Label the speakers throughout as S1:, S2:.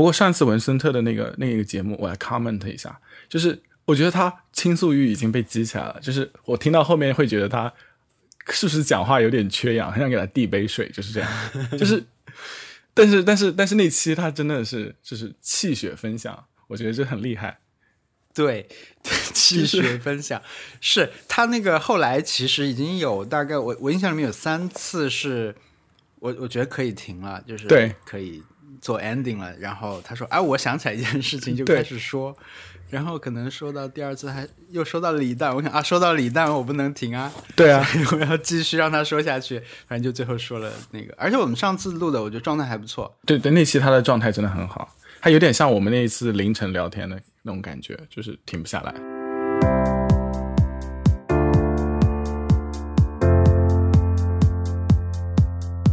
S1: 不过上次文森特的那个那个节目，我来 comment 一下，就是我觉得他倾诉欲已经被激起来了，就是我听到后面会觉得他是不是讲话有点缺氧，很想给他递杯水，就是这样，就是，但是但是但是那期他真的是就是气血分享，我觉得这很厉害。
S2: 对，气血分享。是他那个后来其实已经有大概我我印象里面有三次是，我我觉得可以停了，就是
S1: 对。
S2: 可以做 ending 了。然后他说：“哎，我想起来一件事情，就开始说。”然后可能说到第二次还又说到李诞，我想啊，说到李诞我不能停啊，
S1: 对啊，
S2: 我要继续让他说下去。反正就最后说了那个，而且我们上次录的，我觉得状态还不错。
S1: 对对，那期他的状态真的很好，他有点像我们那一次凌晨聊天的。那种感觉就是停不下来。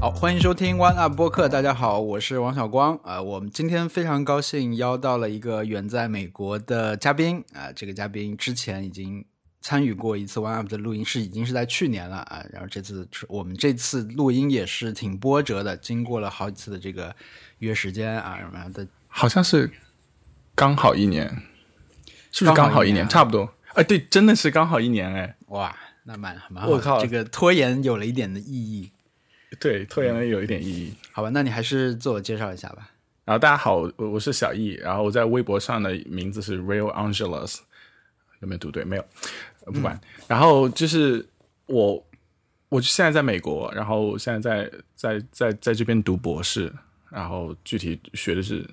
S2: 好，欢迎收听 One Up 播客。大家好，我是王小光。啊，我们今天非常高兴邀到了一个远在美国的嘉宾。啊，这个嘉宾之前已经参与过一次 One Up 的录音，是已经是在去年了啊。然后这次我们这次录音也是挺波折的，经过了好几次的这个约时间啊什么的，
S1: 好像是。刚好一年，是不是刚好一
S2: 年？
S1: 差不多。哎，对，真的是刚好一年哎！
S2: 哇，那蛮蛮好。我靠，这个拖延有了一点的意义。
S1: 对，拖延了有一点意义。
S2: 好吧，那你还是自我介绍一下吧。
S1: 然后大家好，我我是小易，然后我在微博上的名字是 Real Angelus，有没有读对？没有，不管。然后就是我，我现在在美国，然后现在在在在在这边读博士，然后具体学的是。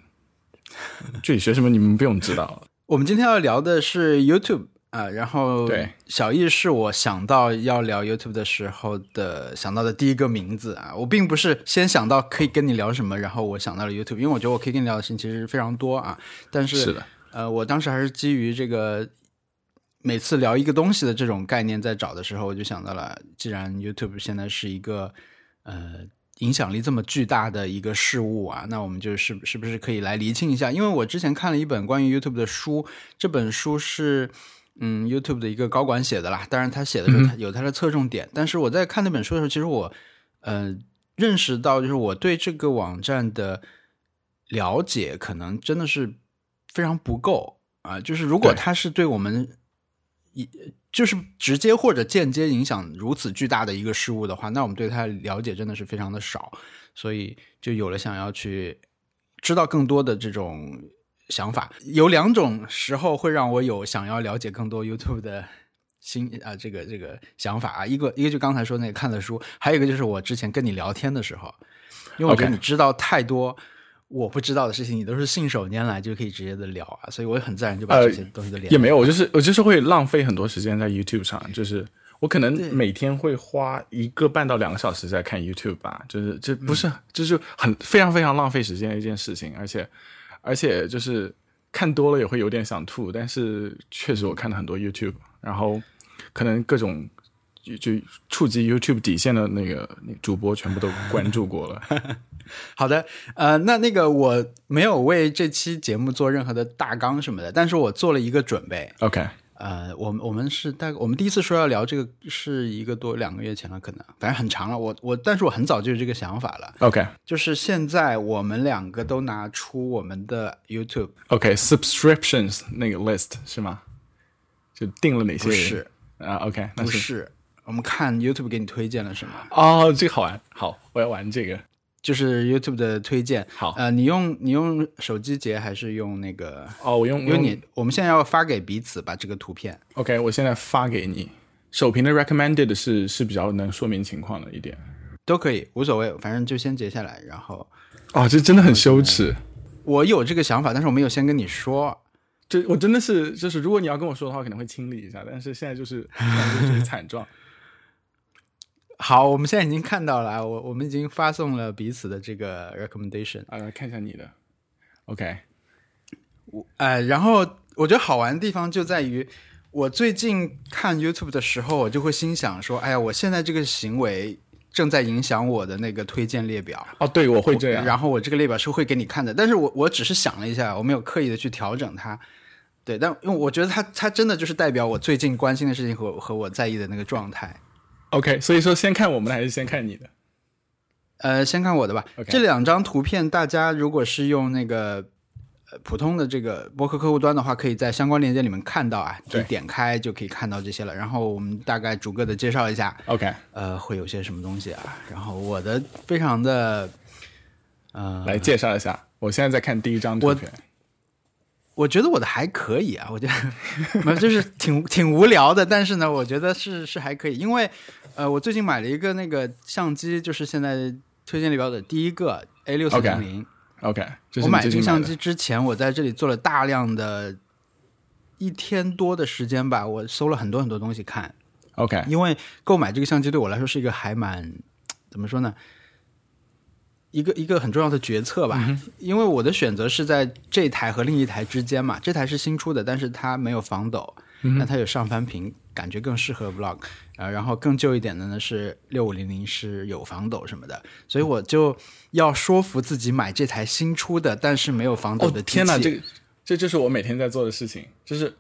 S1: 具体学什么你们不用知道。
S2: 我们今天要聊的是 YouTube 啊，然后
S1: 对
S2: 小易是我想到要聊 YouTube 的时候的想到的第一个名字啊。我并不是先想到可以跟你聊什么，然后我想到了 YouTube，因为我觉得我可以跟你聊的事情其实非常多啊。但是
S1: 是的，
S2: 呃，我当时还是基于这个每次聊一个东西的这种概念在找的时候，我就想到了，既然 YouTube 现在是一个呃。影响力这么巨大的一个事物啊，那我们就是是不是可以来厘清一下？因为我之前看了一本关于 YouTube 的书，这本书是嗯 YouTube 的一个高管写的啦。当然，他写的时候有他的侧重点，但是我在看那本书的时候，其实我呃认识到，就是我对这个网站的了解可能真的是非常不够啊。就是如果他是对我们一。就是直接或者间接影响如此巨大的一个事物的话，那我们对它了解真的是非常的少，所以就有了想要去知道更多的这种想法。有两种时候会让我有想要了解更多 YouTube 的新啊，这个这个想法啊，一个一个就刚才说那个看的书，还有一个就是我之前跟你聊天的时候，因为我觉得你知道太多。我不知道的事情，你都是信手拈来就可以直接的聊啊，所以我也很自然就把这些东西都连。
S1: 也没有，我就是我就是会浪费很多时间在 YouTube 上，就是我可能每天会花一个半到两个小时在看 YouTube 吧，就是这不是就是很非常非常浪费时间的一件事情，而且而且就是看多了也会有点想吐，但是确实我看了很多 YouTube，然后可能各种。就就触及 YouTube 底线的那个主播全部都关注过了。
S2: 好的，呃，那那个我没有为这期节目做任何的大纲什么的，但是我做了一个准备。
S1: OK，
S2: 呃，我们我们是大概我们第一次说要聊这个是一个多两个月前了，可能反正很长了。我我但是我很早就有这个想法了。
S1: OK，
S2: 就是现在我们两个都拿出我们的 YouTube
S1: OK subscriptions 那个 list 是吗？就定了哪些？
S2: 不是
S1: 啊，OK，
S2: 不是。我们看 YouTube 给你推荐了什么？
S1: 哦，这个好玩，好，我要玩这个，
S2: 就是 YouTube 的推荐。
S1: 好，
S2: 呃，你用你用手机截还是用那个？
S1: 哦，我用，
S2: 因为你我们现在要发给彼此吧这个图片。
S1: OK，我现在发给你。首屏的 Recommended 是是比较能说明情况的一点，
S2: 都可以，无所谓，反正就先截下来，然后。
S1: 哦，这真的很羞耻。
S2: 我有这个想法，但是我没有先跟你说。
S1: 就我真的是，就是如果你要跟我说的话，可能会清理一下，但是现在就是就是惨状。
S2: 好，我们现在已经看到了，我我们已经发送了彼此的这个 recommendation
S1: 啊，来看一下你的，OK，
S2: 我哎，然后我觉得好玩的地方就在于，我最近看 YouTube 的时候，我就会心想说，哎呀，我现在这个行为正在影响我的那个推荐列表。
S1: 哦，对，我会这样。
S2: 然后我这个列表是会给你看的，但是我我只是想了一下，我没有刻意的去调整它。对，但因为我觉得它它真的就是代表我最近关心的事情和和我在意的那个状态。
S1: OK，所以说先看我们的还是先看你的？
S2: 呃，先看我的吧。这两张图片，大家如果是用那个呃普通的这个博客客户端的话，可以在相关链接里面看到啊，
S1: 对
S2: 你点开就可以看到这些了。然后我们大概逐个的介绍一下
S1: ，OK，
S2: 呃，会有些什么东西啊？然后我的非常的，呃，
S1: 来介绍一下。我现在在看第一张图片。
S2: 我觉得我的还可以啊，我觉得没有，就是挺挺无聊的，但是呢，我觉得是是还可以，因为呃，我最近买了一个那个相机，就是现在推荐里边的第一个 A 六四零零。
S1: OK，
S2: 我买这个相机之前，我在这里做了大量的一天多的时间吧，我搜了很多很多东西看
S1: ，OK，
S2: 因为购买这个相机对我来说是一个还蛮怎么说呢？一个一个很重要的决策吧，因为我的选择是在这台和另一台之间嘛。这台是新出的，但是它没有防抖，但它有上翻屏，感觉更适合 vlog。呃，然后更旧一点的呢是六五零零是有防抖什么的，所以我就要说服自己买这台新出的但是没有防抖
S1: 哦
S2: 的机器。
S1: 天哪，这个这就是我每天在做的事情，就是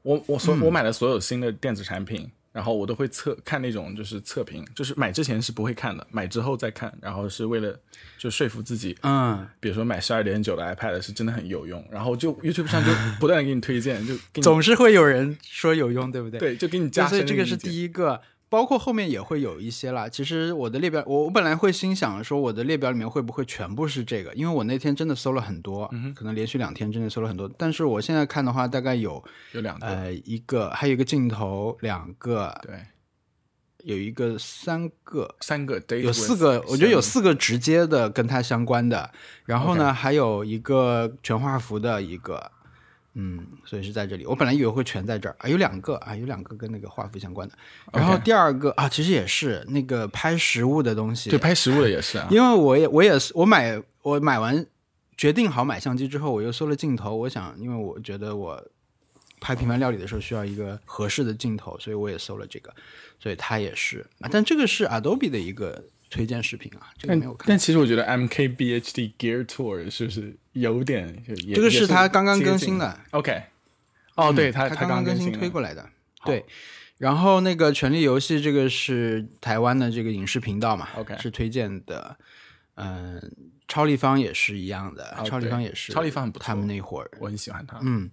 S1: 我我所、我买的所有新的电子产品，然后我都会测看那种就是测评，就是买之前是不会看的，买之后再看，然后是为了就说服自己，
S2: 嗯，
S1: 比如说买十二点九的 iPad 是真的很有用，然后就 YouTube 上就不断的给你推荐，就
S2: 总是会有人说有用，对不对？
S1: 对，就给你加深
S2: 所以这个是第一个，包括后面也会有一些啦。其实我的列表，我我本来会心想说，我的列表里面会不会全部是这个？因为我那天真的搜了很多，
S1: 嗯
S2: 可能连续两天真的搜了很多。但是我现在看的话，大概有
S1: 有两个，
S2: 呃一个，还有一个镜头，两个，
S1: 对，
S2: 有一个三个。
S1: 三个 Date
S2: 有四个，我觉得有四个直接的跟它相关的，然后呢还有一个全画幅的一个，嗯，所以是在这里。我本来以为会全在这儿啊，有两个啊，有两个跟那个画幅相关的。然后第二个啊，其实也是那个拍实物的东西，
S1: 对，拍实物的也是啊，
S2: 因为我也我也是我买我买完决定好买相机之后，我又搜了镜头，我想因为我觉得我拍平凡料理的时候需要一个合适的镜头，所以我也搜了这个，所以它也是啊，但这个是 Adobe 的一个推荐视频啊，这个
S1: 但
S2: 没有看。
S1: 但其实我觉得 MKBHD Gear Tour 是不是有点
S2: 这个是
S1: 也
S2: 它刚刚更新的
S1: ，OK，哦，对，它
S2: 它刚
S1: 刚
S2: 更新推过来的，对。然后那个《权力游戏》这个是台湾的这个影视频道嘛
S1: OK
S2: 是推荐的。嗯、超立方也是一样的，
S1: 哦
S2: 超立方也是，
S1: 超立方很不错
S2: 他们那会儿
S1: 我很喜欢他。
S2: 嗯，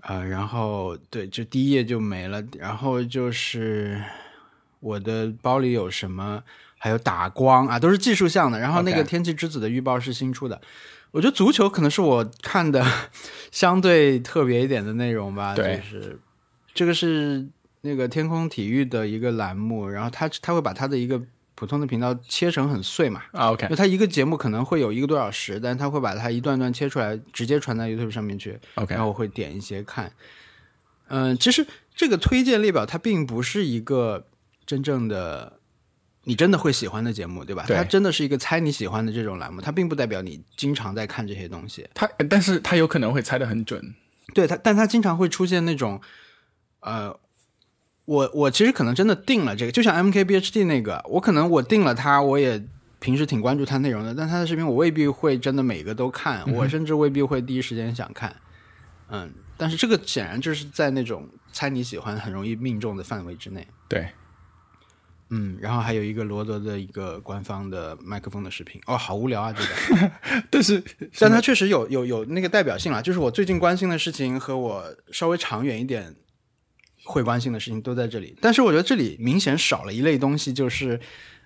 S2: 呃，然后对，就第一页就没了，然后就是我的包里有什么，还有打光啊，都是技术项的。然后那个天气之子的预报是新出的，我觉得足球可能是我看的 相对特别一点的内容吧，
S1: 对
S2: 就是这个是那个天空体育的一个栏目，然后他他会把他的一个普通的频道切成很碎嘛，
S1: 啊，OK
S2: 因为它一个节目可能会有一个多小时，但他会把它一段段切出来，直接传到 YouTube 上面去。
S1: OK，
S2: 然后我会点一些看。嗯、其实这个推荐列表它并不是一个真正的你真的会喜欢的节目，对吧？
S1: 对
S2: 它真的是一个猜你喜欢的这种栏目，它并不代表你经常在看这些东西。
S1: 它，但是它有可能会猜的很准。
S2: 对它，但它经常会出现那种，呃，我我其实可能真的定了这个，就像 MKBHD 那个，我可能我定了它，我也平时挺关注它内容的，但它的视频我未必会真的每个都看，我甚至未必会第一时间想看，嗯，但是这个显然就是在那种猜你喜欢很容易命中的范围之内。
S1: 对，
S2: 嗯，然后还有一个罗德的一个官方的麦克风的视频，哦，好无聊啊，这个。
S1: 但是
S2: 但它确实有有有那个代表性啦，就是我最近关心的事情和我稍微长远一点会关心的事情都在这里。但是我觉得这里明显少了一类东西，就是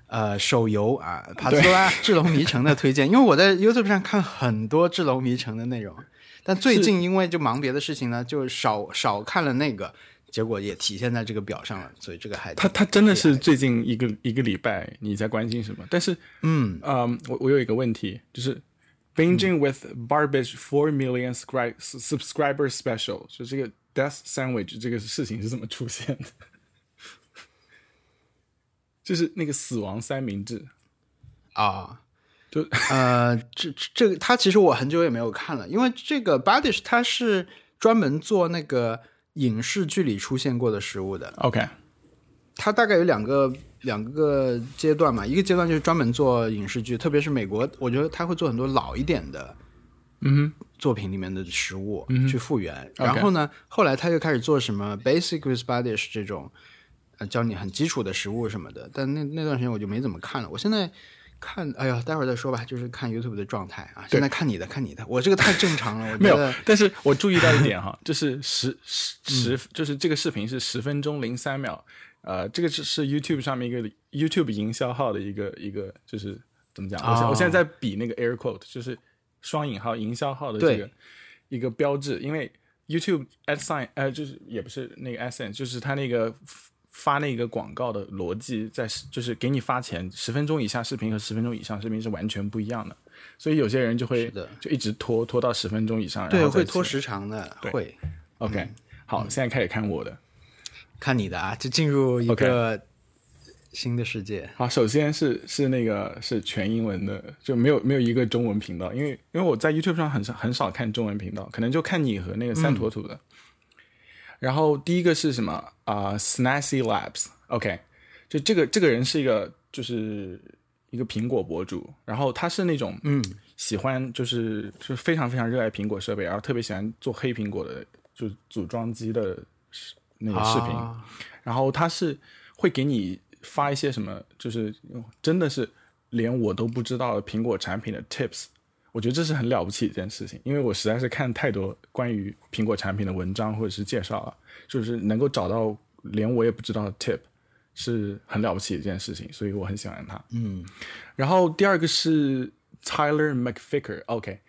S2: 呃手游啊，《帕斯多拉智龙迷城》的推荐。因为我在 YouTube 上看很多智龙迷城的内容，但最近因为就忙别的事情呢，就少少看了那个，结果也体现在这个表上了。所以这个还
S1: 他他真的是最近一个一个礼拜你在关心什么？但是
S2: 嗯
S1: 嗯，我我有一个问题，就是 Binging with Barbage Four Million subscribe Subscriber Special，就这个 Death Sandwich 这个事情是怎么出现的？就是那个死亡三明治，
S2: 啊。
S1: 就
S2: 呃，这这个他其实我很久也没有看了，因为这个 Badish 他是专门做那个影视剧里出现过的食物的
S1: ，OK。
S2: 他大概有两个两个阶段嘛，一个阶段就是专门做影视剧，特别是美国，我觉得他会做很多老一点的
S1: 嗯
S2: 作品里面的食物、去复原。然后呢，后来他又开始做什么 Basic with Badish 这种，呃，教你很基础的食物什么的，但那那段时间我就没怎么看了，我现在。看，哎呀，待会儿再说吧。就是看 YouTube 的状态啊。现在看你的，看你的，我这个太正常了。我
S1: 没有，但是我注意到一点哈，就是十十十，就是这个视频是十分钟零三秒。呃，这个是是 YouTube 上面一个 YouTube 营销号的一个一个，就是怎么讲？我我现在在比那个 air quote，就是双引号营销号的这个一个标志，因为 YouTube ad sign，呃，就是也不是那个 ad sign，就是它那个。发那个广告的逻辑，在就是给你发钱，十分钟以下视频和十分钟以上视频是完全不一样的，所以有些人就会就一直拖拖到十分钟以上，
S2: 对，会拖时长的，会。
S1: OK，好，现在开始看我的，
S2: 看你的啊，就进入一个新的世界。
S1: 好，首先是是那个是全英文的，就没有没有一个中文频道，因为因为我在 YouTube 上很少很少看中文频道，可能就看你和那个三坨土的。然后第一个是什么啊？Snazzy Labs，OK，就这个这个人是一个就是一个苹果博主，然后他是那种
S2: 嗯
S1: 喜欢就是是非常非常热爱苹果设备，然后特别喜欢做黑苹果的就组装机的那个视频，然后他是会给你发一些什么，就是真的是连我都不知道的苹果产品的 tips。我觉得这是很了不起一件事情，因为我实在是看太多关于苹果产品的文章或者是介绍了，就是能够找到连我也不知道的 tip，是很了不起一件事情，所以我很喜欢他。
S2: 嗯，
S1: 然后第二个是 Tyler McFicker，OK，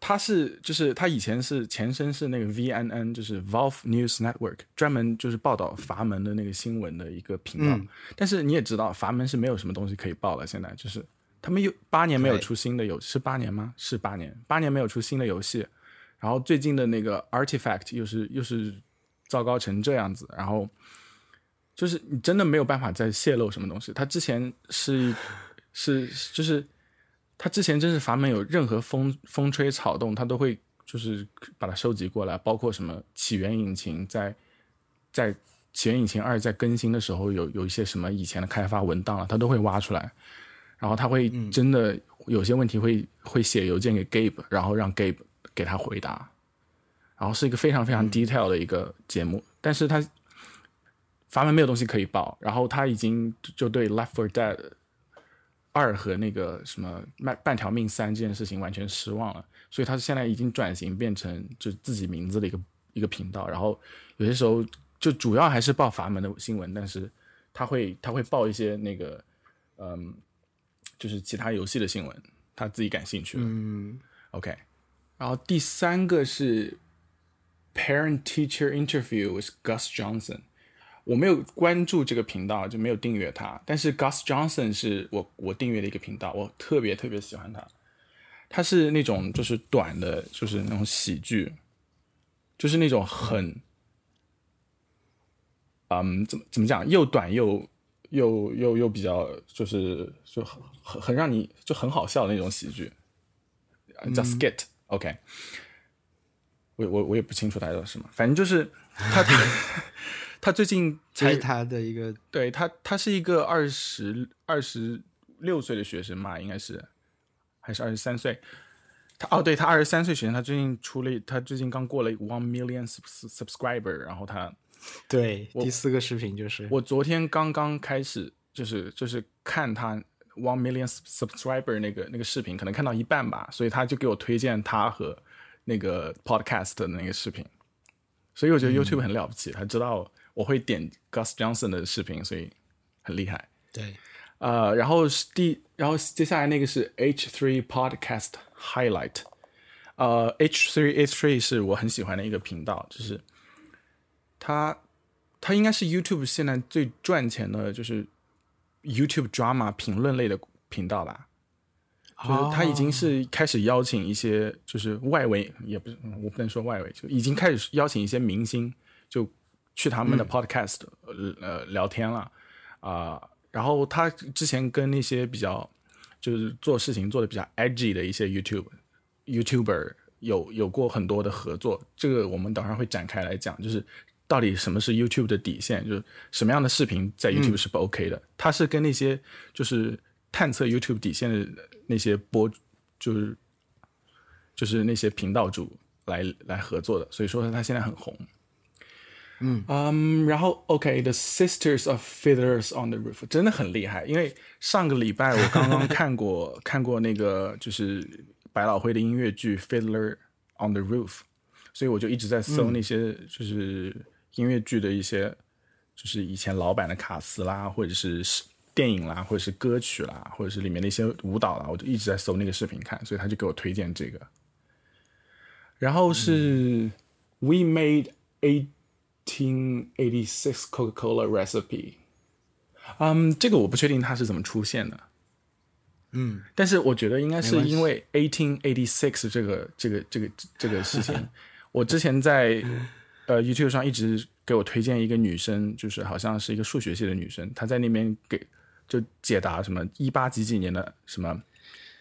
S1: 他是就是他以前是前身是那个 VNN，就是 Valve News Network，专门就是报道阀门的那个新闻的一个频道。但是你也知道，阀门是没有什么东西可以报了，现在就是。他们又八年没有出新的游，是八年吗？是八年，八年没有出新的游戏。然后最近的那个 Artifact 又是又是糟糕成这样子，然后就是你真的没有办法再泄露什么东西。他之前是是就是他之前真是阀门有任何风风吹草动，他都会就是把它收集过来，包括什么起源引擎在在起源引擎二在更新的时候有有一些什么以前的开发文档了，他都会挖出来。然后他会真的有些问题会会写邮件给 Gabe，然后让 Gabe 给他回答，然后是一个非常非常 detail 的一个节目。但是他阀门没有东西可以报，然后他已经就对 Left for Dead 二和那个什么半半条命三这件事情完全失望了，所以他现在已经转型变成就自己名字的一个一个频道。然后有些时候就主要还是报阀门的新闻，但是他会他会报一些那个嗯。就是其他游戏的新闻，他自己感兴趣的。
S2: 嗯
S1: ，OK。然后第三个是 Parent Teacher Interview with Gus Johnson。我没有关注这个频道，就没有订阅他。但是 Gus Johnson 是我我订阅的一个频道，我特别特别喜欢他。他是那种就是短的，就是那种喜剧，就是那种很，嗯，怎么怎么讲，又短又。又又又比较就是就很很很让你就很好笑的那种喜剧，叫 skit，OK，我我我也不清楚他叫什么，反正就是他他最近 才
S2: 他的一个
S1: 对他他是一个二十二十六岁的学生嘛，应该是还是二十三岁，他哦对他二十三岁学生，他最近出了他最近刚过了 one million subscriber，然后他。
S2: 对，第四个视频就是
S1: 我昨天刚刚开始，就是就是看他 one million subscriber 那个那个视频，可能看到一半吧，所以他就给我推荐他和那个 podcast 的那个视频，所以我觉得 YouTube 很了不起，他知道我会点 Gus Johnson 的视频，所以很厉害。
S2: 对，
S1: 呃，然后是第，然后接下来那个是 H three podcast highlight，呃，H three H three 是我很喜欢的一个频道，就是。他，他应该是 YouTube 现在最赚钱的，就是 YouTube drama 评论类的频道吧。就是他已经是开始邀请一些，就是外围，也不是我不能说外围，就已经开始邀请一些明星，就去他们的 Podcast 呃聊天了啊。然后他之前跟那些比较就是做事情做的比较 edgy 的一些 YouTube YouTuber 有有过很多的合作，这个我们等会儿会展开来讲，就是。到底什么是 YouTube 的底线？就是什么样的视频在 YouTube 是不 OK 的？他是跟那些就是探测 YouTube 底线的那些播，就是就是那些频道主来来合作的，所以说他现在很红。
S2: 嗯
S1: 嗯，然后 OK，The、Sisters of Fiddlers on the Roof 真的很厉害，因为上个礼拜我刚刚看过 看过那个就是百老汇的音乐剧《Fiddler on the Roof》，所以我就一直在搜那些就是音乐剧的一些，就是以前老版的卡斯啦，或者是电影啦，或者是歌曲啦，或者是里面的一些舞蹈啦，我就一直在搜那个视频看，所以他就给我推荐这个。然后是、We Made Eighteen Eighty Six Coca-Cola Recipe，嗯，这个我不确定它是怎么出现的。
S2: 嗯，
S1: 但是我觉得应该是因为 eighteen eighty six 这个这个这个这个事情，我之前在呃 YouTube 上一直给我推荐一个女生，就是好像是一个数学系的女生，她在那边给就解答什么一八几几年的什么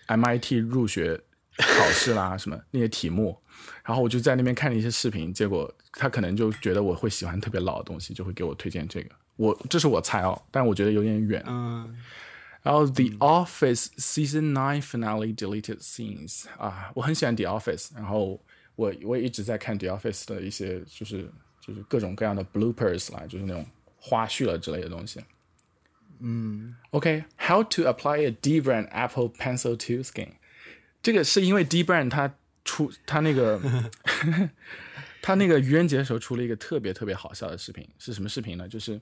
S1: MIT 入学考试啦，什么那些题目，然后我就在那边看了一些视频，结果她可能就觉得我会喜欢特别老的东西，就会给我推荐这个。我这是我猜哦，但我觉得有点远。
S2: 嗯
S1: 然后《The Office》Season Nine Finale Deleted Scenes 啊，我很喜欢《The Office》，然后我我也一直在看《The Office》的一些就是就是各种各样的 bloopers 啦，就是那种花絮了之类的东西。
S2: 嗯
S1: OK，How、to apply a D brand Apple Pencil to skin？这个是因为 D brand 它出它那个 它那个愚人节的时候出了一个特别特别好笑的视频，是什么视频呢？就是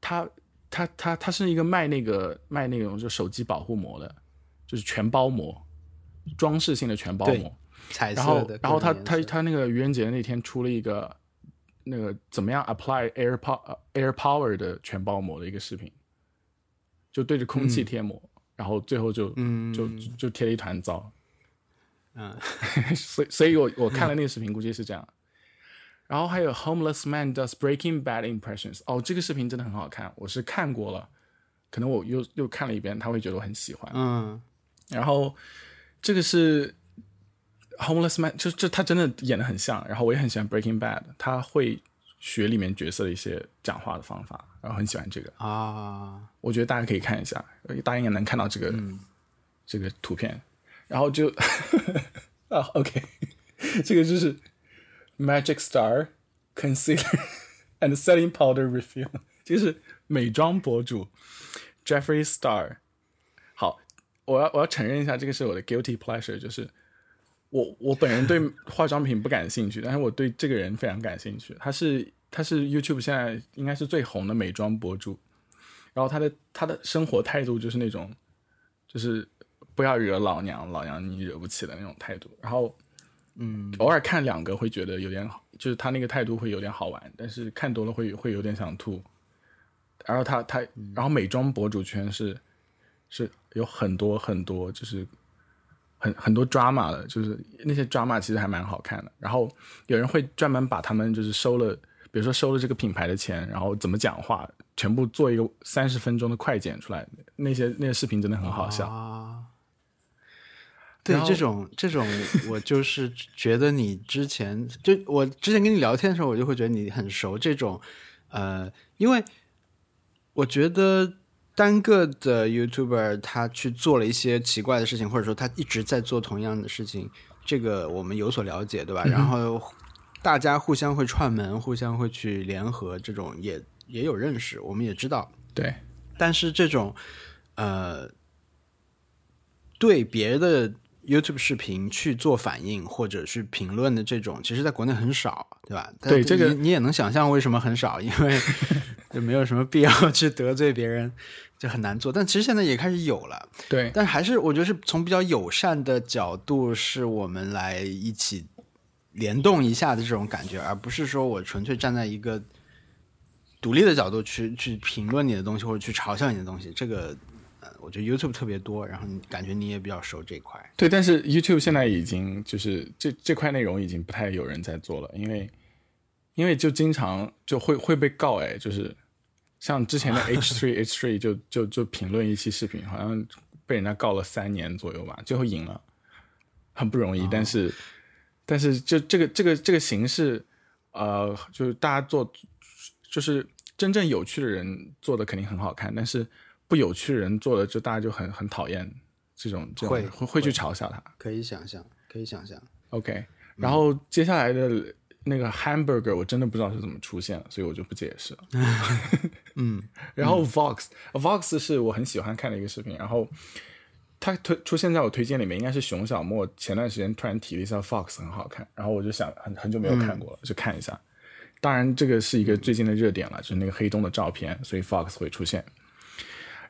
S1: 它它它它是一个卖那个卖那种就手机保护膜的，就是全包膜，装饰性的全包膜。
S2: 彩
S1: 然后
S2: 色的，
S1: 然后他他他那个愚人节那天出了一个那个怎么样 apply air power、呃 air power 的全包膜的一个视频，就对着空气贴膜，然后最后就
S2: 嗯
S1: 就就贴了一团糟。
S2: 嗯
S1: 所以所以我我看了那个视频，估计是这样。然后还有 Homeless Man Does Breaking Bad Impressions，哦，这个视频真的很好看，我是看过了，可能我又又看了一遍，他会觉得我很喜欢。
S2: 嗯
S1: 然后这个是 Homeless Man，就就他真的演的很像，然后我也很喜欢 Breaking Bad，他会学里面角色的一些讲话的方法，然后很喜欢这个，
S2: 啊。
S1: 我觉得大家可以看一下，大家应该能看到这个、这个图片，然后就 啊 OK，这个就是 Magic Star Concealer and Setting Powder Refill，这个是美妆博主 Jeffrey Star。好，我要我要承认一下，这个是我的 guilty pleasure，就是我我本人对化妆品不感兴趣，但是我对这个人非常感兴趣。他是他是 YouTube 现在应该是最红的美妆博主，然后他的他的生活态度就是那种，就是不要惹老娘，老娘你惹不起的那种态度。然后，嗯，偶尔看两个会觉得有点好，就是他那个态度会有点好玩，但是看多了会会有点想吐。然后他他，然后美妆博主圈是是有很多很多，就是很很多 drama 的，就是那些 drama 其实还蛮好看的。然后有人会专门把他们就是收了，比如说收了这个品牌的钱，然后怎么讲话，全部做一个三十分钟的快剪出来，那些那些视频真的很好笑。
S2: 啊。对这种这种，我就是觉得你之前就我之前跟你聊天的时候，我就会觉得你很熟这种，呃，因为我觉得单个的 YouTuber 他去做了一些奇怪的事情，或者说他一直在做同样的事情，这个我们有所了解，对吧？然后大家互相会串门，互相会去联合，这种也也有认识，我们也知道。
S1: 对，
S2: 但是这种呃，对别的 YouTube 视频去做反应或者是评论的这种，其实在国内很少，对吧？
S1: 对这个
S2: 你你也能想象为什么很少，因为 就没有什么必要去得罪别人，就很难做。但其实现在也开始有了，
S1: 对，
S2: 但还是我觉得是从比较友善的角度，是我们来一起联动一下的这种感觉，而不是说我纯粹站在一个独立的角度去去评论你的东西或者去嘲笑你的东西。这个呃，我觉得 YouTube 特别多，然后你感觉你也比较熟这一块。
S1: 对，但是 YouTube 现在已经就是这这块内容已经不太有人在做了，因为因为就经常就会会被告哎，就是像之前的 H three H three 就就就评论一期视频，好像被人家告了三年左右吧，最后赢了，很不容易。但是但是就这个这个这个形式，呃，就是大家做就是真正有趣的人做的肯定很好看，但是不有趣的人做的就大家就很很讨厌这种这种
S2: 会
S1: 会会去嘲笑他。
S2: 可以想象，可以想象。
S1: OK，然后接下来的那个 hamburger 我真的不知道是怎么出现的，所以我就不解释了。
S2: 嗯，
S1: 然后 Vox，Vox 是我很喜欢看的一个视频，然后它推出现在我推荐里面，应该是熊小莫前段时间突然提了一下 Fox 很好看，然后我就想很很久没有看过了，就看一下。当然这个是一个最近的热点了，就是那个黑洞的照片，所以 Fox 会出现。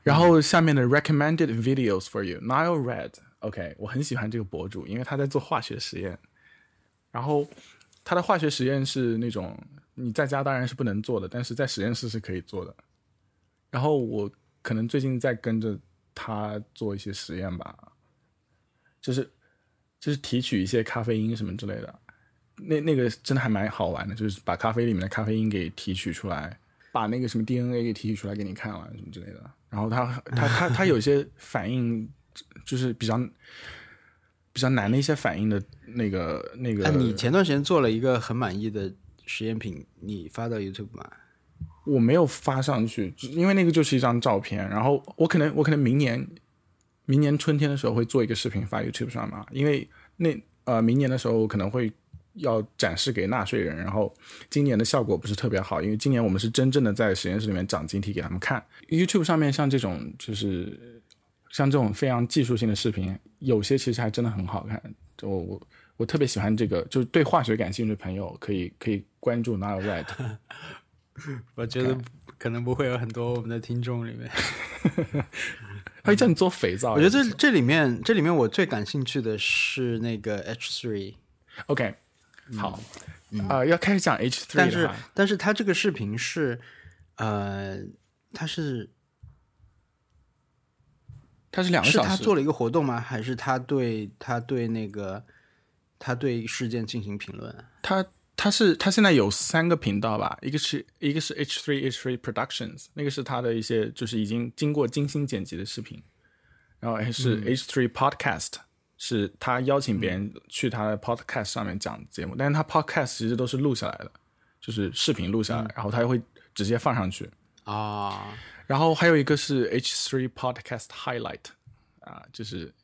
S1: 然后下面的 recommended videos for you，Nile Red，OK，我很喜欢这个博主，因为他在做化学实验，然后他的化学实验是那种你在家当然是不能做的，但是在实验室是可以做的。然后我可能最近在跟着他做一些实验吧，就是就是提取一些咖啡因什么之类的，那那个真的还蛮好玩的，就是把咖啡里面的咖啡因给提取出来，把那个什么 DNA 给提取出来给你看了什么之类的。然后他他他他有些反应就是比较比较难的一些反应的那个那个。
S2: 那你前段时间做了一个很满意的实验品，你发到 YouTube 吗？
S1: 我没有发上去，因为那个就是一张照片。然后我可能我可能明年明年春天的时候会做一个视频发 YouTube 上嘛，因为那呃明年的时候可能会要展示给纳税人。然后今年的效果不是特别好，因为今年我们是真正的在实验室里面长晶体给他们看。YouTube 上面像这种就是像这种非常技术性的视频，有些其实还真的很好看。我我我特别喜欢这个，就是对化学感兴趣的朋友可以可以关注 Nile Red。
S2: 我觉得可能不会有很多我们的听众里面，
S1: 他会叫你做肥皂。
S2: 我觉得这这里面这里面我最感兴趣的是那个 H three。
S1: OK，好，呃，要开始讲 H three
S2: 但是但是他这个视频是呃，他是
S1: 他是两个小时，
S2: 他做了一个活动吗？还是他对他对那个他对事件进行评论？
S1: 他他是他现在有三个频道吧，一个是一个是 H three H three Productions，那个是他的一些就是已经经过精心剪辑的视频，然后还是 H three Podcast，、是他邀请别人去他的 Podcast 上面讲节目，但是他 Podcast 其实都是录下来的，就是视频录下来，然后他会直接放上去。
S2: 啊，
S1: 然后还有一个是 H three Podcast Highlight，啊，就是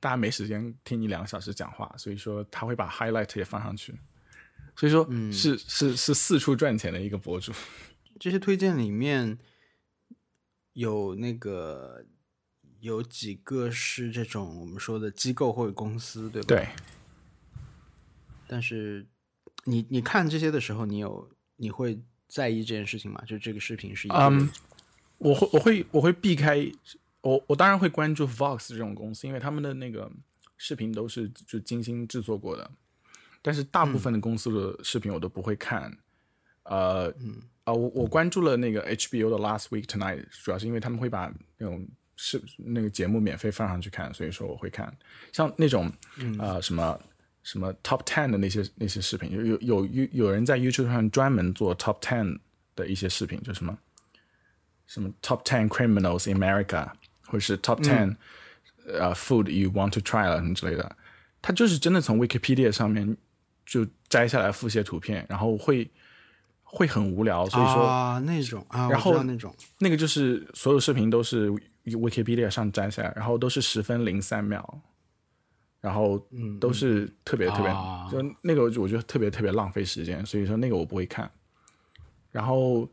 S1: 大家没时间听你两个小时讲话，所以说他会把 Highlight 也放上去，所以说是、是是四处赚钱的一个博主。
S2: 这些推荐里面有那个有几个是这种我们说的机构或者公司，对吧？。
S1: 对，
S2: 但是你你看这些的时候，你有你会在意这件事情吗？就这个视频是一个
S1: 嗯，我会我会我会避开，我我当然会关注 Vox 这种公司，因为他们的那个视频都是就精心制作过的，但是大部分的公司的视频我都不会看。呃，嗯，啊、我我关注了那个 HBO 的 Last Week Tonight，主要是因为他们会把那种视那个节目免费放上去看，所以说我会看。像那种呃什么什么 Top Ten 的那些那些视频，有有有有有人在 YouTube 上专门做 Top Ten 的一些视频，就什么什么 Top Ten Criminals in America，或者是 Top Ten、呃 Food you want to try 了什么之类的，他就是真的从 Wikipedia 上面就摘下来复写图片，然后会会很无聊，所以说。
S2: 啊那种啊，
S1: 然后
S2: 那种
S1: 那个就是所有视频都是 Wikipedia 上摘下来，然后都是十分零三秒，然后都是特别特别，
S2: 啊
S1: 就那个我觉得特别特别浪费时间，所以说那个我不会看。然后，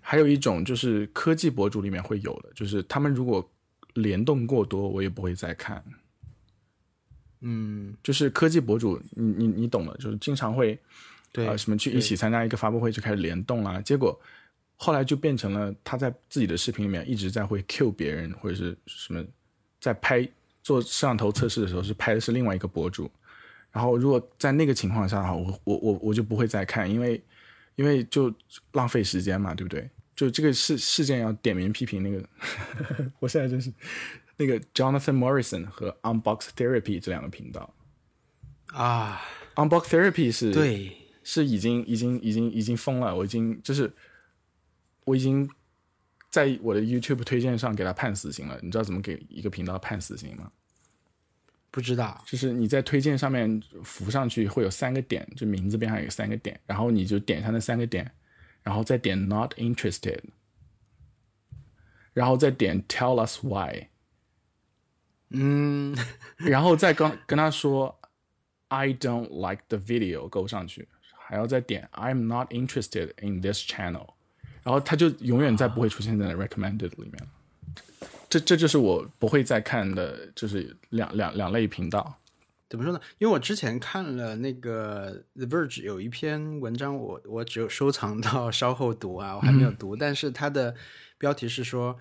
S1: 还有一种就是科技博主里面会有的，就是他们如果联动过多，我也不会再看。
S2: 嗯，
S1: 就是科技博主，你你你懂的，就是经常会
S2: 对
S1: 呃，什么去一起参加一个发布会就开始联动啦，结果后来就变成了他在自己的视频里面一直在会 Q 别人或者是什么，在拍做摄像头测试的时候是拍的是另外一个博主，然后如果在那个情况下的话，我我我我就不会再看，因为因为就浪费时间嘛，对不对？就这个事事件要点名批评那个，我现在真是那个 Jonathan Morrison 和 Unbox Therapy 这两个频道
S2: 啊
S1: ，，Unbox Therapy 是
S2: 对，
S1: 是已经已经已经已经疯了，我已经就是我已经在我的 YouTube 推荐上给他判死刑了。你知道怎么给一个频道判死刑吗？
S2: 不知道
S1: 就是你在推荐上面浮上去会有三个点，就名字边上有三个点，然后你就点上那三个点，然后再点 Not interested，然后再点 Tell us why，
S2: 嗯，
S1: 然后再跟跟他说 I don't like the video 勾上去，还要再点 I'm not interested in this channel，然后他就永远再不会出现在 recommended 里面了。这这就是我不会再看的，就是两两两类频道。
S2: 怎么说呢？因为我之前看了那个 The Verge 有一篇文章，我我只有收藏到稍后读啊，我还没有读。但是它的标题是说，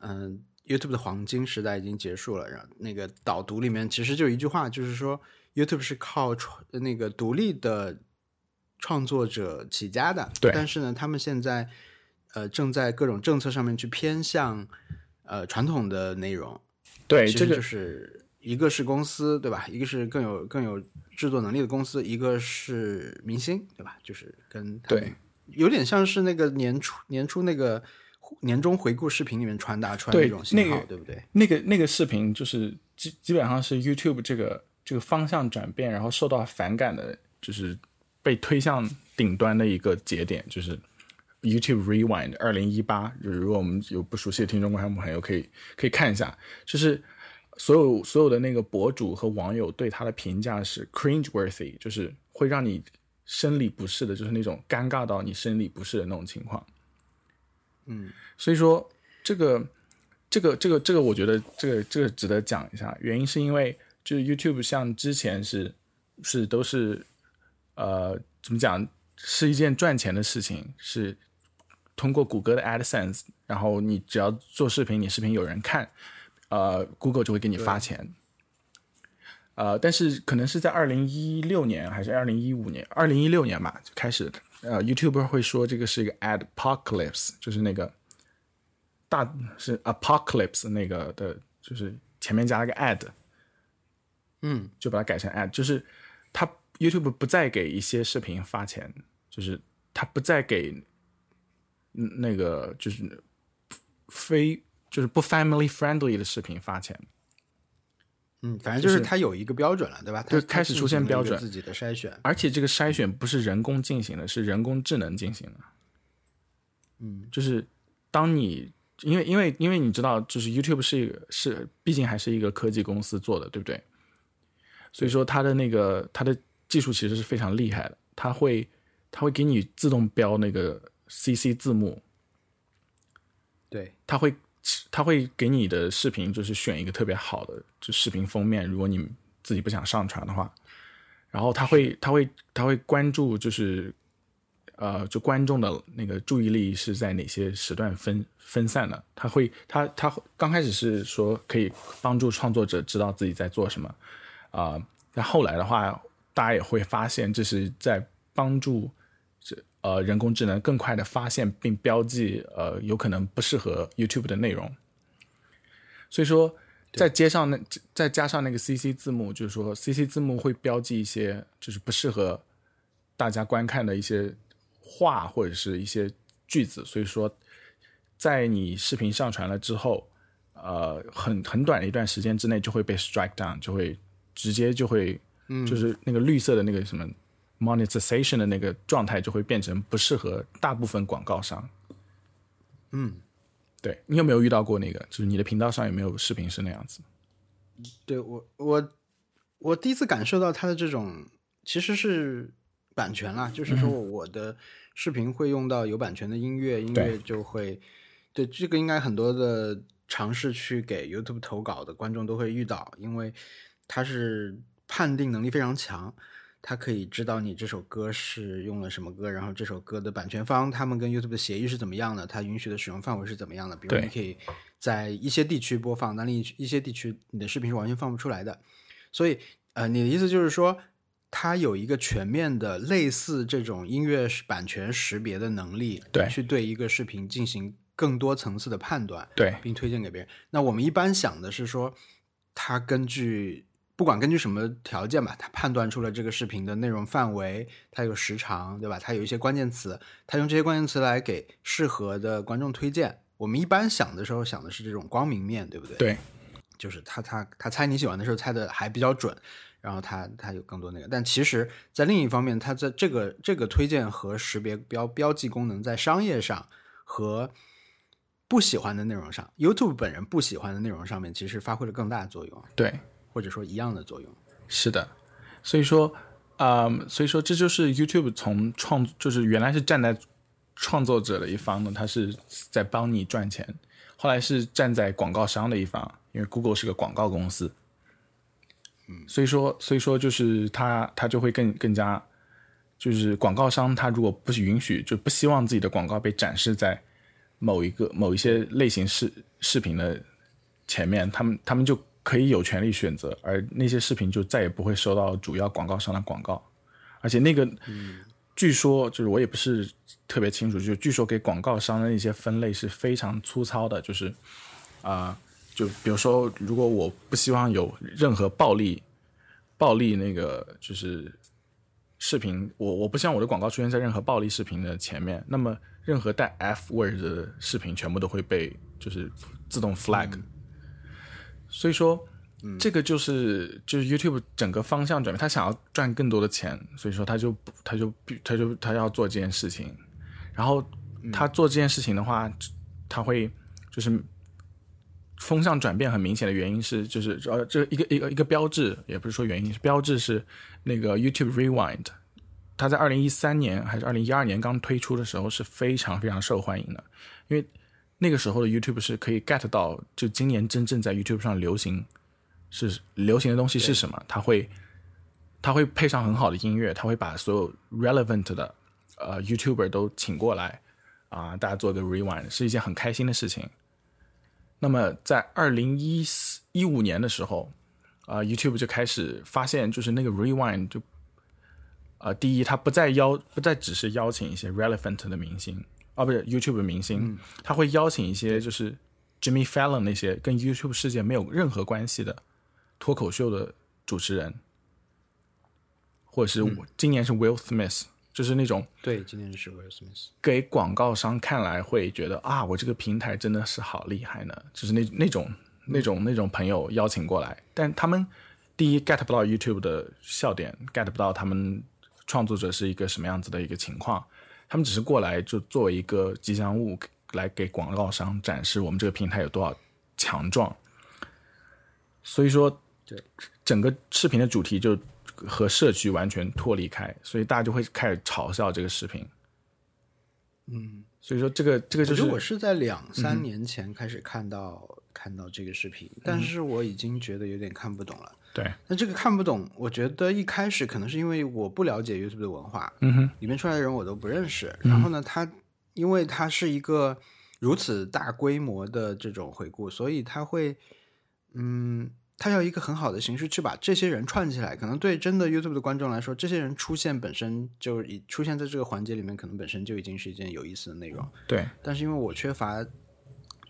S2: 嗯，YouTube 的黄金时代已经结束了。然后那个导读里面其实就一句话，就是说 YouTube 是靠创那个独立的创作者起家的。
S1: 对。
S2: 但是呢，他们现在呃正在各种政策上面去偏向呃传统的内容。
S1: 对，
S2: 这个就是。一个是公司，对吧？一个是更有更有制作能力的公司，一个是明星，对吧？就是跟
S1: 对，
S2: 有点像是那个年初年初那个年终回顾视频里面传达出来的那种信号，对不对？
S1: 那个那个视频就是基基本上是 YouTube 这个这个方向转变，然后受到反感的，就是被推向顶端的一个节点，就是 YouTube Rewind 二零一八。就是如果我们有不熟悉的听众观众朋友，可以可以看一下，就是。所有所有的那个博主和网友对他的评价是 cringe-worthy，就是会让你生理不适的，就是那种尴尬到你生理不适的那种情况。
S2: 嗯，
S1: 所以说这个这个这个这个，我觉得这个这个值得讲一下。原因是因为就是 YouTube 像之前是是都是呃怎么讲是一件赚钱的事情，是通过谷歌的 AdSense，然后你只要做视频，你视频有人看。呃，Google 就会给你发钱，呃，但是可能是在二零一六年还是二零一五年，二零一六年吧就开始，呃，YouTuber 会说这个是一个 Adpocalypse，就是那个大是 Apocalypse 那个的，就是前面加了个 Ad，
S2: 嗯，
S1: 就把它改成 Ad，就是它 YouTube 不再给一些视频发钱，就是它不再给那个就是非。就是不 family friendly 的视频发钱，
S2: 嗯，反正就是它有一个标准了，对吧？
S1: 就开始出现标准，
S2: 自己的筛选，
S1: 而且这个筛选不是人工进行的，是人工智能进行的。
S2: 嗯，
S1: 就是当你因为因为因为你知道，就是 YouTube 是一个是毕竟还是一个科技公司做的，对不对？所以说它的那个它的技术其实是非常厉害的，它会它会给你自动标那个 CC 字幕，
S2: 对，
S1: 他会。他会给你的视频就是选一个特别好的就视频封面，如果你自己不想上传的话，然后他会他会他会关注就是呃就观众的那个注意力是在哪些时段分分散的，他会他他刚开始是说可以帮助创作者知道自己在做什么啊，但后来的话大家也会发现这是在帮助。呃，人工智能更快的发现并标记呃有可能不适合 YouTube 的内容，所以说再接上那再加上那个 CC 字幕，就是说 CC 字幕会标记一些就是不适合大家观看的一些话或者是一些句子，所以说在你视频上传了之后，呃，很很短的一段时间之内就会被 strike down，就会直接就会就是那个绿色的那个什么。Monetization 的那个状态就会变成不适合大部分广告商。
S2: 嗯，
S1: 对你有没有遇到过那个？就是你的频道上有没有视频是那样子？
S2: 对我，我我第一次感受到它的这种其实是版权啦，就是说我的视频会用到有版权的音乐，音乐就会对这个应该很多的尝试去给 YouTube 投稿的观众都会遇到，因为它是判定能力非常强。他可以知道你这首歌是用了什么歌，然后这首歌的版权方他们跟 YouTube 的协议是怎么样的，它允许的使用范围是怎么样的。比如你可以在一些地区播放，但另一一些地区你的视频是完全放不出来的。所以，呃，你的意思就是说，它有一个全面的类似这种音乐版权识别的能力，
S1: 对，
S2: 去对一个视频进行更多层次的判断，
S1: 对，
S2: 并推荐给别人。那我们一般想的是说，它根据。不管根据什么条件吧，他判断出了这个视频的内容范围，它有时长，对吧？它有一些关键词，他用这些关键词来给适合的观众推荐。我们一般想的时候想的是这种光明面对不对？
S1: 对，
S2: 就是他他他猜你喜欢的时候猜的还比较准，然后他他有更多那个。但其实，在另一方面，他在这个这个推荐和识别标标记功能在商业上和不喜欢的内容上，YouTube 本人不喜欢的内容上面，其实发挥了更大的作用。
S1: 对。
S2: 或者说一样的作用，
S1: 是的，所以说啊、所以说这就是 YouTube 从创，就是原来是站在创作者的一方呢，他是在帮你赚钱，后来是站在广告商的一方，因为 Google 是个广告公司，嗯，所以说，所以说就是他他就会更更加，就是广告商他如果不是允许，就不希望自己的广告被展示在某一个某一些类型视视频的前面，他们他们就可以有权利选择，而那些视频就再也不会收到主要广告商的广告，而且那个，据说就是我也不是特别清楚，就据说给广告商的那些分类是非常粗糙的，就是啊、就比如说，如果我不希望有任何暴力、暴力那个就是视频，我我不希望我的广告出现在任何暴力视频的前面，那么任何带 F word 的视频全部都会被就是自动 flag。所以说，这个就是就是 YouTube 整个方向转变，他想要赚更多的钱，所以说他就他就他就他要做这件事情，然后他做这件事情的话，他会就是风向转变很明显的原因是，就是呃，这一个一个一个标志，也不是说原因，是标志是那个 YouTube Rewind，它在二零一三年还是二零一二年刚推出的时候是非常非常受欢迎的，因为那个时候的 YouTube 是可以 get 到，就今年真正在 YouTube 上流行是流行的东西是什么，它会它会配上很好的音乐，它会把所有 relevant 的呃 YouTuber 都请过来啊、大家做个 rewind 是一件很开心的事情。那么在二零一四一五年的时候，啊、y o u t u b e 就开始发现，就是那个 rewind 就，啊，第一，它不再邀，不再只是邀请一些 relevant 的明星，啊，不是 YouTube 的明星，他会邀请一些就是 Jimmy Fallon 那些跟 YouTube 世界没有任何关系的脱口秀的主持人，或者是我、今年是 Will Smith，就是那种
S2: 对，今年是 Will Smith。
S1: 给广告商看来会觉得啊，我这个平台真的是好厉害呢，就是那那种那种那种朋友邀请过来，但他们第一 get 不到 YouTube 的笑点，get 不到他们创作者是一个什么样子的一个情况，他们只是过来就作为一个吉祥物来给广告商展示我们这个平台有多少强壮，所以说，
S2: 对
S1: 整个视频的主题就和社区完全脱离开，所以大家就会开始嘲笑这个视频。嗯，所以说这个这个就是
S2: 我是在两三年前开始看到、看到这个视频，但是我已经觉得有点看不懂了。
S1: 对，
S2: 那这个看不懂，我觉得一开始可能是因为我不了解 YouTube 的文化，
S1: 嗯哼，
S2: 里面出来的人我都不认识。然后呢，它因为它是一个如此大规模的这种回顾，所以它会，嗯，它要一个很好的形式去把这些人串起来。可能对真的 YouTube 的观众来说，这些人出现本身就已出现在这个环节里面，可能本身就已经是一件有意思的内容。
S1: 对，
S2: 但是因为我缺乏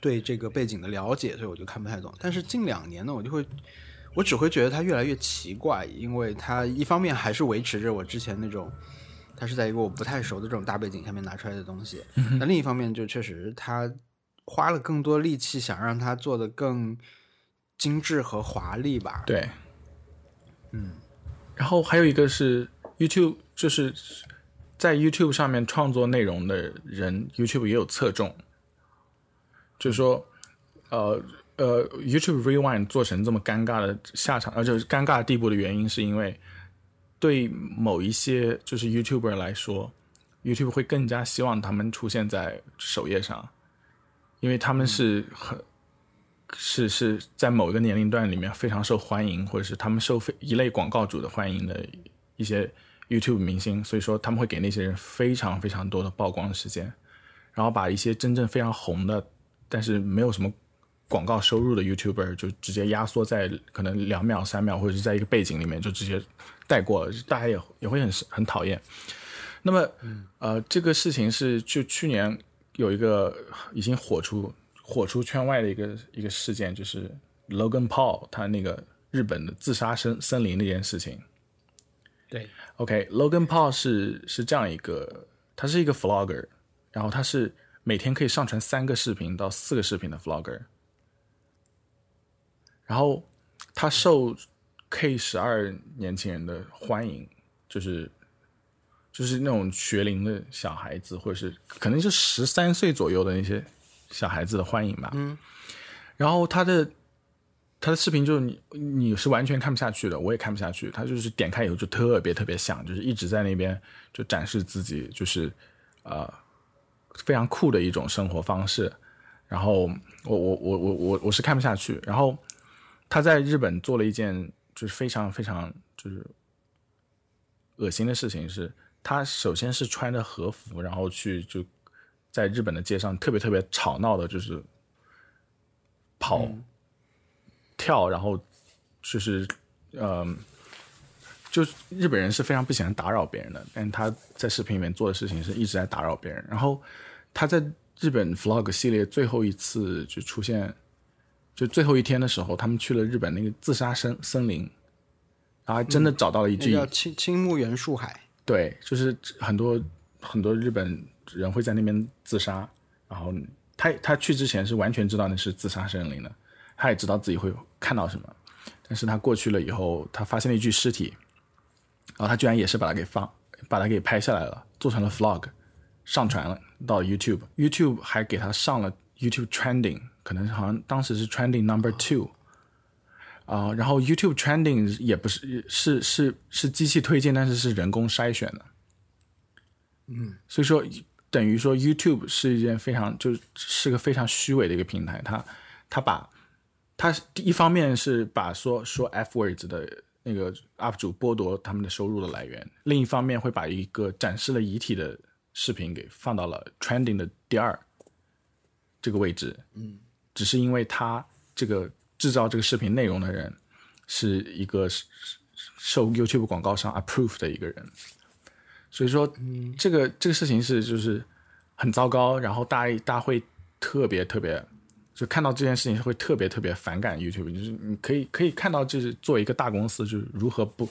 S2: 对这个背景的了解，所以我就看不太懂。但是近两年呢，我就会，我只会觉得它越来越奇怪，因为它一方面还是维持着我之前那种，它是在一个我不太熟的这种大背景下面拿出来的东西。那另一方面，就确实它花了更多力气，想让它做的更精致和华丽吧。
S1: 对，嗯，然后还有一个是 YouTube，就是在 YouTube 上面创作内容的人，YouTube 也有侧重，就是说，呃呃，YouTube Rewind 做成这么尴尬的下场，而，就是尴尬的地步的原因，是因为对某一些就是 YouTuber 来说，YouTube 会更加希望他们出现在首页上，因为他们是很。是是在某一个年龄段里面非常受欢迎，或者是他们受非一类广告主的欢迎的一些 YouTube 明星，所以说他们会给那些人非常非常多的曝光时间，然后把一些真正非常红的，但是没有什么广告收入的 YouTuber 就直接压缩在可能两秒、三秒，或者是在一个背景里面就直接带过了，大家也也会很很讨厌。那么，呃，这个事情是就去年有一个已经火出。火出圈外的一个一个事件，就是 Logan Paul 他那个日本的自杀森森林那件事情。
S2: 对
S1: ，OK，Logan、okay, Paul 是是这样一个，他是一个 vlogger，然后他是每天可以上传三个视频到四个视频的 vlogger，然后他受 K 十二年轻人的欢迎，就是就是那种学龄的小孩子，或者是可能是十三岁左右的那些。小孩子的欢迎吧，嗯，然后他的他的视频就是你你是完全看不下去的，我也看不下去。他就是点开以后就特别特别响，就是一直在那边就展示自己，就是呃非常酷的一种生活方式。然后我我我我我我是看不下去。然后他在日本做了一件就是非常非常就是恶心的事情，是他首先是穿着和服，然后去就在日本的街上特别特别吵闹的，就是跑。跳，然后就是呃，就日本人是非常不喜欢打扰别人的，但他在视频里面做的事情是一直在打扰别人。然后他在日本 vlog 系列最后一次就出现，就最后一天的时候，他们去了日本那个自杀森森林，然后还真的找到了一句
S2: 叫青青木原树海，
S1: 对，就是很多很多日本人会在那边自杀，然后他他去之前是完全知道那是自杀森林的。他也知道自己会看到什么，但是他过去了以后，他发现了一具尸体，然后他居然也是把它给放，把它给拍下来了，做成了 vlog，上传了到 YouTube，YouTube 还给他上了 YouTube Trending，可能好像当时是 Trending Number Two，啊，然后 YouTube Trending 也不是是是是机器推荐，但是是人工筛选的，
S2: 嗯，
S1: 所以说等于说 YouTube 是一件非常就是个非常虚伪的一个平台，它它把它一方面是把说说 F words 的那个 UP 主剥夺他们的收入的来源，另一方面会把一个展示了遗体的视频给放到了 trending 的第二这个位置。
S2: 嗯，
S1: 只是因为他这个制造这个视频内容的人是一个受 YouTube 广告商 approve 的一个人，所以说这个这个事情是就是很糟糕，然后大家大家会特别特别。就看到这件事情会特别特别反感 YouTube，就是你可以可以看到，就是作为一个大公司，就是如何不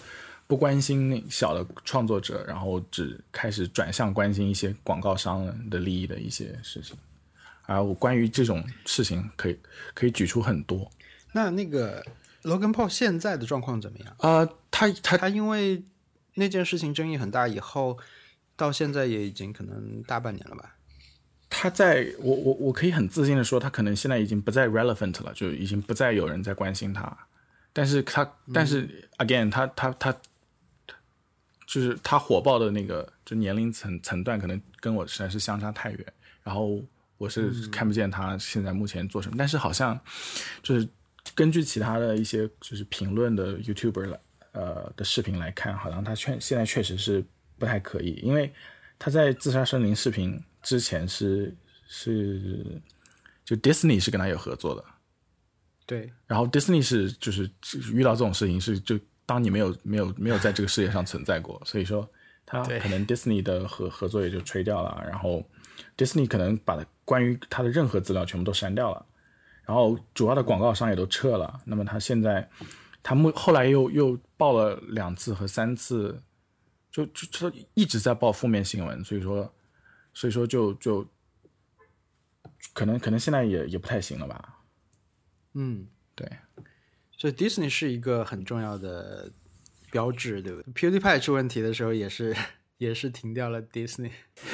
S1: 不关心那小的创作者，然后只开始转向关心一些广告商的利益的一些事情。啊，我关于这种事情可以可以举出很多。
S2: 那那个 Logan Paul 现在的状况怎么样？
S1: 啊，他他
S2: 他因为那件事情争议很大，以后到现在也已经可能大半年了吧。
S1: 他在我我我可以很自信的说，他可能现在已经不再 relevant 了，就已经不再有人在关心他。但是他，但是 again，他他他，就是他火爆的那个就年龄层层段，可能跟我实在是相差太远。然后我是看不见他现在目前做什么。但是好像就是根据其他的一些就是评论的 YouTuber 来呃的视频来看，好像他确现在确实是不太可以，因为他在自杀森林视频。之前是是就 Disney 是跟他有合作的，
S2: 对，
S1: 然后 Disney 是就是遇到这种事情是就当你没有没有没有在这个世界上存在过，所以说他可能 Disney 的合合作也就吹掉了，然后 Disney 可能把关于他的任何资料全部都删掉了，然后主要的广告商也都撤了，那么他现在他目后来又又报了两次和三次，就就就一直在报负面新闻，所以说。所以说，就就可能可能现在也也不太行了吧。
S2: 嗯，
S1: 对。
S2: 所以 Disney 是一个很重要的标志，对不对？PewDiePie 出问题的时候，也是也是停掉了 Disney。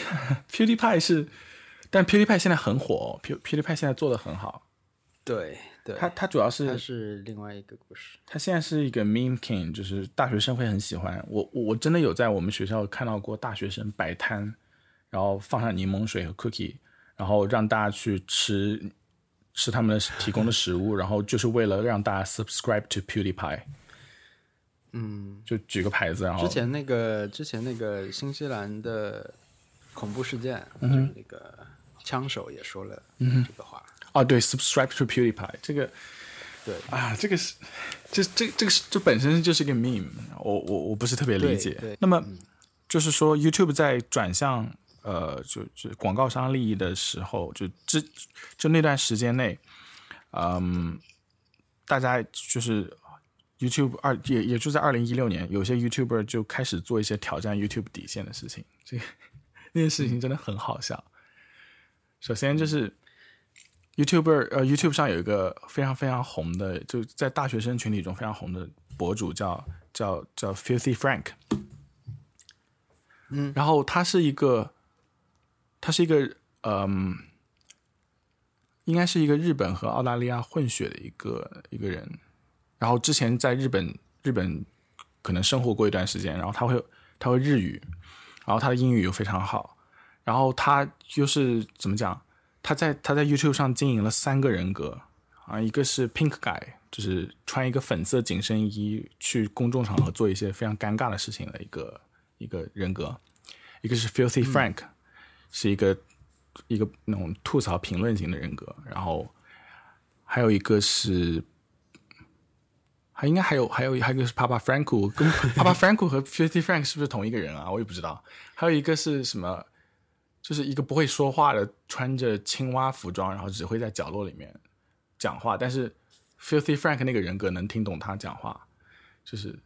S1: PewDiePie 是，但 PewDiePie 现在很火，Pew PewDiePie 现在做的很好。
S2: 对，对。
S1: 他他主要是
S2: 他是另外一个故事。
S1: 他现在是一个 Meme King，就是大学生会很喜欢。我我真的有在我们学校看到过大学生摆摊。然后放上柠檬水和 cookie，然后让大家去吃吃他们的提供的食物，然后就是为了让大家 subscribe to PewDiePie。
S2: 嗯，
S1: 就举个牌子，然后
S2: 之前那个之前那个新西兰的恐怖事件，
S1: 嗯，
S2: 那个枪手也说了
S1: 这
S2: 个话。
S1: 哦，对，subscribe to PewDiePie，这个
S2: 对
S1: 啊，这个是这这这个是这本身就是一个 meme，我我我不是特别理解。那么就是说 YouTube 在转向。呃，就就广告商利益的时候，就这就那段时间内，嗯，大家就是 YouTube 二也也就在二零一六年，有些 YouTuber 就开始做一些挑战 YouTube 底线的事情。这个那件事情真的很好笑。首先就是 YouTuber 呃 YouTube 上有一个非常非常红的，就在大学生群体中非常红的博主，叫叫叫 Filthy Frank。
S2: 嗯，
S1: 然后他是一个。他是一个嗯，应该是一个日本和澳大利亚混血的一个一个人，然后之前在日本日本可能生活过一段时间，然后他会他会日语，然后他的英语又非常好，然后他就是怎么讲？他在他在 YouTube 上经营了三个人格啊，一个是 Pink Guy，就是穿一个粉色紧身衣去公众场合做一些非常尴尬的事情的一个一个人格，一个是 Filthy Frank，、是一个一个那种吐槽评论型的人格，然后还有一个是。还应该还有还有还有一个是 Papa Franco，跟 Papa Franco 和 Filthy Frank 是不是同一个人啊？我也不知道。还有一个是什么？就是一个不会说话的，穿着青蛙服装，然后只会在角落里面讲话。但是 Filthy Frank 那个人格能听懂他讲话，就是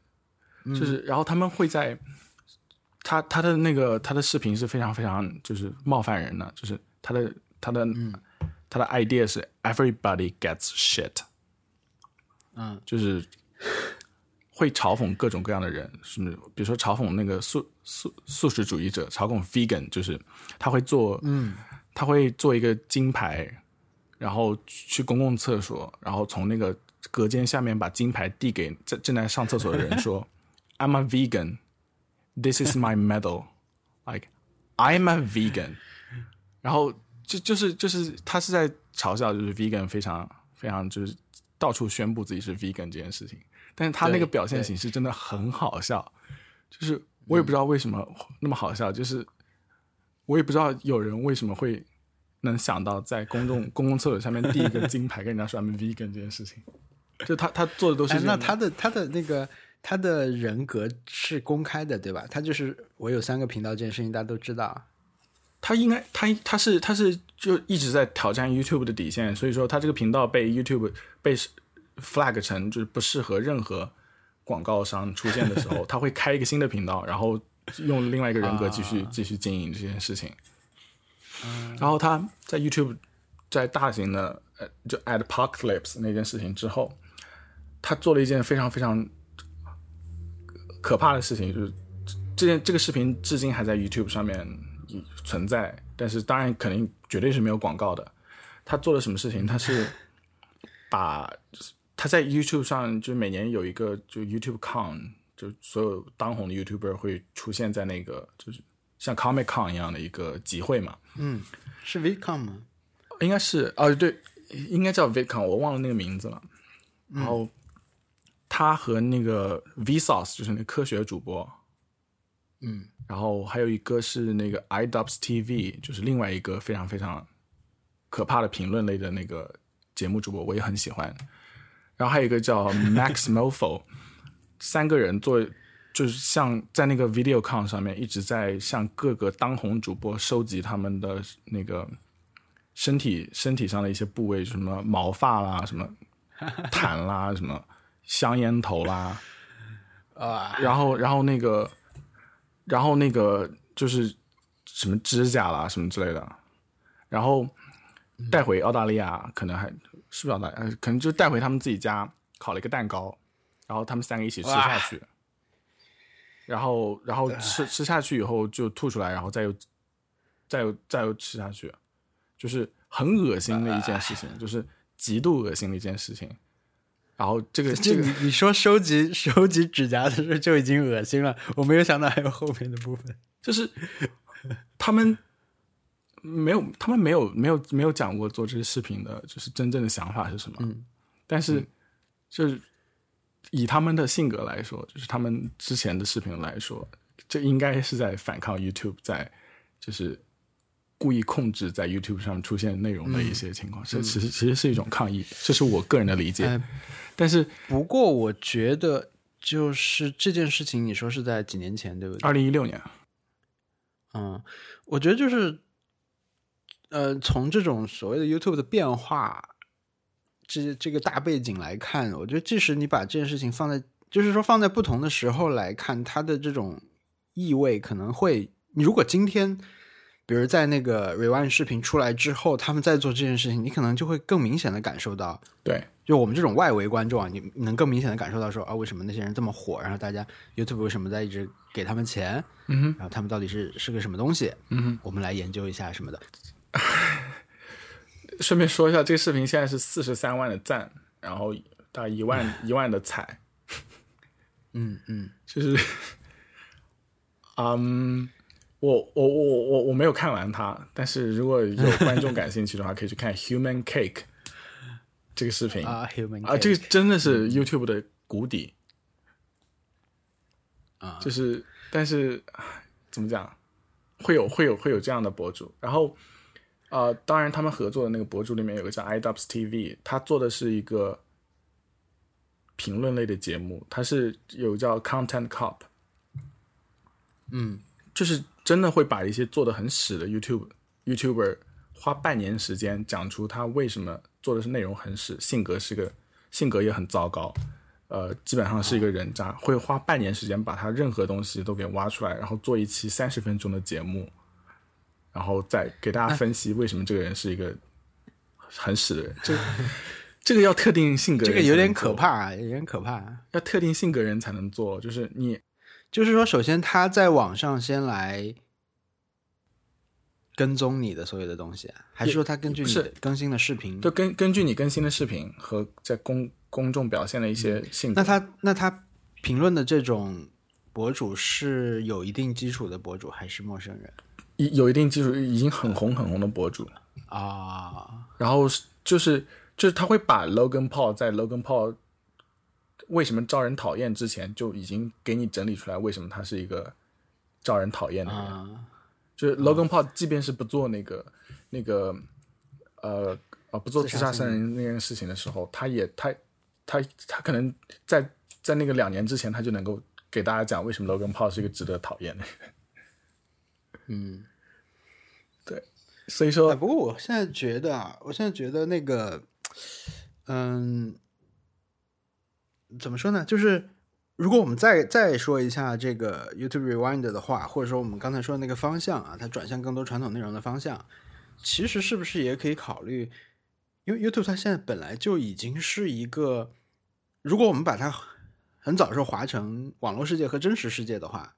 S1: 就是，然后他们会在他他的那个他的视频是非常非常就是冒犯人的，就是他的他的、他的 idea 是 everybody gets shit，
S2: 嗯，
S1: 就是会嘲讽各种各样的人，是？比如说嘲讽那个素素素食主义者，嘲讽 vegan，就是他会做，嗯，他会做一个金牌，然后去公共厕所，然后从那个隔间下面把金牌递给正正在上厕所的人，说：“I'm a vegan, this is my medal, like I'm a vegan。”然后就就是就是他是在嘲笑，就是 vegan 非常非常就是到处宣布自己是 vegan 这件事情。但是他那个表现形式真的很好笑，就是我也不知道为什么那么好笑，就是我也不知道有人为什么会能想到在公众 公共厕所下面递一个金牌跟人家说 I'm vegan 这件事情，就他他做的都是
S2: 那他的他的那个他的人格是公开的，对吧？他就是我有三个频道这件事情，大家都知道。
S1: 他应该他他是他是就一直在挑战 YouTube 的底线，所以说他这个频道被 YouTube 被 flag 成就是不适合任何广告商出现的时候，他会开一个新的频道，然后用另外一个人格继续、继续经营这件事情。然后他在 YouTube 在大型的呃就 Adpocalypse 那件事情之后，他做了一件非常非常可怕的事情，就是这件这个视频至今还在 YouTube 上面存在，但是当然肯定绝对是没有广告的。他做了什么事情？他是把他在 YouTube 上，就每年有一个就 YouTube Con，就所有当红的 YouTuber 会出现在那个就是像 Comic Con 一样的一个集会嘛，嗯
S2: 是 VCon 吗？
S1: 应该是哦对，应该叫 VidCon，我忘了那个名字了。然后他和那个 Vsauce 就是那个科学主播，
S2: 嗯，
S1: 然后还有一个是那个 iDubbbz TV，就是另外一个非常非常可怕的评论类的那个节目主播，我也很喜欢。然后还有一个叫 Max Mofo，三个人做就是像在那个 VideoCon 上面一直在向各个当红主播收集他们的那个身体身体上的一些部位，什么毛发啦，什么痰啦，什么香烟头啦，
S2: 啊，
S1: 然后然后那个，然后那个就是什么指甲啦什么之类的，然后带回澳大利亚，可能还是不是澳大利亚，呃可能就带回他们自己家烤了一个蛋糕，然后他们三个一起吃下去，然后然后吃吃下去以后就吐出来，然后再又再又再又吃下去，就是很恶心的一件事情，就是极度恶心的一件事情。然后这个这个
S2: 你你说收集收集指甲的时候就已经恶心了，我没有想到还有后面的部分。
S1: 就是他们没有，他们没有没有没有讲过做这些视频的，就是真正的想法是什么。
S2: 嗯，
S1: 但是就是以他们的性格来说，就是他们之前的视频来说，这应该是在反抗 YouTube，在就是故意控制在 YouTube 上出现内容的一些情况，这、其实其实是一种抗议，这是我个人的理解。
S2: 哎
S1: 但是
S2: 不过我觉得就是这件事情，你说是在几年前对不对？
S1: 二零一六年，
S2: 嗯，我觉得就是，呃，从这种所谓的 YouTube 的变化，这这个大背景来看，我觉得即使你把这件事情放在，就是说放在不同的时候来看，它的这种意味可能会，你如果今天，比如在那个 Rewind 视频出来之后，他们在做这件事情，你可能就会更明显的感受到，
S1: 对
S2: 就我们这种外围观众啊，你能更明显的感受到说啊，为什么那些人这么火，然后大家 YouTube 为什么在一直给他们钱，
S1: 嗯哼，
S2: 然后他们到底是是个什么东西，
S1: 嗯哼。
S2: 我们来研究一下什么的。
S1: 顺便说一下，这个视频现在是四十三万的赞，然后大概一万 一万的踩，
S2: 嗯嗯，
S1: 就是，嗯，我我我我我没有看完它，但是如果有观众感兴趣的话，可以去看 Human Cake 这个视频。
S2: 啊，human
S1: 啊，这个真的是 YouTube 的谷底，
S2: 啊，
S1: 就是，但是怎么讲，会有会有会有这样的博主，然后呃，当然他们合作的那个博主里面有个叫 iDubbbz TV，他做的是一个评论类的节目，他是有叫 Content Cop，
S2: 嗯。
S1: 就是真的会把一些做的很屎的 YouTube YouTuber 花半年时间讲出他为什么做的是内容很屎，性格是个性格也很糟糕，呃，基本上是一个人渣，会花半年时间把他任何东西都给挖出来，然后做一期三十分钟的节目，然后再给大家分析为什么这个人是一个很屎的人。这这个要特定性格，
S2: 这个有点可，怕，有点可怕。
S1: 要特定性格人才能做，就是你
S2: 就是说，首先他在网上先来跟踪你的所有的东西啊，还是说他根据你更新的视频？
S1: 就根根据你更新的视频和在公公众表现的一些性格，
S2: 那他那他评论的这种博主是有一定基础的博主，还是陌生人
S1: 一有一定基础，已经很红很红的博主，
S2: 啊？
S1: 然后是就是就是他会把 Logan Paul 在 Logan Paul 为什么招人讨厌之前就已经给你整理出来，为什么他是一个招人讨厌的人。
S2: 啊
S1: 就是 Logan Paul 即便是不做那个那个呃呃不做自杀杀人那件事情的时候，他也他他他可能在在那个两年之前，他就能够给大家讲为什么 Logan Paul 是一个值得讨厌的人。
S2: 嗯。
S1: 对所以说
S2: 哎，，不过我现在觉得啊，我现在觉得那个，嗯，怎么说呢？就是如果我们再再说一下这个 YouTube Rewind 的话，或者说我们刚才说的那个方向啊，它转向更多传统内容的方向，其实是不是也可以考虑？因为 YouTube 它现在本来就已经是一个，如果我们把它很早时候划成网络世界和真实世界的话，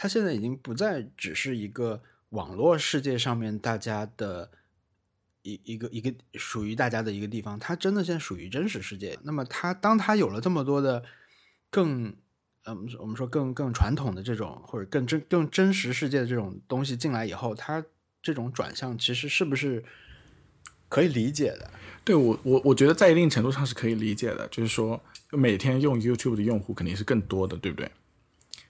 S2: 它现在已经不再只是一个网络世界上面大家的一一个一个属于大家的一个地方，它真的现在属于真实世界。那么它当它有了这么多的更嗯，我们说更更传统的这种或者更真更真实世界的这种东西进来以后，它这种转向其实是不是可以理解的？
S1: 对我我我觉得在一定程度上是可以理解的，就是说每天用 YouTube 的用户肯定是更多的，对不对？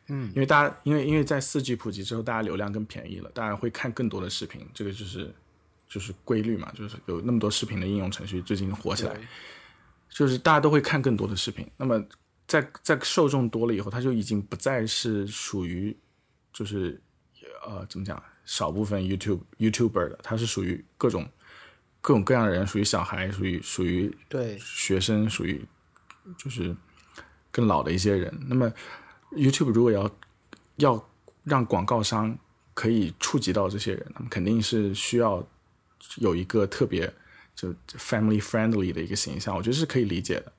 S2: 嗯，
S1: 因为大家因为因为在四 G 普及之后，大家流量更便宜了，大家会看更多的视频，这个就是就是规律嘛，就是有那么多视频的应用程序最近火起来，就是大家都会看更多的视频。那么在在受众多了以后，它就已经不再是属于就是呃怎么讲少部分 YouTube YouTuber 的，它是属于各种各种各样的人，属于小孩，属于属于
S2: 对，
S1: 学生，属于就是更老的一些人。那么 YouTube 如果要要让广告商可以触及到这些人，那么肯定是需要有一个特别就 family friendly 的一个形象，我觉得是可以理解的。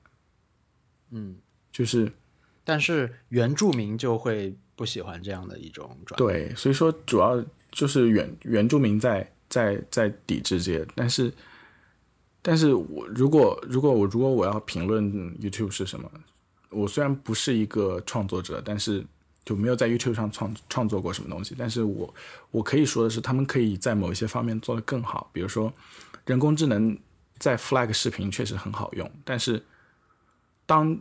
S2: 嗯，
S1: 就是
S2: 但是原住民就会不喜欢这样的一种转
S1: 对，所以说主要就是原原住民在在在抵制这些，但是但是我如果如果我如果我要评论 YouTube 是什么，我虽然不是一个创作者，但是就没有在 YouTube 上创创作过什么东西，但是我我可以说的是，他们可以在某一些方面做得更好，比如说人工智能在 Flag 视频确实很好用，但是当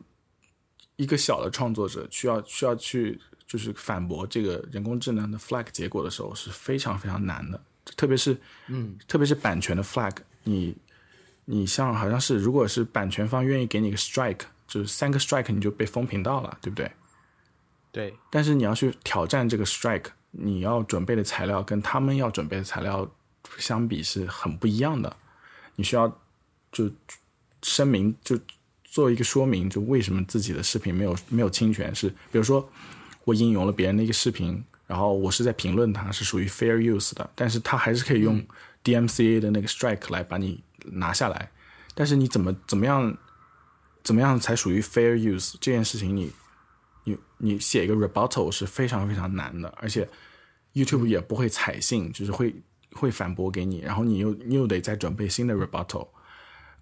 S1: 一个小的创作者需要需要去就是反驳这个人工智能的 flag 结果的时候是非常非常难的，特别是
S2: 嗯，
S1: 特别是版权的 flag，你你像好像是如果是版权方愿意给你一个 strike，就是三个 strike 你就被封频道了，对不对？
S2: 对，
S1: 但是你要去挑战这个 strike，你要准备的材料跟他们要准备的材料相比是很不一样的。你需要就声明，就做一个说明，就为什么自己的视频没有没有侵权，是比如说我引用了别人的一个视频，然后我是在评论它是属于 fair use 的，但是它还是可以用 DMCA 的那个 strike 来把你拿下来。但是你怎么怎么样怎么样才属于 fair use 这件事情你，你你写一个 rebuttal 是非常非常难的，而且 YouTube 也不会采信，就是会会反驳给你，然后你又你又得再准备新的 rebuttal，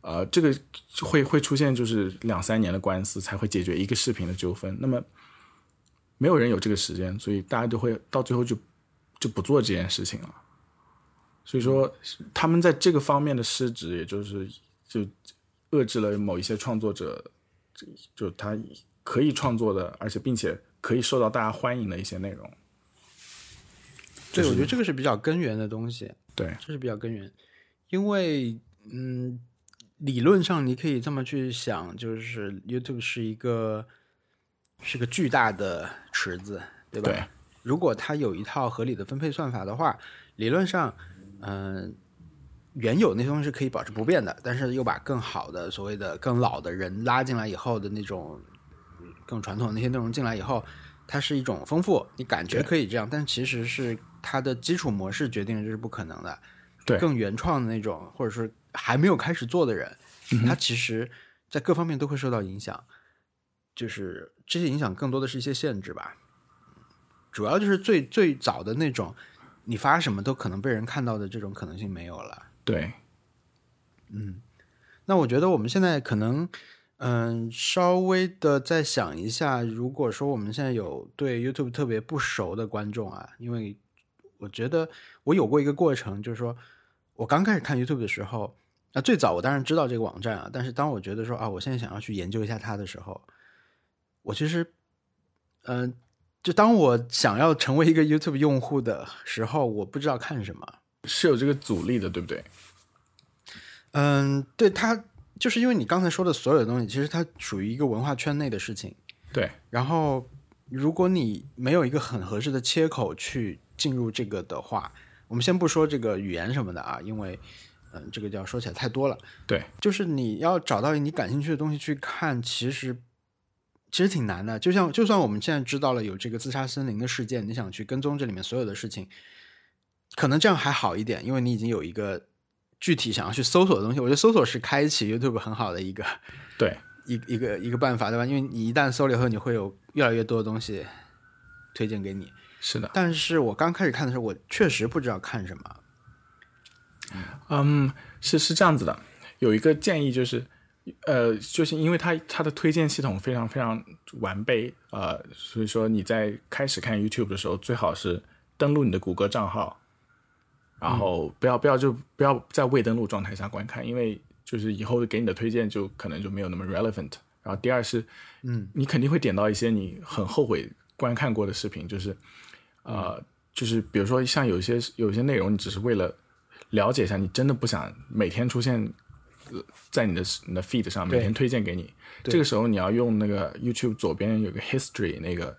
S1: 呃，这个会会出现就是两三年的官司才会解决一个视频的纠纷。那么没有人有这个时间，所以大家就会到最后就就不做这件事情了。所以说，他们在这个方面的失职，也就是就遏制了某一些创作者，就他可以创作的，而且并且可以受到大家欢迎的一些内容。
S2: 对，我觉得这个是比较根源的东西。
S1: 对，
S2: 这是比较根源，因为嗯，理论上你可以这么去想，就是 YouTube 是一个是个巨大的池子，对吧？
S1: 对。
S2: 如果它有一套合理的分配算法的话，理论上，嗯、原有那些东西是可以保持不变的，但是又把更好的所谓的更老的人拉进来以后的那种嗯更传统的那些内容进来以后，它是一种丰富，你感觉可以这样，但其实是它的基础模式决定了这是不可能的。
S1: 对
S2: 更原创的那种，或者说还没有开始做的人，他其实在各方面都会受到影响。就是这些影响更多的是一些限制吧，主要就是最最早的那种，你发什么都可能被人看到的这种可能性没有了。
S1: 对，嗯
S2: 那我觉得我们现在可能，嗯，稍微的再想一下，如果说我们现在有对 YouTube 特别不熟的观众啊，因为我觉得我有过一个过程，就是说我刚开始看 YouTube 的时候，啊，最早我当然知道这个网站啊，但是当我觉得说啊，我现在想要去研究一下它的时候，我其实，嗯、就当我想要成为一个 YouTube 用户的时候，我不知道看什么。
S1: 是有这个阻力的，对不对？
S2: 嗯，对，它就是因为你刚才说的所有的东西，其实它属于一个文化圈内的事情。
S1: 对，
S2: 然后，如果你没有一个很合适的切口去进入这个的话，我们先不说这个语言什么的啊，因为嗯，这个就要说起来太多了。
S1: 对，
S2: 就是你要找到你感兴趣的东西去看，其实其实挺难的。就像就算我们现在知道了有这个自杀森林的事件，你想去跟踪这里面所有的事情，可能这样还好一点，因为你已经有一个具体想要去搜索的东西。我觉得搜索是开启 YouTube 很好的一个
S1: 对，
S2: 一一个一个办法，对吧？因为你一旦搜了以后，你会有越来越多的东西推荐给你。
S1: 是的。
S2: 但是我刚开始看的时候，我确实不知道看什么。
S1: 嗯，是是这样子的，有一个建议就是，呃，就是因为它它的推荐系统非常非常完备，呃，所以说你在开始看 YouTube 的时候，最好是登录你的谷歌账号，然后不要不要就不要在未登录状态下观看，因为就是以后给你的推荐就可能就没有那么 relevant。然后第二是，
S2: 嗯，
S1: 你肯定会点到一些你很后悔观看过的视频，就是，呃，就是比如说像有一些有一些内容，你只是为了了解一下，你真的不想每天出现呃在你的你的 feed 上，每天推荐给你。这个时候你要用那个 YouTube 左边有个 History 那个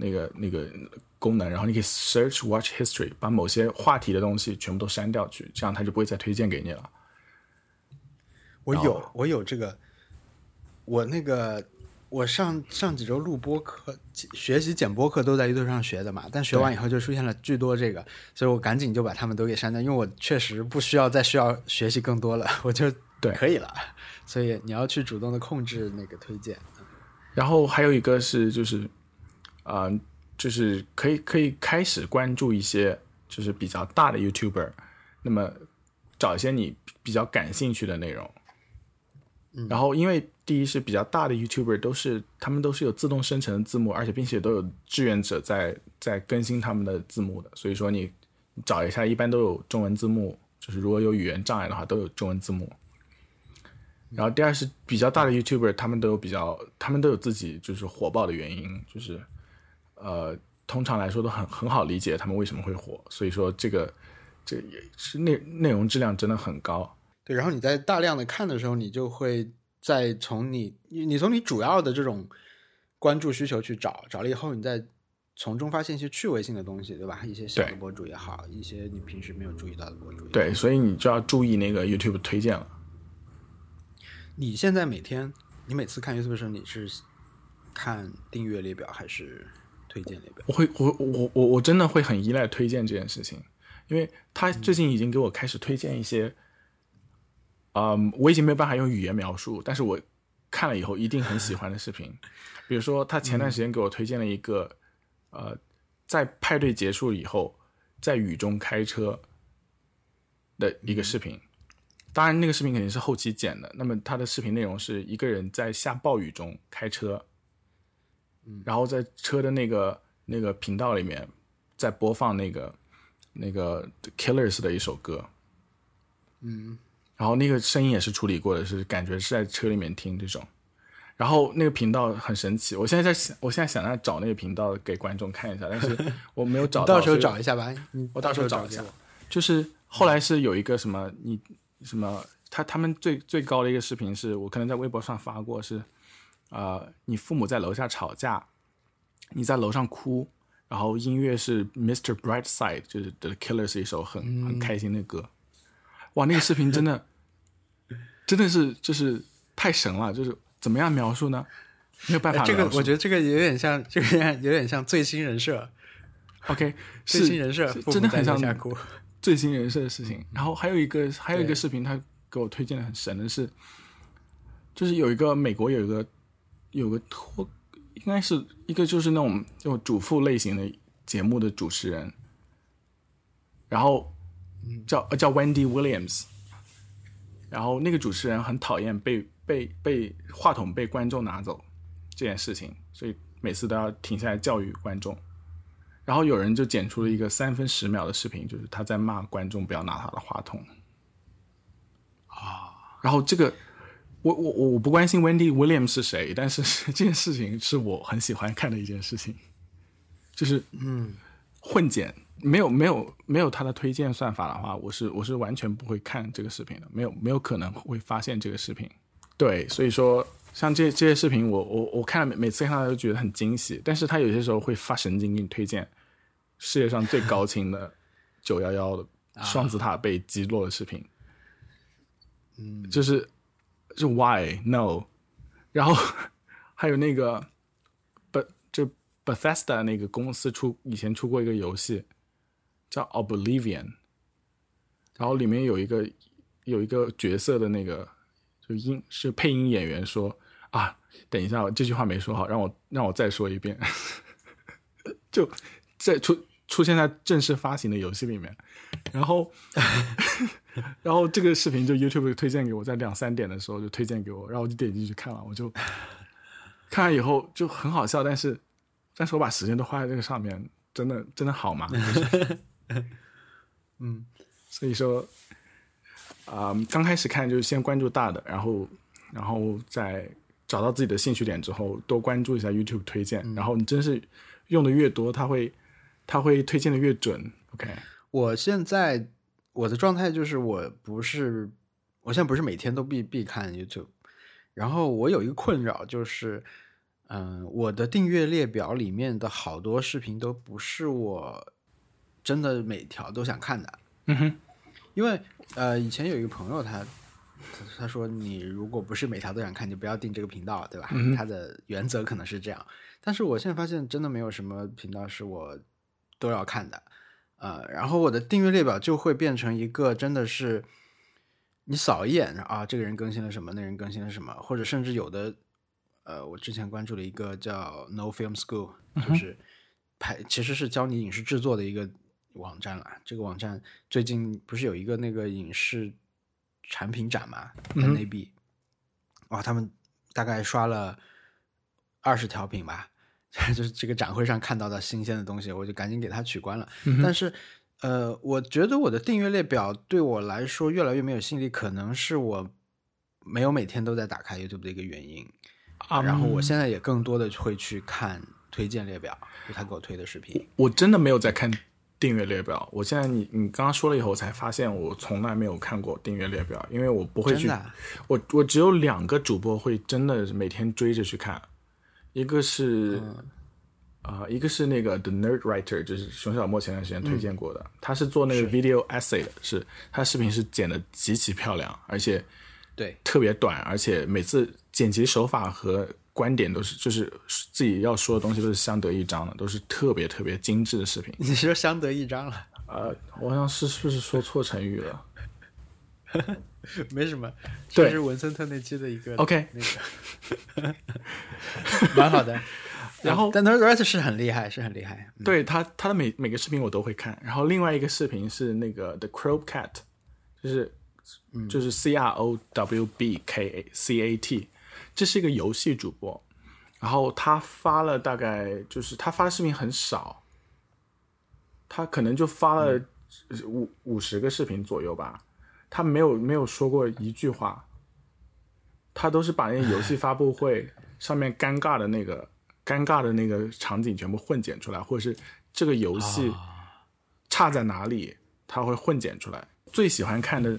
S1: 那个那个功能，然后你可以 Search Watch History，把某些话题的东西全部都删掉去，这样它就不会再推荐给你了。
S2: 我有，
S1: 哦
S2: 我有这个，我那个，我上上几周录播课，学习剪播课都在 YouTube 上学的嘛，但学完以后就出现了巨多这个，所以我赶紧就把他们都给删掉，因为我确实不需要再需要学习更多了，我就
S1: 对
S2: 可以了。所以你要去主动的控制那个推荐。
S1: 然后还有一个是就是，呃，就是可以可以开始关注一些就是比较大的 YouTuber，那么找一些你比较感兴趣的内容。然后，因为第一是比较大的 YouTuber 都是他们都是有自动生成的字幕，而且并且都有志愿者在在更新他们的字幕的，所以说你找一下，一般都有中文字幕，就是如果有语言障碍的话，都有中文字幕。然后第二是比较大的 YouTuber，他们都有比较，他们都有自己就是火爆的原因，就是呃，通常来说都很很好理解他们为什么会火，所以说这个这也是内内容质量真的很高。
S2: 对，然后你在大量的看的时候，你就会再从你你你从你主要的这种关注需求去找，找了以后，你再从中发现一些趣味性的东西，对吧？一些小的博主也好，一些你平时没有注意到的博主也好。
S1: 对，所以你就要注意那个 YouTube 推荐了。
S2: 你现在每天，你每次看 YouTube 的时候，你是看订阅列表还是推荐列表？
S1: 我会，我我我我真的会很依赖推荐这件事情，因为他最近已经给我开始推荐一些，嗯，我已经没有办法用语言描述，但是我看了以后一定很喜欢的视频。比如说，他前段时间给我推荐了一个，呃，在派对结束以后，在雨中开车，的一个视频。当然，那个视频肯定是后期剪的。那么他的视频内容是一个人在下暴雨中开车，然后在车的那个那个频道里面在播放那个那个 Killers 的一首歌，
S2: 嗯，
S1: 然后那个声音也是处理过的，是感觉是在车里面听这种。然后那个频道很神奇，我现在在想，我现在想要找那个频道给观众看一下，但是 我没有找到。
S2: 到时候找一下吧，
S1: 我到时候找一下。就是后来是有一个什么你什么他他们最最高的一个视频是我可能在微博上发过是，呃，你父母在楼下吵架，你在楼上哭，然后音乐是 Mr. Brightside，就是 The Killers 一首很很开心的歌，哇，那个视频真的真的是就是太神了，就是怎么样描述呢？没有办法
S2: 哎这个。我觉得这个有点像，这个有点像最新人设
S1: ，OK
S2: 最新人设
S1: 真的很像
S2: 哭。
S1: 最新人设的事情。然后还有一个还有一个视频，他给我推荐的很神的是，就是有一个美国有一个有个脱，应该是一个就是那种这种主妇类型的节目的主持人，然后叫呃叫 Wendy Williams，然后那个主持人很讨厌被被被话筒被观众拿走这件事情，所以每次都要停下来教育观众。然后有人就剪出了一个三分十秒的视频，就是他在骂观众不要拿他的话筒啊。然后这个，我我我我不关心 Wendy Williams 是谁，但是 这件事情是我很喜欢看的一件事情，就是嗯，混剪没有没有没有他的推荐算法的话，我是我是完全不会看这个视频的，没有没有可能会发现这个视频。对，所以说像这这些视频我，我我看了每每次看到都觉得很惊喜，但是他有些时候会发神经给你推荐世界上最高清的九幺幺的 双子塔被击落的视频，嗯，就是就 why no，然后 还有那个 b 就 Bethesda 那个公司出以前出过一个游戏叫 Oblivion，然后里面有一个有一个角色的那个就音是配音演员说啊，等一下，这句话没说好，让我让我再说一遍，就再出出现在正式发行的游戏里面，然后 然后这个视频就 YouTube 推荐给我，在两三点的时候就推荐给我，然后我就点进去看了，我就看完以后就很好笑，但是但是我把时间都花在这个上面，真的真的好吗？就 是
S2: 嗯，
S1: 所以说，啊、刚开始看就是先关注大的，然后然后再找到自己的兴趣点之后，多关注一下 YouTube 推荐，然后你真是用的越多，它会它会推荐的越准。OK，
S2: 我现在我的状态就是，我不是，我现在不是每天都必必看 YouTube，然后我有一个困扰就是，嗯、我的订阅列表里面的好多视频都不是我真的每条都想看的，
S1: 嗯哼，
S2: 因为呃，以前有一个朋友他。他他说：“你如果不是每条都想看，就不要订这个频道，对吧？他的原则可能是这样。但是我现在发现，真的没有什么频道是我都要看的。呃，然后我的订阅列表就会变成一个真的是你扫一眼啊，这个人更新了什么，那人更新了什么，或者甚至有的，呃，我之前关注了一个叫 No Film School，就是拍其实是教你影视制作的一个网站了。这个网站最近不是有一个那个影视产品展嘛，NAB，、哇，他们大概刷了二十条屏吧。就是这个展会上看到的新鲜的东西，我就赶紧给它取关了。但是，呃，我觉得我的订阅列表对我来说越来越没有吸引力，可能是我没有每天都在打开 YouTube 的一个原因。
S1: 啊
S2: 然后我现在也更多的会去看推荐列表，就他给我推的视频。
S1: 我真的没有在看订阅列表。我现在你你刚刚说了以后，我才发现我从来没有看过订阅列表，因为我不会去我我只有两个主播会真的每天追着去看，一个是啊、一个是那个 The Nerd Writer，就是熊小莫前段时间推荐过的，他是做那个 video essay 的，是他视频是剪的极其漂亮，而且
S2: 对，
S1: 特别短，而且每次剪辑手法和观点都是就是自己要说的东西都是相得益彰的，都是特别特别精致的视频。
S2: 你说相得益彰了，
S1: 呃，我好像是是不是说错成语了
S2: 没什么，
S1: 对。
S2: 这是文森特那期的一个
S1: ？OK，
S2: 那个，蛮好的。
S1: 然后
S2: 但 Nerd Writer 是很厉害，是很厉害。
S1: 对他他的每每个视频我都会看，然后另外一个视频是那个 The Crow Cat，就是就是 C R O W B K A C A T，这是一个游戏主播，然后他发了大概就是他发的视频很少，他可能就发了五五十个视频左右吧，他没有没有说过一句话，他都是把那个游戏发布会上面尴尬的那个尴尬的那个场景全部混剪出来，或者是这个游戏差在哪里，他会混剪出来。最喜欢看的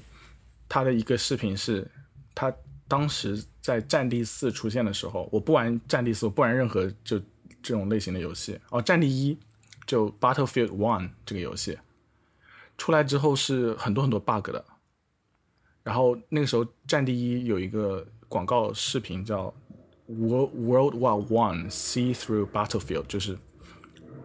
S1: 他的一个视频是，他当时在《战地四》出现的时候，我不玩《战地四》，我不玩任何就这种类型的游戏。哦，《战地一》就《Battlefield One》这个游戏出来之后是很多很多 bug 的。然后那个时候，《战地一》有一个广告视频叫 “World World War One See Through Battlefield”，就是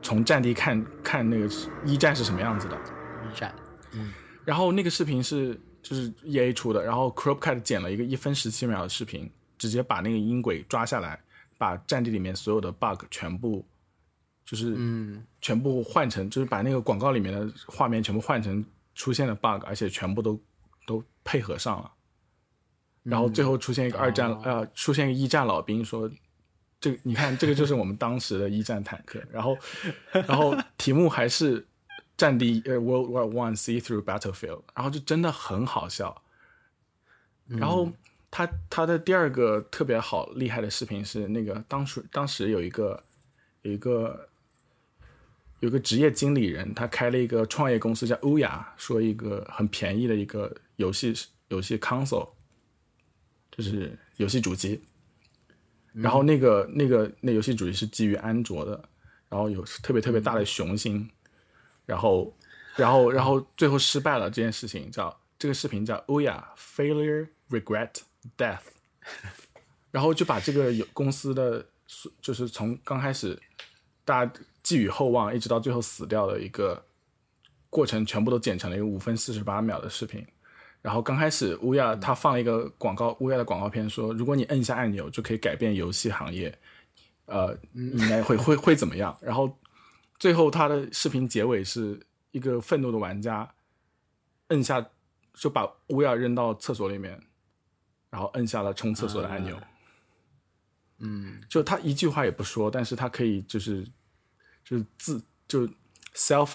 S1: 从战地看看那个一战是什么样子的。
S2: 一战，嗯
S1: 然后那个视频是就是 E A 出的，然后 CropCut 剪了一个一分十七秒的视频，直接把那个音轨抓下来，把战地里面所有的 bug 全部就是
S2: 嗯
S1: 全部换成，就是把那个广告里面的画面全部换成出现的 bug，而且全部都都配合上了。然后最后出现一个二战、呃，出现一个一战老兵说：“这个你看，这个就是我们当时的一战坦克。”然后，然后题目还是战地呃 World War One See Through Battlefield，然后就真的很好笑。然后他他的第二个特别好厉害的视频是那个当时当时有一个有一个有个职业经理人，他开了一个创业公司叫欧雅，说一个很便宜的一个游戏游戏 console，就是游戏主机。然后那个那个那游戏主机是基于安卓的，然后有特别特别大的雄心，然后然后然后最后失败了这件事情叫这个视频叫欧雅 failure regret death，然后就把这个有公司的就是从刚开始大家寄予厚望，一直到最后死掉的一个过程，全部都剪成了一个五分四十八秒的视频。然后刚开始乌鸦他放了一个广告，乌鸦的广告片说，如果你摁一下按钮就可以改变游戏行业，呃，应该会会会怎么样？然后最后他的视频结尾是一个愤怒的玩家摁下就把乌鸦扔到厕所里面，然后摁下了冲厕所的按钮。
S2: 嗯，
S1: 就他一句话也不说，但是他可以就是就是自就 self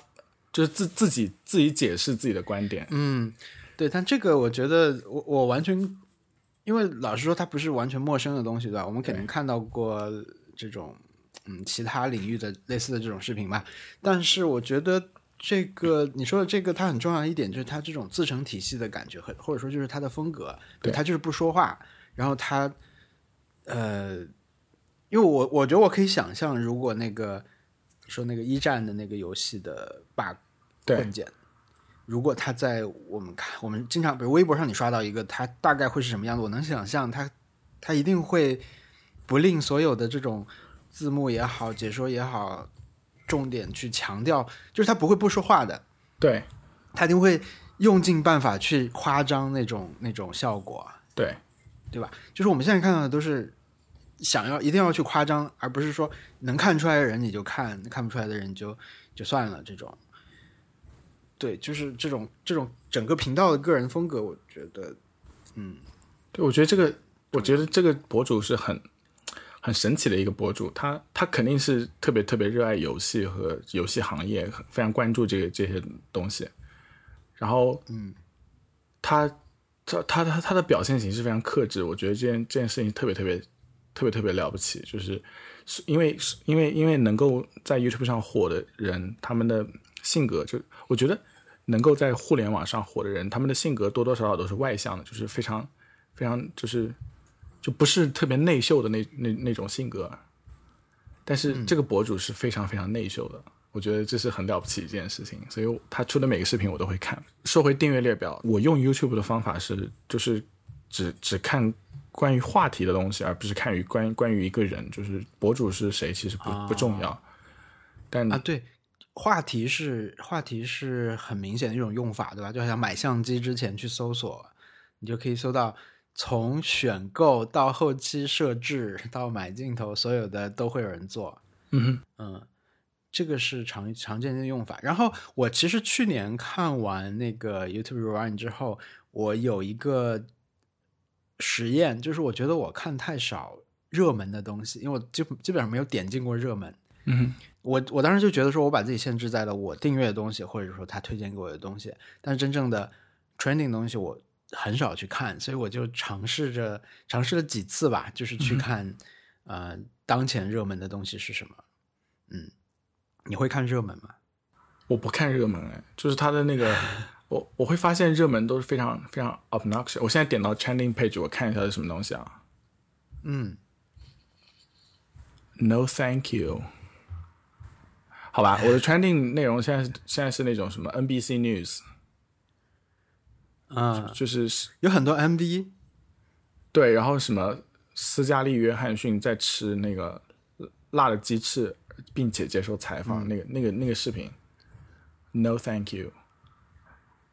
S1: 就是自自己自己解释自己的观点。
S2: 嗯，对，但这个我觉得我我完全，因为老实说，它不是完全陌生的东西，对吧？我们肯定看到过这种嗯其他领域的类似的这种视频吧。但是我觉得这个你说的这个，它很重要的一点就是它这种自成体系的感觉，和或者说就是它的风格，对，它就是不说话，然后它呃，因为我我觉得我可以想象，如果那个说那个一战的那个游戏的 bug
S1: 对。
S2: 如果他在我们看，我们经常比如微博上你刷到一个，他大概会是什么样子？我能想象他，他一定会不吝所有的这种字幕也好、解说也好，重点去强调，就是他不会不说话的，
S1: 对
S2: 他一定会用尽办法去夸张那种那种效果，
S1: 对
S2: 对吧？就是我们现在看到的都是想要一定要去夸张，而不是说能看出来的人你就看，看不出来的人就就算了这种。对，就是这种这种整个频道的个人风格，我觉得，嗯，
S1: 对，我觉得这个，我觉得这个博主是很很神奇的一个博主，他他肯定是特别特别热爱游戏和游戏行业，非常关注这个这些东西。然后，
S2: 嗯，
S1: 他他他他他的表现形式非常克制，我觉得这件这件事情特别特别特别特别了不起，就是因为因为因为能够在 YouTube 上火的人，他们的性格就我觉得。能够在互联网上火的人，他们的性格多多少少都是外向的，就是非常非常就是就不是特别内秀的那那那种性格。但是这个博主是非常非常内秀的，我觉得这是很了不起一件事情，所以他出的每个视频我都会看。说回订阅列表，我用 YouTube 的方法是就是只只看关于话题的东西，而不是看于关关于一个人，就是博主是谁其实不、不重要。但
S2: 啊，对。话题是话题是很明显的一种用法，对吧？就好像买相机之前去搜索，你就可以搜到从选购到后期设置到买镜头，所有的都会有人做。
S1: 嗯
S2: 嗯，这个是常常见的用法。然后我其实去年看完那个 YouTube Rewind 之后，我有一个实验，就是我觉得我看太少热门的东西，因为我基基本上没有点进过热门。
S1: 嗯
S2: 我我当时就觉得说，我把自己限制在了我订阅的东西，或者说他推荐给我的东西，但是真正的 trending 的东西我很少去看，所以我就尝试着尝试了几次吧，就是去看、呃当前热门的东西是什么。嗯，你会看热门吗？
S1: 我不看热门哎，就是他的那个，我我会发现热门都是非常非常 obnoxious。我现在点到 trending page，我看一下是什么东西啊
S2: 嗯
S1: ，？No thank you。好吧，我的 trending 内容现在是现在是那种什么 NBC News，
S2: 啊、
S1: 就是
S2: 有很多 MV，
S1: 对，然后什么斯嘉丽·约翰逊在吃那个辣的鸡翅，并且接受采访，那个那个那个视频，No thank you。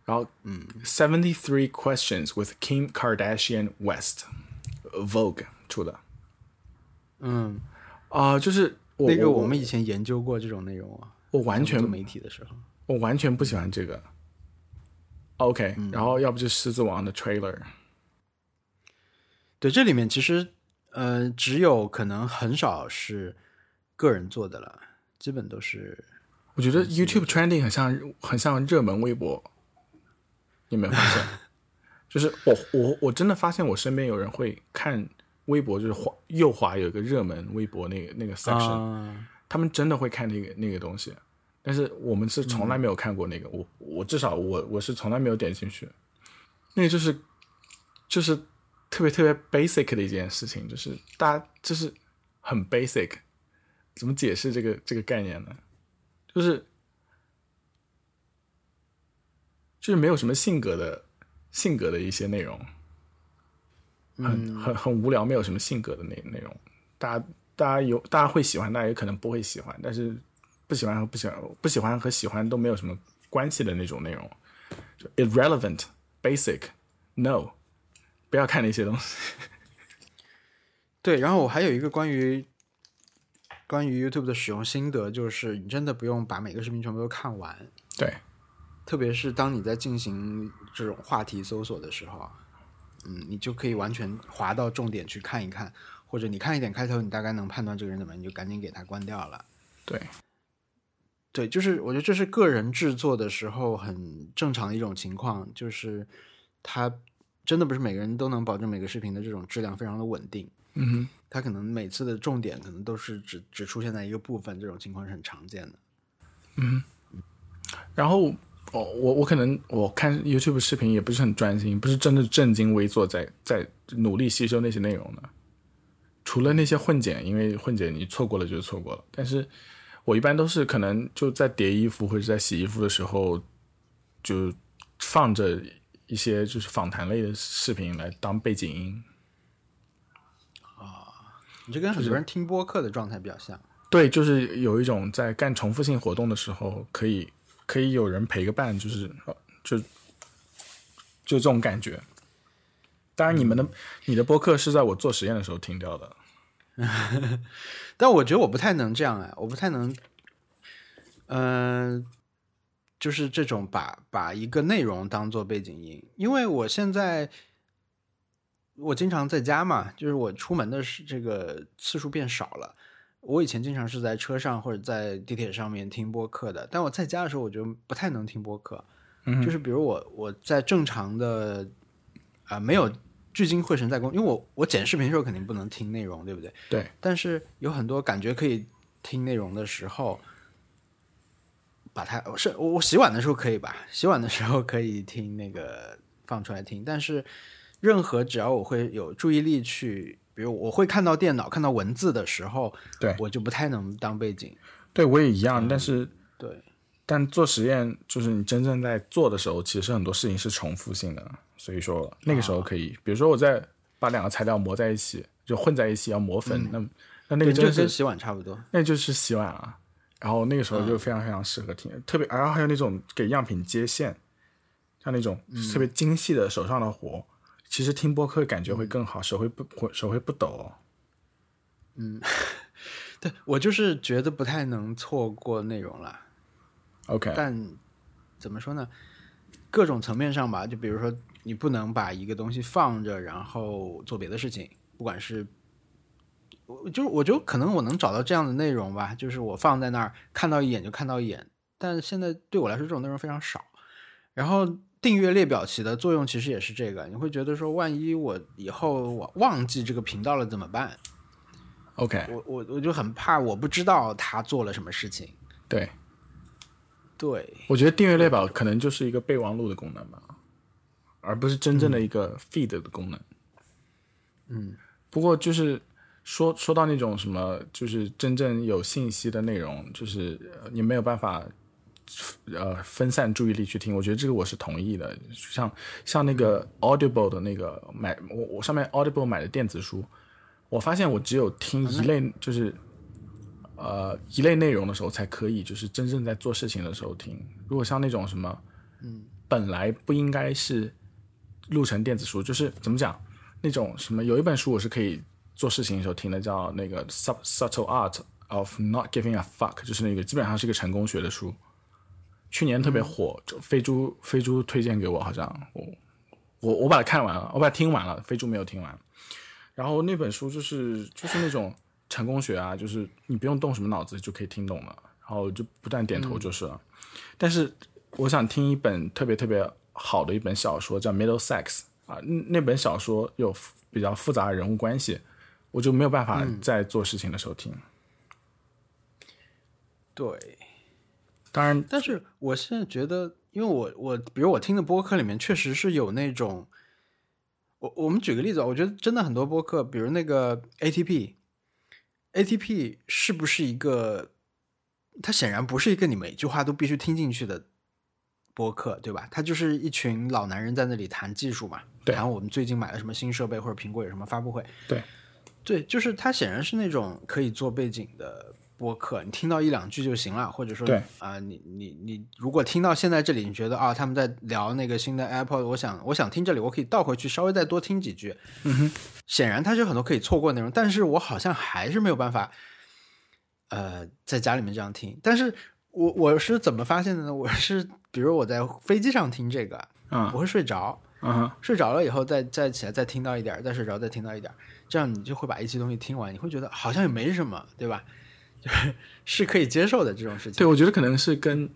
S1: 然后，嗯，Seventy Three Questions with Kim Kardashian West，Vogue 出的
S2: 嗯，
S1: 啊、就是我
S2: 那个
S1: 我
S2: 我们以前研究过这种内容啊，
S1: 我完全
S2: 媒体的时候。
S1: 我完全不喜欢这个。OK，、然
S2: 嗯
S1: 后要不就狮子王的 trailer，
S2: 对，这里面其实呃，只有可能很少是个人做的了，基本都是
S1: 我觉得 YouTube trending 很像很像热门微博，你有没有发现？就是我我我真的发现我身边有人会看微博，就是滑右滑有一个热门微博那个那个 section，、
S2: 啊，
S1: 他们真的会看那个那个东西，但是我们是从来没有看过那个，我我至少我我是从来没有点进去，那个就是就是特别特别 basic 的一件事情，就是大家就是很 basic，怎么解释这个这个概念呢？就是就是没有什么性格的性格的一些内容，很很很无聊，没有什么性格的那内容。大家大家有大家会喜欢，大家也可能不会喜欢，但是不喜欢和不喜欢不喜欢和喜欢都没有什么关系的那种内容，irrelevant basic no，不要看那些东西。
S2: 对。然后我还有一个关于关于 YouTube 的使用心得，就是你真的不用把每个视频全部都看完，
S1: 对，
S2: 特别是当你在进行这种话题搜索的时候啊，嗯，你就可以完全划到重点去看一看，或者你看一点开头，你大概能判断这个人怎么，你就赶紧给他关掉了。
S1: 对，
S2: 对，就是我觉得这是个人制作的时候很正常的一种情况，就是他真的不是每个人都能保证每个视频的这种质量非常的稳定，
S1: 嗯哼，
S2: 他可能每次的重点可能都是只只出现在一个部分，这种情况是很常见的。
S1: 嗯然后我我我可能我看 YouTube 视频也不是很专心，不是真的正襟危坐在在努力吸收那些内容的。除了那些混剪，因为混剪你错过了就错过了。但是我一般都是可能就在叠衣服或者在洗衣服的时候，就放着一些就是访谈类的视频来当背景音。
S2: 啊你这跟很多人听播客的状态比较像。
S1: 对，就是有一种在干重复性活动的时候，可以可以有人陪个伴，就是呃就就这种感觉。当然，你们的、你的播客是在我做实验的时候听掉的。
S2: 但我觉得我不太能这样哎，我不太能，嗯、就是这种把把一个内容当做背景音，因为我现在我经常在家嘛，就是我出门的是这个次数变少了。我以前经常是在车上或者在地铁上面听播客的，但我在家的时候，我就不太能听播客。
S1: 嗯
S2: 就是比如我我在正常的啊、没有聚精会神在工，因为我我剪视频的时候肯定不能听内容，对不对？
S1: 对，
S2: 但是有很多感觉可以听内容的时候，把它是我我洗碗的时候可以吧？洗碗的时候可以听那个放出来听，但是任何只要我会有注意力去，比如我会看到电脑看到文字的时候，
S1: 对
S2: 我就不太能当背景。
S1: 对我也一样，但是
S2: 对，
S1: 但做实验就是你真正在做的时候，其实很多事情是重复性的，所以说那个时候可以，比如说我在把两个材料磨在一起，就混在一起要磨粉，那那那，个
S2: 就跟洗碗差不多。
S1: 那就是洗碗啊。然后那个时候就非常非常适合听，特别然后还有那种给样品接线，像那种特别精细的手上的活，其实听播客感觉会更好，手会不手会不抖、嗯。
S2: 对我就是觉得不太能错过内容了。
S1: OK，
S2: 但怎么说呢？各种层面上吧，就比如说，你不能把一个东西放着，然后做别的事情，不管是，我就是我觉得可能我能找到这样的内容吧，就是我放在那儿看到一眼就看到一眼，但现在对我来说这种内容非常少。然后订阅列表起的作用其实也是这个，你会觉得说，万一我以后我忘记这个频道了怎么办
S1: ？OK，
S2: 我我我就很怕我不知道他做了什么事情。
S1: 对，
S2: 对，
S1: 我觉得订阅列表可能就是一个备忘录的功能吧，而不是真正的一个 feed 的功能。
S2: 嗯，
S1: 不过就是说说到那种什么，就是真正有信息的内容，就是呃你没有办法呃分散注意力去听，我觉得这个我是同意的。像像那个 Audible 的那个买我我上面 Audible 买的电子书，我发现我只有听一类就是。呃，一类内容的时候才可以，就是真正在做事情的时候听。如果像那种什么，嗯，本来不应该是录成电子书，就是怎么讲，那种什么，有一本书我是可以做事情的时候听的，叫那个 Sub Subtle Art of Not Giving a Fuck，就是那个基本上是一个成功学的书，去年特别火，就飞猪飞猪推荐给我，好像我我我把它看完了，我把它听完了，飞猪没有听完。然后那本书就是就是那种成功学啊，就是你不用动什么脑子就可以听懂了，然后就不断点头就是了。但是我想听一本特别特别好的一本小说，叫《Middlesex》啊，那那本小说有比较复杂的人物关系，我就没有办法在做事情的时候听。
S2: 对，
S1: 当然，
S2: 但是我现在觉得，因为我我比如我听的播客里面确实是有那种，我我们举个例子啊，我觉得真的很多播客，比如那个 ATP，ATP 是不是一个？它显然不是一个你每句话都必须听进去的播客，对吧？它就是一群老男人在那里谈技术嘛，
S1: 对
S2: 谈我们最近买了什么新设备，或者苹果有什么发布会。
S1: 对，
S2: 对，就是它显然是那种可以做背景的播客，你听到一两句就行了，或者说
S1: 对
S2: 啊、你你你如果听到现在这里，你觉得啊他们在聊那个新的 Apple，我想我想听这里，我可以倒回去稍微再多听几句。
S1: 嗯哼，
S2: 显然它是很多可以错过内容，但是我好像还是没有办法，呃，在家里面这样听。但是我我是怎么发现的呢？我是比如我在飞机上听这个，
S1: 嗯
S2: 我会睡着，
S1: 嗯哼，
S2: 睡着了以后再再起来再听到一点儿，再睡着再听到一点儿，这样你就会把一期东西听完，你会觉得好像也没什么，对吧？就 是是可以接受的这种事情。
S1: 对，我觉得可能是跟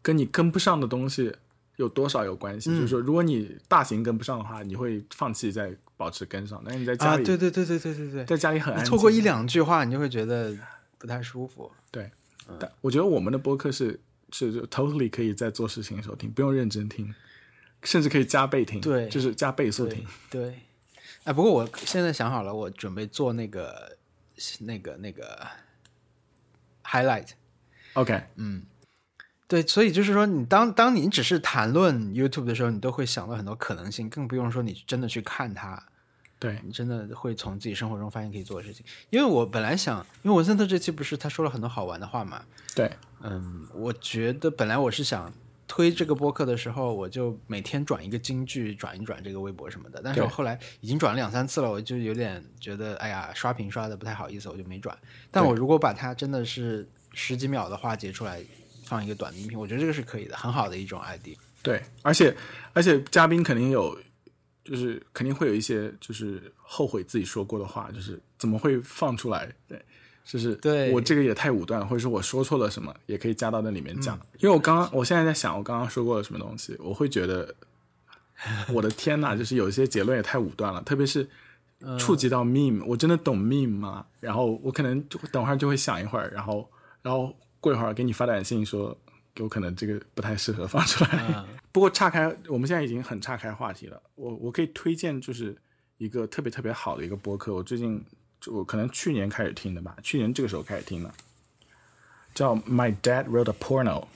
S1: 跟你跟不上的东西有多少有关系。
S2: 嗯
S1: 就是说，如果你大型跟不上的话，你会放弃再保持跟上。但是你在家
S2: 啊，
S1: 里，
S2: 对对对对对对对，
S1: 在家里很安静，
S2: 错过一两句话，你就会觉得不太舒服。
S1: 对但我觉得我们的播客是是就 totally 可以在做事情的时候听，不用认真听，甚至可以加倍听，
S2: 对
S1: 就是加倍速
S2: 对
S1: 听。
S2: 对，哎，不过我现在想好了，我准备做那个那个那个 highlight。
S1: OK，嗯。
S2: 对，所以就是说，你当当你只是谈论 YouTube 的时候，你都会想到很多可能性，更不用说你真的去看它，
S1: 对，
S2: 你真的会从自己生活中发现可以做的事情。因为我本来想，因为文森特这期不是他说了很多好玩的话嘛，
S1: 对，
S2: 嗯，我觉得本来我是想推这个播客的时候，我就每天转一个京剧，转一转这个微博什么的。但是我后来已经转了两三次了，我就有点觉得，哎呀，刷屏刷的不太好意思，我就没转。但我如果把它真的是十几秒的话截出来，放一个短音频，我觉得这个是可以的，很好的一种 idea。
S1: 对，而且而且嘉宾肯定有，就是肯定会有一些就是后悔自己说过的话，就是怎么会放出来？对，就是
S2: 对
S1: 我这个也太武断了，或者是我说错了什么，也可以加到那里面
S2: 嗯
S1: 讲。因为我刚刚我现在在想，我刚刚说过了什么东西，我会觉得 我的天呐，就是有一些结论也太武断了，特别是。
S2: 嗯
S1: 触及到 meme，我真的懂 meme 吗？然后我可能就等会儿就会想一会儿，然后然后过一会儿给你发短信说，有可能这个不太适合放出来。
S2: 嗯
S1: 不过岔开，我们现在已经很岔开话题了。我我可以推荐就是一个特别特别好的一个播客，我最近就我可能去年开始听的吧，去年这个时候开始听的，叫 My Dad Wrote a Porno，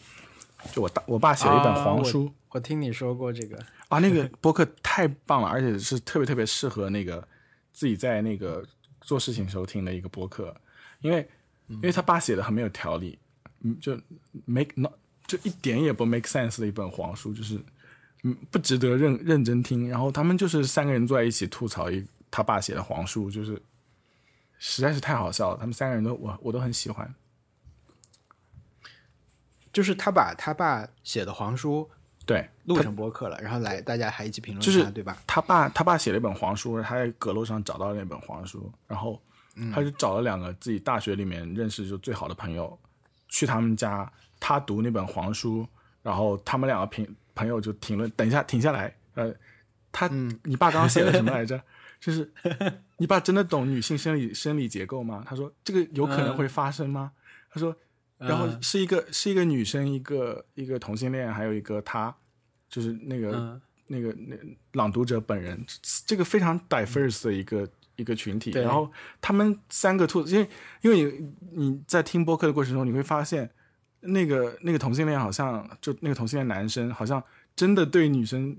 S1: 就我大我爸写了一本黄书。
S2: 我听你说过这个，
S1: 啊，那个播客太棒了，而且是特别特别适合那个自己在那个做事情时候听的一个播客，因为因为他爸写的很没有条理，嗯，就 make not 就一点也不 make sense 的一本黄书，就是嗯不值得认认真听。然后他们就是三个人坐在一起吐槽一他爸写的黄书，就是实在是太好笑了。他们三个人都我我都很喜欢。
S2: 就是他把他爸写的黄书
S1: 对
S2: 录成播客了，然后来大家还一起评论
S1: 就是
S2: 他，对吧？
S1: 他爸他爸写了一本黄书，他在阁楼上找到了那本黄书，然后他就找了两个自己大学里面认识就最好的朋友，去他们家，他读那本黄书，然后他们两个评朋友就评论，等一下停下来，呃，他、你爸刚刚写的什么来着？就是你爸真的懂女性生理生理结构吗？他说这个有可能会发生吗？他说，然后是一个是一个女生，一个一个同性恋，还有一个他，就是那个、
S2: 嗯
S1: 那个那朗读者本人，这个非常 diverse 的一个、一个群体。然后他们三个兔子，因为因为你你在听播客的过程中，你会发现那个那个同性恋好像就那个同性恋男生好像真的对女生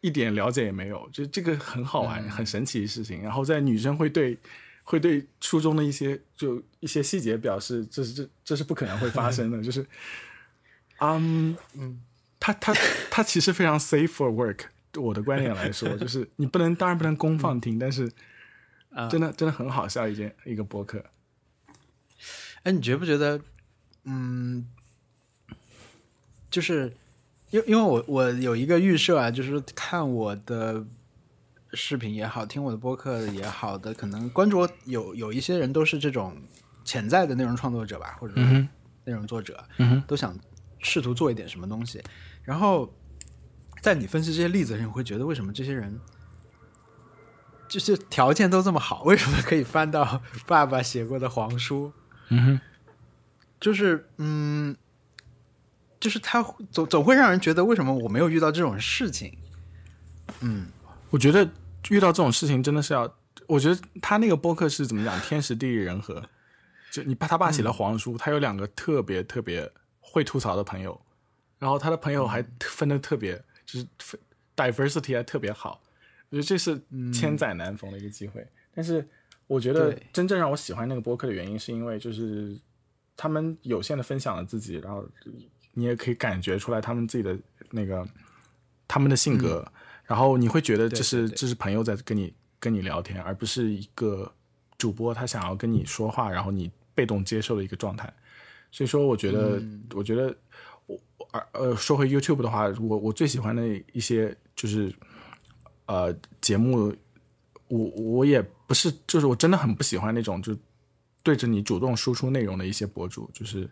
S1: 一点了解也没有，就这个很好玩、很神奇的事情。然后在女生会对会对初中的一些就一些细节表示这是这这是不可能会发生的，就是，嗯嗯，他他他其实非常 safe for work。我的观点来说，就是你不能当然不能公放听，但是真的真的很好笑一件一个博客。
S2: 哎，你觉不觉得，嗯，就是因因为我我有一个预设啊，就是看我的视频也好，听我的播客也好的，可能关注我有有一些人都是这种潜在的内容创作者吧，或者是内容作者，
S1: 嗯
S2: 都想试图做一点什么东西。然后在你分析这些例子的时候，你会觉得为什么这些人就是条件都这么好，为什么可以翻到爸爸写过的黄书？
S1: 嗯哼，
S2: 就是嗯，就是他总总会让人觉得为什么我没有遇到这种事情？嗯，
S1: 我觉得遇到这种事情真的是要，我觉得他那个播客是怎么讲，天时地利人和。就你爸他爸写了黄书，他有两个特别特别会吐槽的朋友，然后他的朋友还分的特别，就是 diversity 还特别好，我觉得这是千载难逢的一个机会。但是我觉得真正让我喜欢那个播客的原因，是因为就是他们有限的分享了自己，然后你也可以感觉出来他们自己的那个他们的性格，然后你会觉得这是这是朋友在跟你跟你聊天，而不是一个主播他想要跟你说话，然后你被动接受的一个状态。所以说，我觉得，我觉得我而呃说回 YouTube 的话，我我最喜欢的一些就是呃节目，我我也不是，就是我真的很不喜欢那种就对着你主动输出内容的一些博主，就是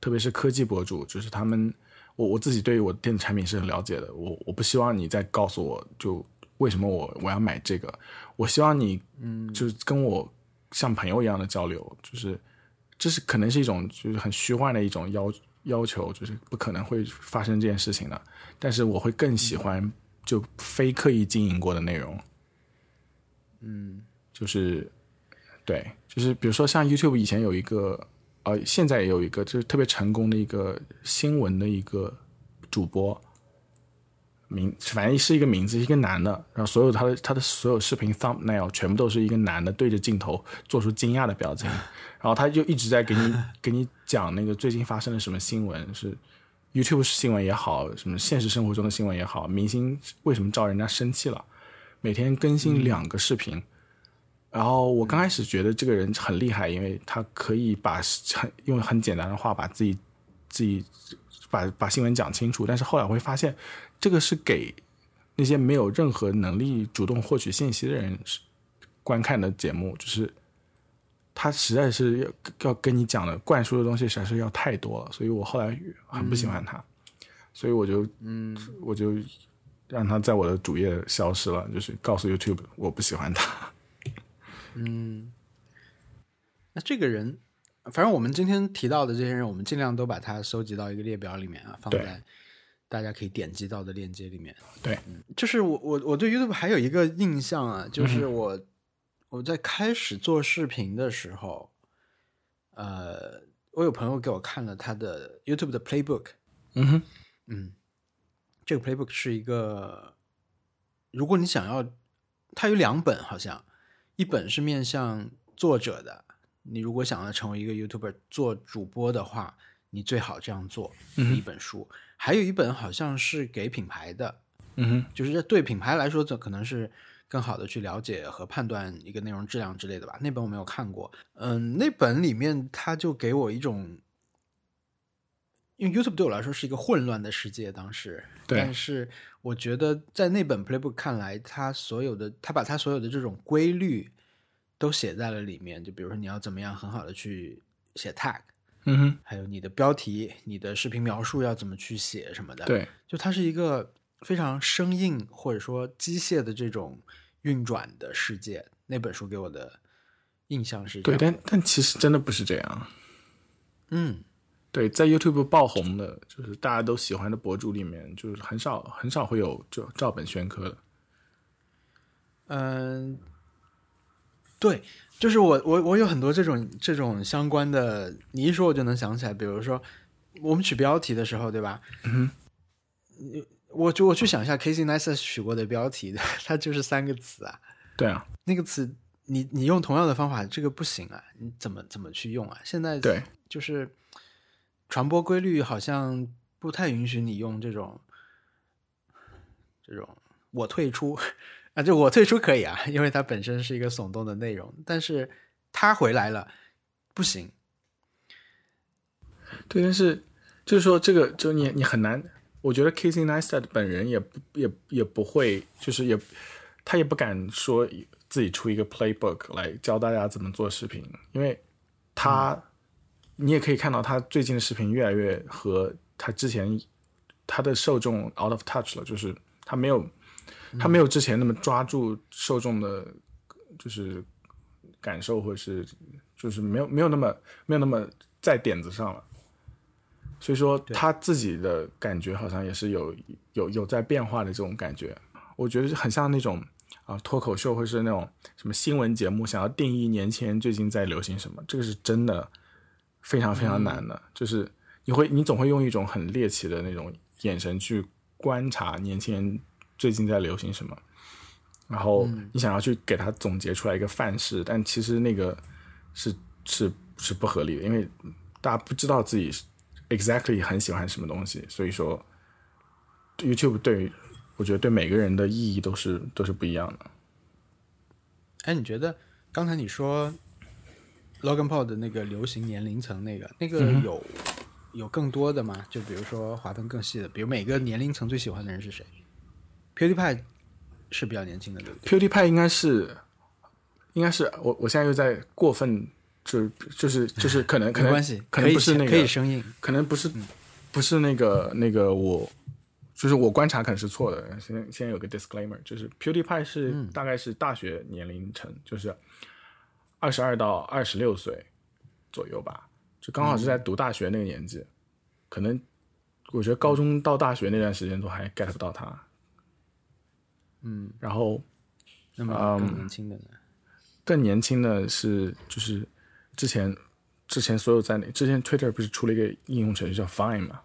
S1: 特别是科技博主，就是他们，我我自己对于我的电子产品是很了解的，我我不希望你再告诉我就为什么我我要买这个，我希望你嗯。就是跟我像朋友一样的交流，就是这是可能是一种就是很虚幻的一种要要求，就是不可能会发生这件事情的，但是我会更喜欢就非刻意经营过的内容，嗯，就是对，就是比如说像 YouTube 以前有一个，呃，现在也有一个，就是特别成功的一个新闻的一个主播，名反正是一个名字，一个男的，然后所有他的他的所有视频 thumbnail 全部都是一个男的对着镜头做出惊讶的表情，然后他就一直在给你给你讲那个最近发生了什么新闻，是 YouTube 新闻也好，什么现实生活中的新闻也好，明星为什么招人家生气了，每天更新两个视频。然后我刚开始觉得这个人很厉害，因为他可以把很用很简单的话把自己自己把把新闻讲清楚。但是后来我会发现，这个是给那些没有任何能力主动获取信息的人观看的节目，就是他实在是要要跟你讲的灌输的东西实在是要太多了，所以我后来很不喜欢他，所以我就嗯我就让他在我的主页消失了，就是告诉 YouTube 我不喜欢他。
S2: 那这个人，反正我们今天提到的这些人，我们尽量都把它收集到一个列表里面啊，放在大家可以点击到的链接里面。
S1: 对，
S2: 就是我我我对 YouTube 还有一个印象啊，就是
S1: 嗯。
S2: 我、我在开始做视频的时候，呃，我有朋友给我看了他的 YouTube 的 Playbook，
S1: 嗯哼，
S2: 嗯，这个 Playbook 是一个，如果你想要，它有两本好像，一本是面向作者的，你如果想要成为一个 YouTuber 做主播的话，你最好这样做一本书，还有一本好像是给品牌的，
S1: 嗯哼，
S2: 就是对品牌来说，这可能是更好的去了解和判断一个内容质量之类的吧。那本我没有看过，嗯，那本里面他就给我一种，因为 YouTube 对我来说是一个混乱的世界，当时，
S1: 对
S2: 但是我觉得在那本 Playbook 看来，他所有的他把他所有的这种规律都写在了里面，就比如说你要怎么样很好的去写 tag。
S1: 嗯哼，
S2: 还有你的标题、你的视频描述要怎么去写什么的。，
S1: 对，
S2: 就它是一个非常生硬或者说机械的这种运转的世界。那本书给我的印象是这
S1: 对，但但其实真的不是这样。
S2: 嗯，
S1: 对，在 YouTube 爆红的，就是大家都喜欢的博主里面，就是很少很少会有就照本宣科的。
S2: 嗯，对，就是我我我有很多这种这种相关的，你一说我就能想起来。比如说我们取标题的时候，对吧？
S1: 嗯
S2: 哼，我就我去想一下 Casey Neistat 取过的标题，它就是三个词啊。
S1: 对啊，
S2: 那个词，你你用同样的方法，这个不行啊，你怎么怎么去用啊？现在
S1: 对，
S2: 就是传播规律好像不太允许你用这种这种我退出啊，就我退出可以啊，因为它本身是一个耸动的内容，但是他回来了不行。
S1: 对，但是就是说这个，就你你很难，我觉得 Casey Neistat 本人也不也也不会，就是也他也不敢说自己出一个 playbook 来教大家怎么做视频，因为他、你也可以看到他最近的视频越来越和他之前他的受众 out of touch 了，就是他没有他没有之前那么抓住受众的，就是感受或者是就是没有没有那么没有那么在点子上了。所以说他自己的感觉好像也是有有有在变化的这种感觉，我觉得很像那种啊脱口秀或是那种什么新闻节目，想要定义年轻人最近在流行什么，这个是真的非常非常难的。就是你会你总会用一种很猎奇的那种眼神去观察年轻人最近在流行什么，然后你想要去给他总结出来一个范式，但其实那个是是是不合理的，因为大家不知道自己 exactly 很喜欢什么东西，所以说 YouTube 对于我觉得对每个人的意义都是都是不一样的。
S2: 哎，你觉得刚才你说 Logan Paul 的那个流行年龄层那个那个有、有更多的吗？就比如说划分更细的，比如每个年龄层最喜欢的人是谁？PewDiePie 是比较年轻的，对不对
S1: ？PewDiePie 应该是应该是我我现在又在过分就就是就是可能 可能
S2: 没关系，
S1: 可能不是那个
S2: 可以生硬。
S1: 可能不是不是那个那个我，就是我观察可能是错的。先先有个 disclaimer，就是 PewDiePie 是、大概是大学年龄层，就是二十二到二十六岁左右吧，就刚好是在读大学那个年纪。可能我觉得高中到大学那段时间都还 get 不到他。
S2: 嗯，
S1: 然后
S2: 那么更年轻的呢？
S1: 更年轻的是就是之前之前所有在那之前 Twitter 不是出了一个应用程序叫 Vine 嘛，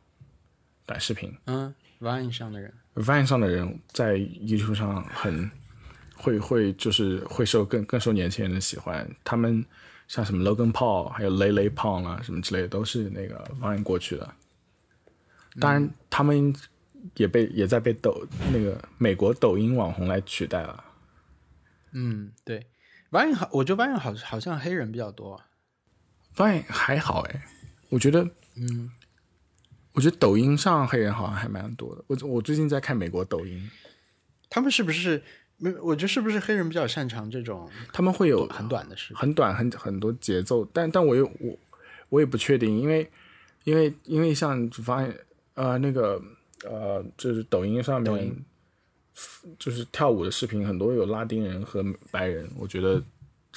S1: 短视频。
S2: 嗯，Vine 上的人
S1: ，Vine 上的人在 YouTube 上很会会就是会受更更受年轻人的喜欢。他们像什么 Logan Paul 还有 Lay Lay Pong 啊什么之类的，都是那个 Vine 过去的。当然，他们也被也在被抖那个美国抖音网红来取代了。
S2: 嗯，对，Vine 好，我觉得 Vine 好好像黑人比较多。
S1: Vine 还好哎，我觉得，
S2: 嗯，
S1: 我觉得抖音上黑人好像还蛮多的。我我最近在看美国抖音，
S2: 他们是不是没？我觉得是不是黑人比较擅长这种
S1: 他们会有
S2: 很短的视频？
S1: 很短很很多节奏，但但我又我我也不确定，因为因为因为像发现呃那个呃就是抖音上面
S2: 音
S1: 就是跳舞的视频很多有拉丁人和白人，我觉得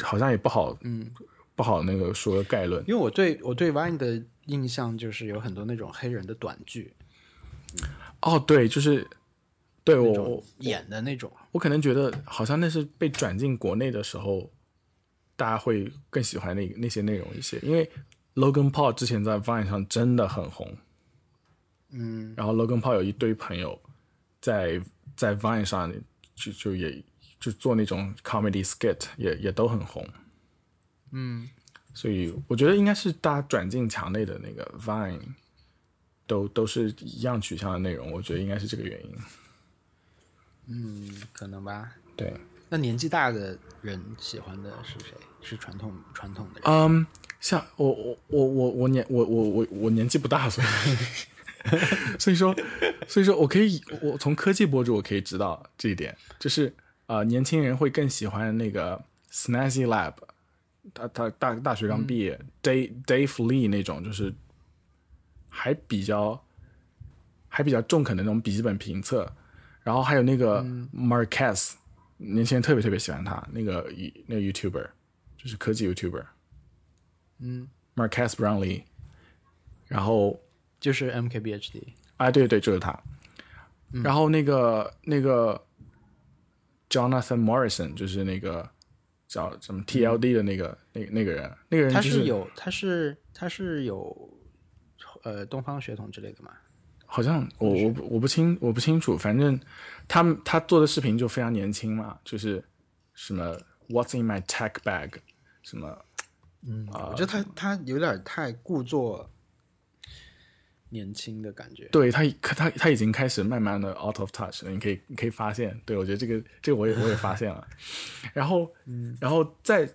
S1: 好像也不好嗯不好那个说概论。
S2: 因为我对我对 Vine 的印象就是有很多那种黑人的短剧，
S1: 哦，对，就是对我
S2: 演的那种。
S1: 我可能觉得好像那是被转进国内的时候，大家会更喜欢那那些内容一些，因为 Logan Paul 之前在 Vine 上真的很红，
S2: 嗯，
S1: 然后 Logan Paul 有一堆朋友在在 Vine 上就就也就做那种 comedy skit，也也都很红，
S2: 嗯，
S1: 所以我觉得应该是大家转进墙内的那个 Vine 都都是一样取向的内容，我觉得应该是这个原因。
S2: 嗯，可能吧。
S1: 对，
S2: 那年纪大的人喜欢的是谁？是传统传统的人？
S1: 嗯，像我我我我我年我我我我年纪不大，所以 所以说所以说我可以我从科技博主我可以知道这一点，就是呃年轻人会更喜欢那个 Snazzy Lab，他他大大学刚毕业、Dave Dave Lee 那种就是还比较还比较中肯的那种笔记本评测，然后还有那个 Marquez，、年轻人特别特别喜欢他那个那个 YouTuber，就是科技 YouTuber。
S2: 嗯
S1: ，Marquez Brownlee，然后
S2: 就是 MKBHD。
S1: 啊，对对，就是他。然后那个那个 Jonathan Morrison，就是那个叫什么 TLD 的那个、那那个人，那个人
S2: 他
S1: 是
S2: 有他是他是有呃东方血统之类的嘛？
S1: 好像我我我不清我不清楚，反正他们他做的视频就非常年轻嘛，就是什么 What's in my tech bag，什么
S2: 嗯，我觉得他他有点太故作年轻的感觉。
S1: 对他他他已经开始慢慢的 out of touch 了，你可以你可以发现，对我觉得这个这个我也我也发现了，然后然后再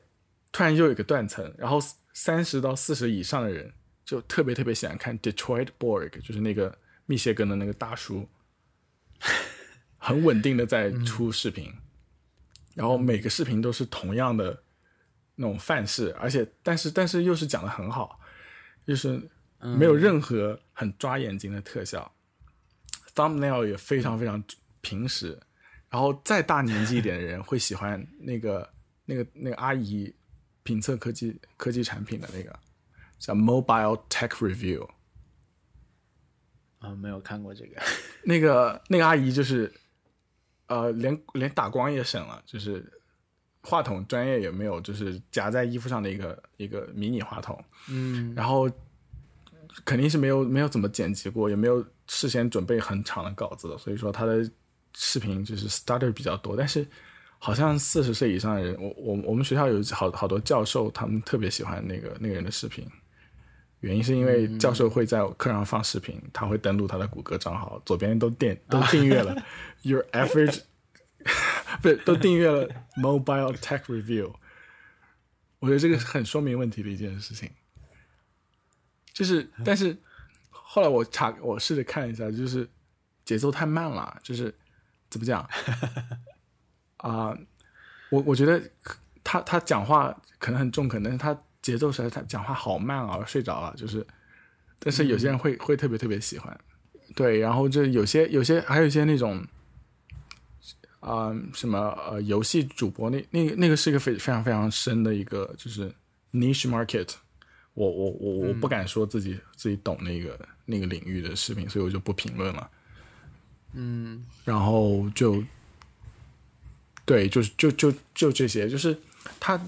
S1: 突然又有一个断层，然后三十到四十以上的人就特别特别喜欢看 Detroit Borg，就是那个密歇根的那个大叔，很稳定的在出视频，然后每个视频都是同样的那种范式，而且但是但是又是讲的很好，就是没有任何很抓眼睛的特效、t h u m b n a i l 也非常非常平实，然后再大年纪一点的人会喜欢那个那个那个阿姨评测科技科技产品的那个叫 Mobile Tech Review，
S2: 啊、没有看过这个。
S1: 那个那个阿姨就是，呃，连连打光也省了，就是话筒专业也没有，就是夹在衣服上的一个一个迷你话筒，
S2: 嗯，
S1: 然后肯定是没有没有怎么剪辑过，也没有事先准备很长的稿子的，所以说他的视频就是 starter 比较多，但是好像四十岁以上的人，我我我们学校有好好多教授，他们特别喜欢那个那个人的视频。原因是因为教授会在课上放视频，他会登录他的谷歌账号，左边都订都订阅了 Your Average，不是都订阅了 Mobile Tech Review。我觉得这个是很说明问题的一件事情。就是，但是后来我查，我试着看一下，就是节奏太慢了，就是怎么讲 啊、我我觉得他他讲话可能很中肯，但是他节奏实在他讲话好慢啊，我睡着了，就是，但是有些人会、会特别特别喜欢，对，然后就有些有些还有一些那种。啊、什么呃，游戏主播那那个那个是一个非非常非常深的一个就是 niche market，我我我我不敢说自己、自己懂那个那个领域的视频，所以我就不评论了。
S2: 嗯，
S1: 然后就对，就是就就就这些，就是他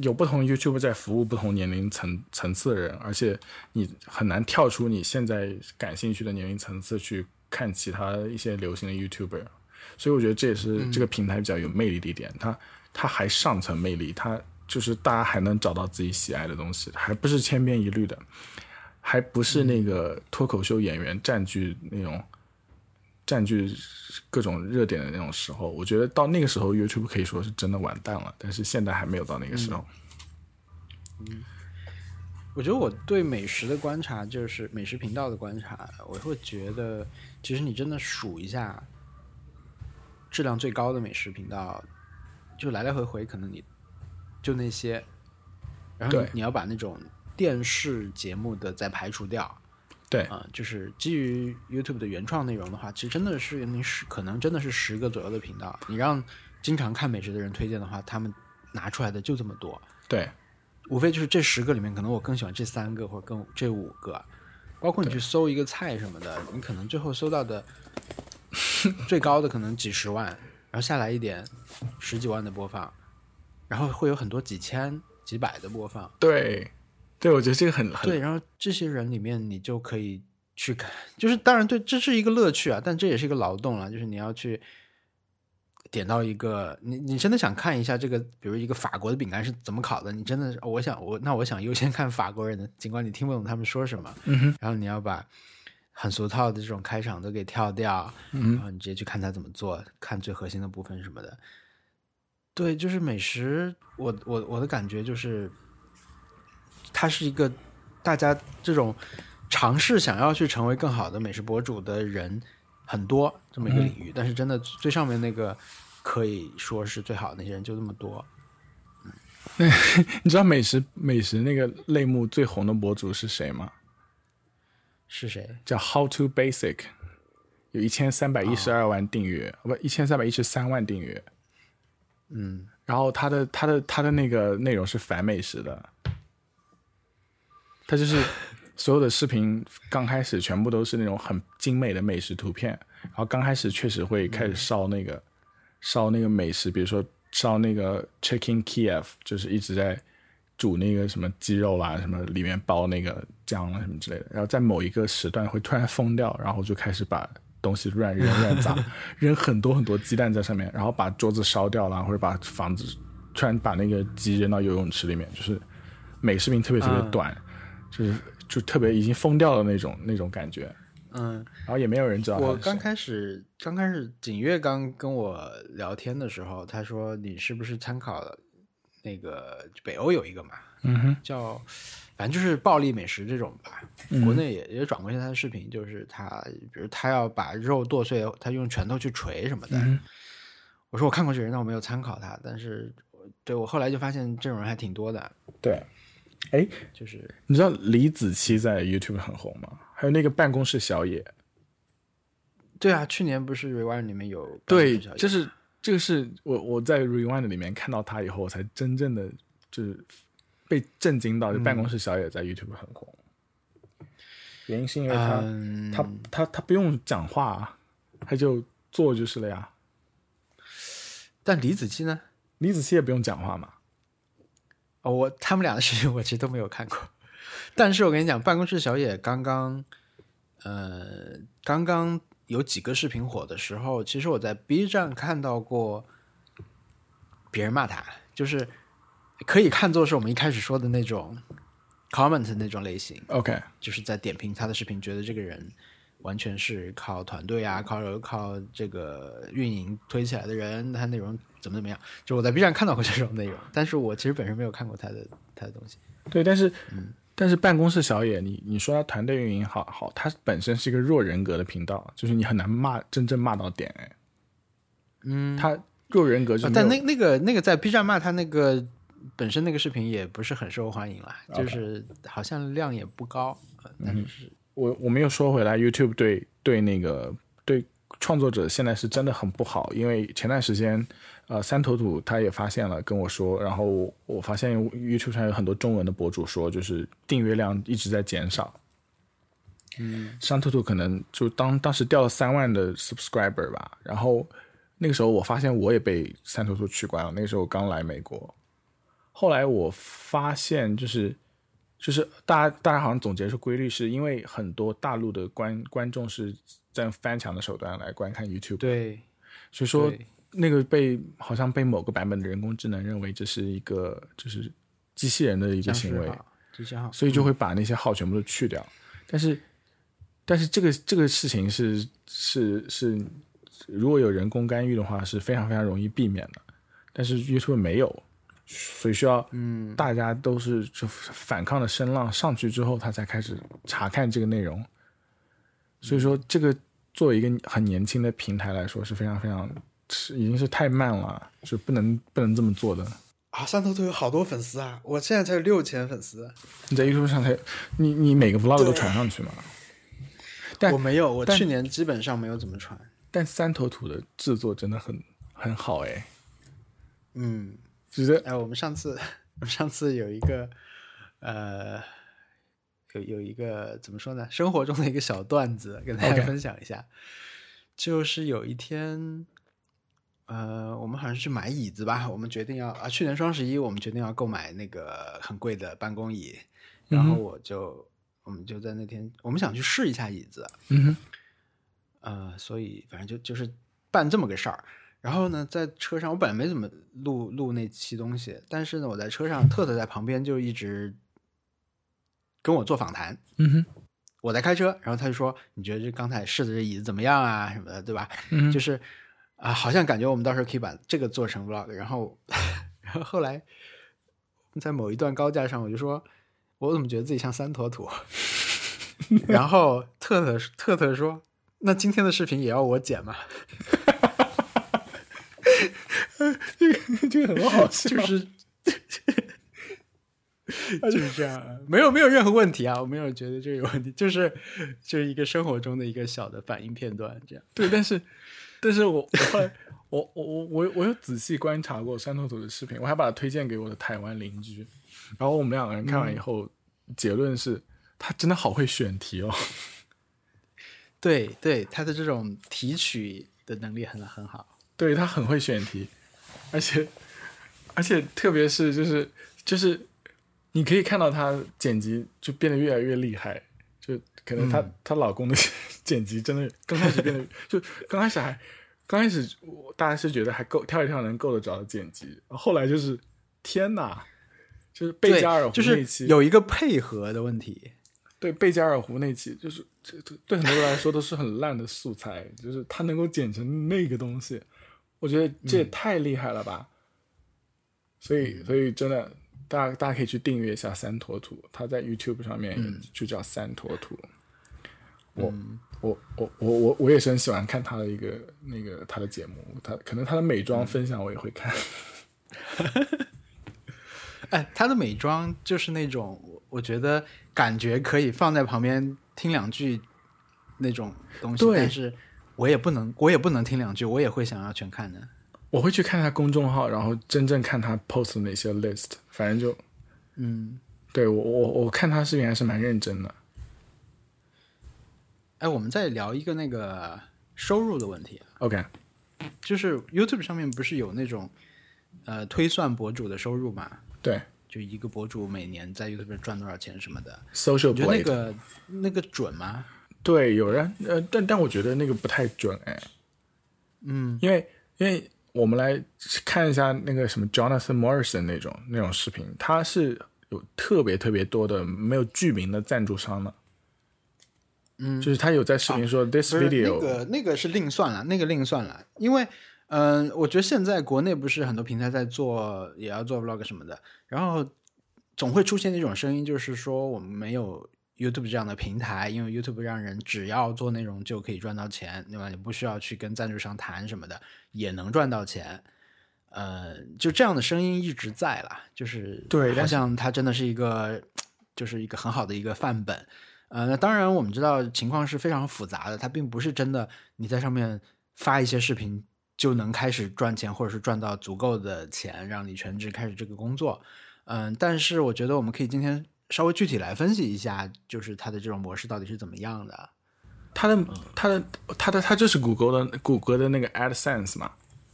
S1: 有不同 YouTube 在服务不同年龄层层次的人，而且你很难跳出你现在感兴趣的年龄层次去看其他一些流行的 YouTuber，所以我觉得这也是这个平台比较有魅力的一点，它它还上层魅力，它就是大家还能找到自己喜爱的东西，还不是千篇一律的，还不是那个脱口秀演员占据那种。占据各种热点的那种时候，我觉得到那个时候，YouTube 可以说是真的完蛋了。但是现在还没有到那个时候。
S2: 我觉得我对美食的观察，就是美食频道的观察，我会觉得，其实你真的数一下质量最高的美食频道，就来来回回，可能你就那些，然后你你要把那种电视节目的再排除掉，
S1: 对。
S2: 啊、就是基于 YouTube 的原创内容的话，其实真的是你十可能真的是十个左右的频道，你让经常看美食的人推荐的话，他们拿出来的就这么多，
S1: 对。
S2: 无非就是这十个里面，可能我更喜欢这三个或者更这五个，包括你去搜一个菜什么的，你可能最后搜到的最高的可能几十万，然后下来一点十几万的播放，然后会有很多几千、几百的播放，
S1: 对对，我觉得这个很很
S2: 对，然后这些人里面你就可以去看，就是当然对，这是一个乐趣啊，但这也是一个劳动了，就是你要去点到一个，你你真的想看一下这个，比如一个法国的饼干是怎么烤的，你真的是，我想我那我想优先看法国人的，尽管你听不懂他们说什么，
S1: 嗯哼
S2: 然后你要把很俗套的这种开场都给跳掉，
S1: 嗯
S2: 然后你直接去看他怎么做，看最核心的部分什么的。对，就是美食，我我我的感觉就是，它是一个大家这种尝试想要去成为更好的美食博主的人很多这么一个领域，但是真的最上面那个可以说是最好的那些人就这么多。
S1: 那 你知道美食美食那个类目最红的博主是谁吗？
S2: 是谁？
S1: 叫 How to Basic，有一千三百一十二万订阅，不，一千三百一十三万订阅。
S2: 嗯，
S1: 然后他的他的他的那个内容是反美食的，他就是 所有的视频刚开始全部都是那种很精美的美食图片，然后刚开始确实会开始烧那个、烧那个美食，比如说烧那个 Chicken Kiev，就是一直在煮那个什么鸡肉啦，什么里面包那个酱啊什么之类的，然后在某一个时段会突然疯掉，然后就开始把东西乱扔乱砸，扔很多很多鸡蛋在上面，然后把桌子烧掉了，或者把房子突然把那个鸡扔到游泳池里面，就是美视频特别特别短，就是就特别已经疯掉的那种那种感觉，
S2: 嗯，
S1: 然后也没有人知道
S2: 我刚开始刚开始景月刚跟我聊天的时候，他说你是不是参考了那个北欧有一个嘛，
S1: 嗯哼，
S2: 叫反正就是暴力美食这种吧，
S1: 嗯。
S2: 国内也也转过一些他的视频，就是他比如他要把肉剁碎，他用拳头去锤什么的。
S1: 嗯
S2: 我说我看过这人，但我没有参考他，但是对我后来就发现这种人还挺多的，
S1: 对，哎，
S2: 就是
S1: 你知道李子柒在 YouTube 很红吗？还有那个办公室小野，
S2: 对啊，去年不是 Rewind 里面有
S1: 对，就是这个是我我在 Rewind 里面看到他以后，我才真正的就是被震惊到，就办公室小野在 YouTube 很红。原因是因为他、
S2: 嗯
S1: 他他他不用讲话啊，他就做就是了呀。
S2: 但李子柒呢？
S1: 李子柒也不用讲话嘛。
S2: 哦，我他们俩的视频我其实都没有看过，但是我跟你讲，办公室小野刚刚，呃，刚刚有几个视频火的时候，其实我在 B 站看到过别人骂他，就是可以看作是我们一开始说的那种 comment 那种类型
S1: ，OK，
S2: 就是在点评他的视频，觉得这个人完全是靠团队啊，靠靠这个运营推起来的人，他内容怎么怎么样。就我在 B 站看到过这种内容，但是我其实本身没有看过他的他的东西。
S1: 对，但是、但是办公室小野，你你说他团队运营好好，他本身是一个弱人格的频道，就是你很难骂真正骂到点哎。嗯，他弱人格就
S2: 啊、但那那个那个在 B 站骂他那个本身那个视频也不是很受欢迎啦，就是好像量也不高，呃但是
S1: 我我们又说回来，YouTube 对对那个对创作者现在是真的很不好，因为前段时间，呃，三头土他也发现了，跟我说，然后我发现 YouTube 上有很多中文的博主说，就是订阅量一直在减少。嗯，三头土可能就当当时掉了三万的 subscriber 吧，然后那个时候我发现我也被三头土取关了，那个时候我刚来美国，后来我发现就是就是大家大家好像总结出规律，是因为很多大陆的观观众是在翻墙的手段来观看 YouTube，
S2: 对，
S1: 所以说那个被好像被某个版本的人工智能认为这是一个就是机器人的一个行为，
S2: 机器号，
S1: 所以就会把那些号全部都去掉。但是，但是这个这个事情是是是，如果有人工干预的话，是非常非常容易避免的。但是 YouTube 没有，所以需要嗯，大家都是就反抗的声浪上去之后，他才开始查看这个内容。所以说，这个作为一个很年轻的平台来说，是非常非常是已经是太慢了，是不能不能这么做的。
S2: 啊，三头土有好多粉丝啊！我现在才有六千粉丝，
S1: 你在 YouTube 上才，你你每个 vlog 都传上去吗？但
S2: 我没有，我去年基本上没有怎么传。
S1: 但三头土的制作真的很很好哎，
S2: 嗯，
S1: 觉得
S2: 哎，我们上次我们上次有一个呃，有有一个怎么说呢？生活中的一个小段子，跟大家分享一下。就是有一天，呃，我们好像是去买椅子吧，我们决定要啊，去年双十一我们决定要购买那个很贵的办公椅，然后我就、我们就在那天，我们想去试一下椅子，
S1: 嗯哼，
S2: 呃，所以反正就就是办这么个事儿。然后呢，在车上，我本来没怎么录录那期东西，但是呢，我在车上，特特在旁边就一直跟我做访谈。
S1: 嗯哼，
S2: 我在开车，然后他就说：“你觉得这刚才试的这椅子怎么样啊？什么的，对吧？”
S1: 嗯
S2: 就是啊，好像感觉我们到时候可以把这个做成 vlog，然后，然后后来在某一段高架上，我就说，我怎么觉得自己像三坨土？然后特特特特说，那今天的视频也要我剪吗？
S1: 这个这个很好笑，
S2: 就是 就是这样，没有没有任何问题啊，我没有觉得这个有问题，就是就是一个生活中的一个小的反应片段，这样。
S1: 对，但是但是我我后来我我我我我有仔细观察过山头组的视频，我还把它推荐给我的台湾邻居，然后我们两个人看完以后，结论是他真的好会选题哦。
S2: 对对，他的这种提取的能力很很好。
S1: 对他很会选题，而且而且特别是就是就是你可以看到她剪辑就变得越来越厉害，就可能她她、老公的 剪辑真的刚开始变得就刚开始还刚开始我大家是觉得还够跳一跳能够得着的剪辑，后来就是天哪，就是贝加尔湖那期、
S2: 有一个配合的问题。
S1: 对贝加尔湖那期，就是这这对很多人来说都是很烂的素材，就是他能够剪成那个东西。我觉得这也太厉害了吧！所以，所以真的，大家大家可以去订阅一下三坨土，他在 YouTube 上面就叫三坨土。我我我我我我也是很喜欢看他的一个那个他的节目，他可能他的美妆分享我也会看。
S2: 哎，他的美妆就是那种，我觉得感觉可以放在旁边听两句那种东西，但是。我也不能，我也不能听两句，我也会想要全看的。
S1: 我会去看他公众号，然后真正看他 post 的那些 list，反正就，
S2: 嗯，
S1: 对我我我看他视频还是蛮认真的。
S2: 哎，我们再聊一个那个收入的问题。
S1: OK，
S2: 就是 YouTube 上面不是有那种呃推算博主的收入嘛？
S1: 对，
S2: 就一个博主每年在 YouTube 赚多少钱什么的。
S1: Social，
S2: 觉得那个那个准吗？
S1: 对，有人呃，但但我觉得那个不太准哎，
S2: 嗯，
S1: 因为因为我们来看一下那个什么 Jonathan Morrison 那种那种视频，他是有特别特别多的没有剧名的赞助商的，
S2: 嗯，
S1: 就是他有在视频说 this video，
S2: 那个那个是另算了，那个另算了，因为嗯，我觉得现在国内不是很多平台在做，也要做 vlog 什么的，然后总会出现一种声音，就是说我们没有。YouTube 这样的平台，因为 YouTube 让人只要做内容就可以赚到钱，对吧？你不需要去跟赞助商谈什么的，也能赚到钱。呃，就这样的声音一直在啦，就是
S1: 对，
S2: 好像它真的是一个，就是一个很好的一个范本。呃，那当然我们知道情况是非常复杂的，它并不是真的你在上面发一些视频就能开始赚钱，或者是赚到足够的钱让你全职开始这个工作。嗯，但是我觉得我们可以今天。稍微具体来分析一下，就是它的这种模式到底是怎么样的？
S1: 它的、它的、它的、它就是谷歌的谷歌的那个 AdSense 嘛。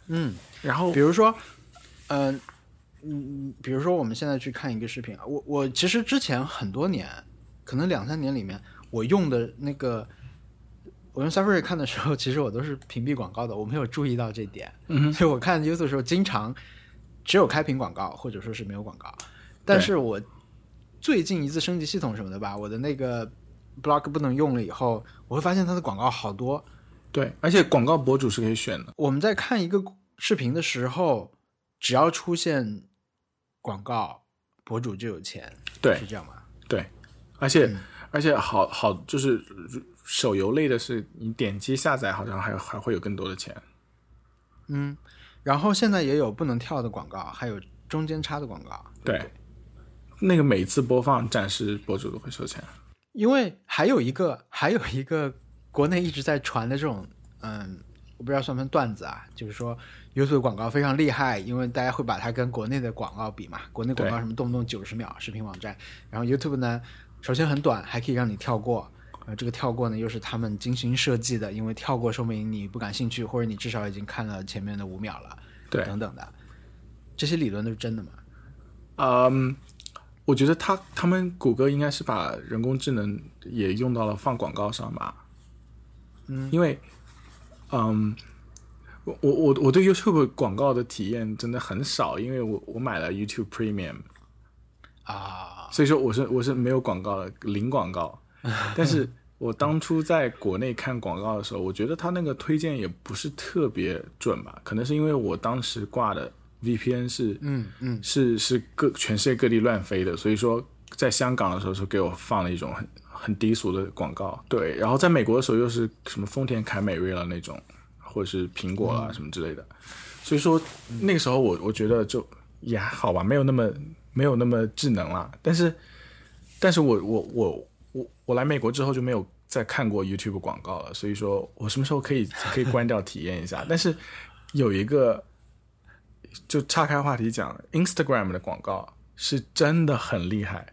S2: 嗯，
S1: 然后
S2: 比如说，嗯嗯，比如说我们现在去看一个视频啊，我我其实之前很多年，可能两三年里面，我用的那个我用 Safari 看的时候，其实我都是屏蔽广告的，我没有注意到这点。
S1: 嗯，
S2: 所以我看 YouTube 的时候，经常只有开屏广告，或者说是没有广告，但是我。最近一次升级系统什么的吧，我的那个 block 不能用了以后，我会发现它的广告好多。
S1: 对，而且广告博主是可以选的。
S2: 我们在看一个视频的时候，只要出现广告，博主就有钱。
S1: 对，
S2: 是这样吗？
S1: 对，而且而且好好就是手游类的是，你点击下载好像还还会有更多的钱。
S2: 嗯，然后现在也有不能跳的广告，还有中间插的广告。
S1: 对。那个每次播放展示博主都会收钱，
S2: 因为还有一个 还有一个国内一直在传的这种，嗯，我不知道算不算段子啊，就是说 YouTube 广告非常厉害，因为大家会把它跟国内的广告比嘛，国内广告什么动不动九十秒视频网站，然后 YouTube 呢，首先很短，还可以让你跳过，呃，这个跳过呢又是他们精心设计的，因为跳过说明你不感兴趣，或者你至少已经看了前面的五秒了，
S1: 对，
S2: 等等的，这些理论都是真的吗？
S1: 嗯。我觉得他他们谷歌应该是把人工智能也用到了放广告上吧，
S2: 嗯，
S1: 因为，嗯，我我我我对 YouTube 广告的体验真的很少，因为我我买了 YouTube Premium，
S2: 啊，
S1: 所以说我是我是没有广告的零广告，但是我当初在国内看广告的时候，我觉得他那个推荐也不是特别准吧，可能是因为我当时挂的 VPN 是，
S2: 嗯嗯，
S1: 是是各全世界各地乱飞的，所以说在香港的时候是给我放了一种很很低俗的广告，对，然后在美国的时候又是什么丰田凯美瑞了那种，或者是苹果啊什么之类的，所以说那个时候我我觉得就也还好吧，没有那么没有那么智能了，但是但是我我我我我来美国之后就没有再看过 YouTube 广告了，所以说我什么时候可以可以关掉体验一下？但是有一个就岔开话题讲，Instagram 的广告是真的很厉害。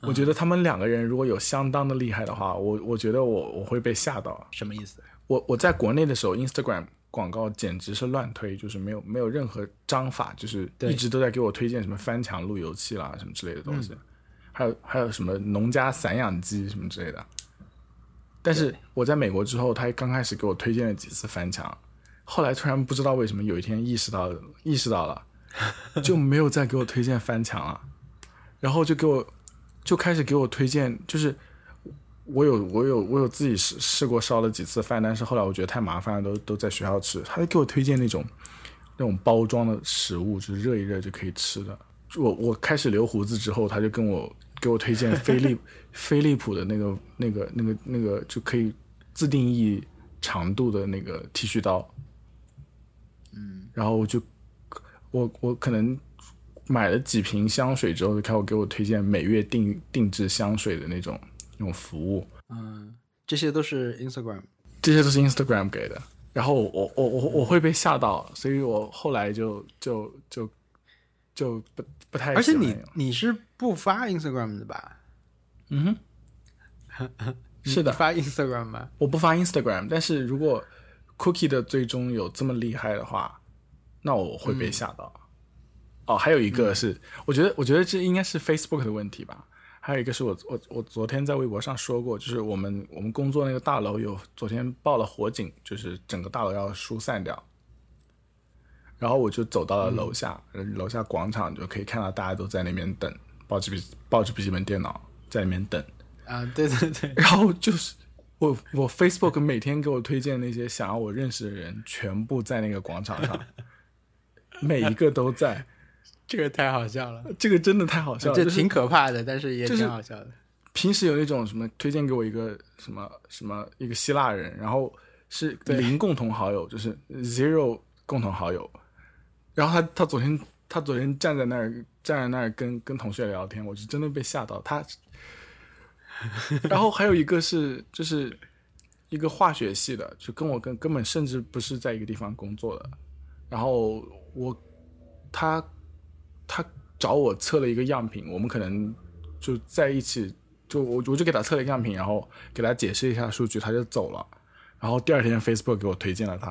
S1: 我觉得他们两个人如果有相当的厉害的话，我我觉得我我会被吓到。
S2: 什么意思？
S1: 我我在国内的时候，Instagram 广告简直是乱推，就是没有没有任何章法，就是一直都在给我推荐什么翻墙路由器啦什么之类的东西，还有还有什么农家散养鸡什么之类的。但是我在美国之后，他刚开始给我推荐了几次翻墙，后来突然不知道为什么有一天意识到意识到了，就没有再给我推荐翻墙了，然后就给我就开始给我推荐，就是我有我有我有自己试试过烧了几次饭，但是后来我觉得太麻烦了，都都在学校吃。他就给我推荐那种那种包装的食物，就是热一热就可以吃的。我我开始留胡子之后，他就跟我给我推荐飞利 飞利浦的那个那个那个那个就可以自定义长度的那个剃须刀。嗯，然后我就我我可能买了几瓶香水之后，就开始给我推荐每月定定制香水的那种那种服务。
S2: 嗯，这些都是 Instagram。
S1: 这些都是 Instagram 给的。然后我我我我会被吓到，所以我后来就就就就不不太
S2: 而且你你是不发 Instagram 的吧？
S1: 嗯哼，是的，
S2: 发 Instagram 吗？
S1: 我不发 Instagram，但是如果 Cookie 的最终有这么厉害的话，那我会被吓到。哦，还有一个是，我觉得我觉得这应该是 Facebook 的问题吧。还有一个是我我我昨天在微博上说过，就是我们我们工作那个大楼有昨天报了火警，就是整个大楼要疏散掉。然后我就走到了楼下，呃楼下广场就可以看到大家都在那边等，抱着笔抱着笔记本电脑在里面等。
S2: 啊，对对对，
S1: 然后就是我我 Facebook 每天给我推荐那些想要我认识的人，全部在那个广场上，每一个都在。
S2: 这个太好笑了，
S1: 这个真的太好笑了，
S2: 这挺可怕的，但是也挺好笑的。
S1: 平时有那种什么推荐给我一个什么什么一个希腊人，然后是零共同好友，就是 zero 共同好友。然后他他昨天他昨天站在那儿站在那儿跟跟同学聊天，我是真的被吓到。他，然后还有一个是就是一个化学系的，就跟我跟根本甚至不是在一个地方工作的。然后我他他找我测了一个样品，我们可能就在一起，就我我就给他测了一个样品，然后给他解释一下数据，他就走了。然后第二天 Facebook 给我推荐了他。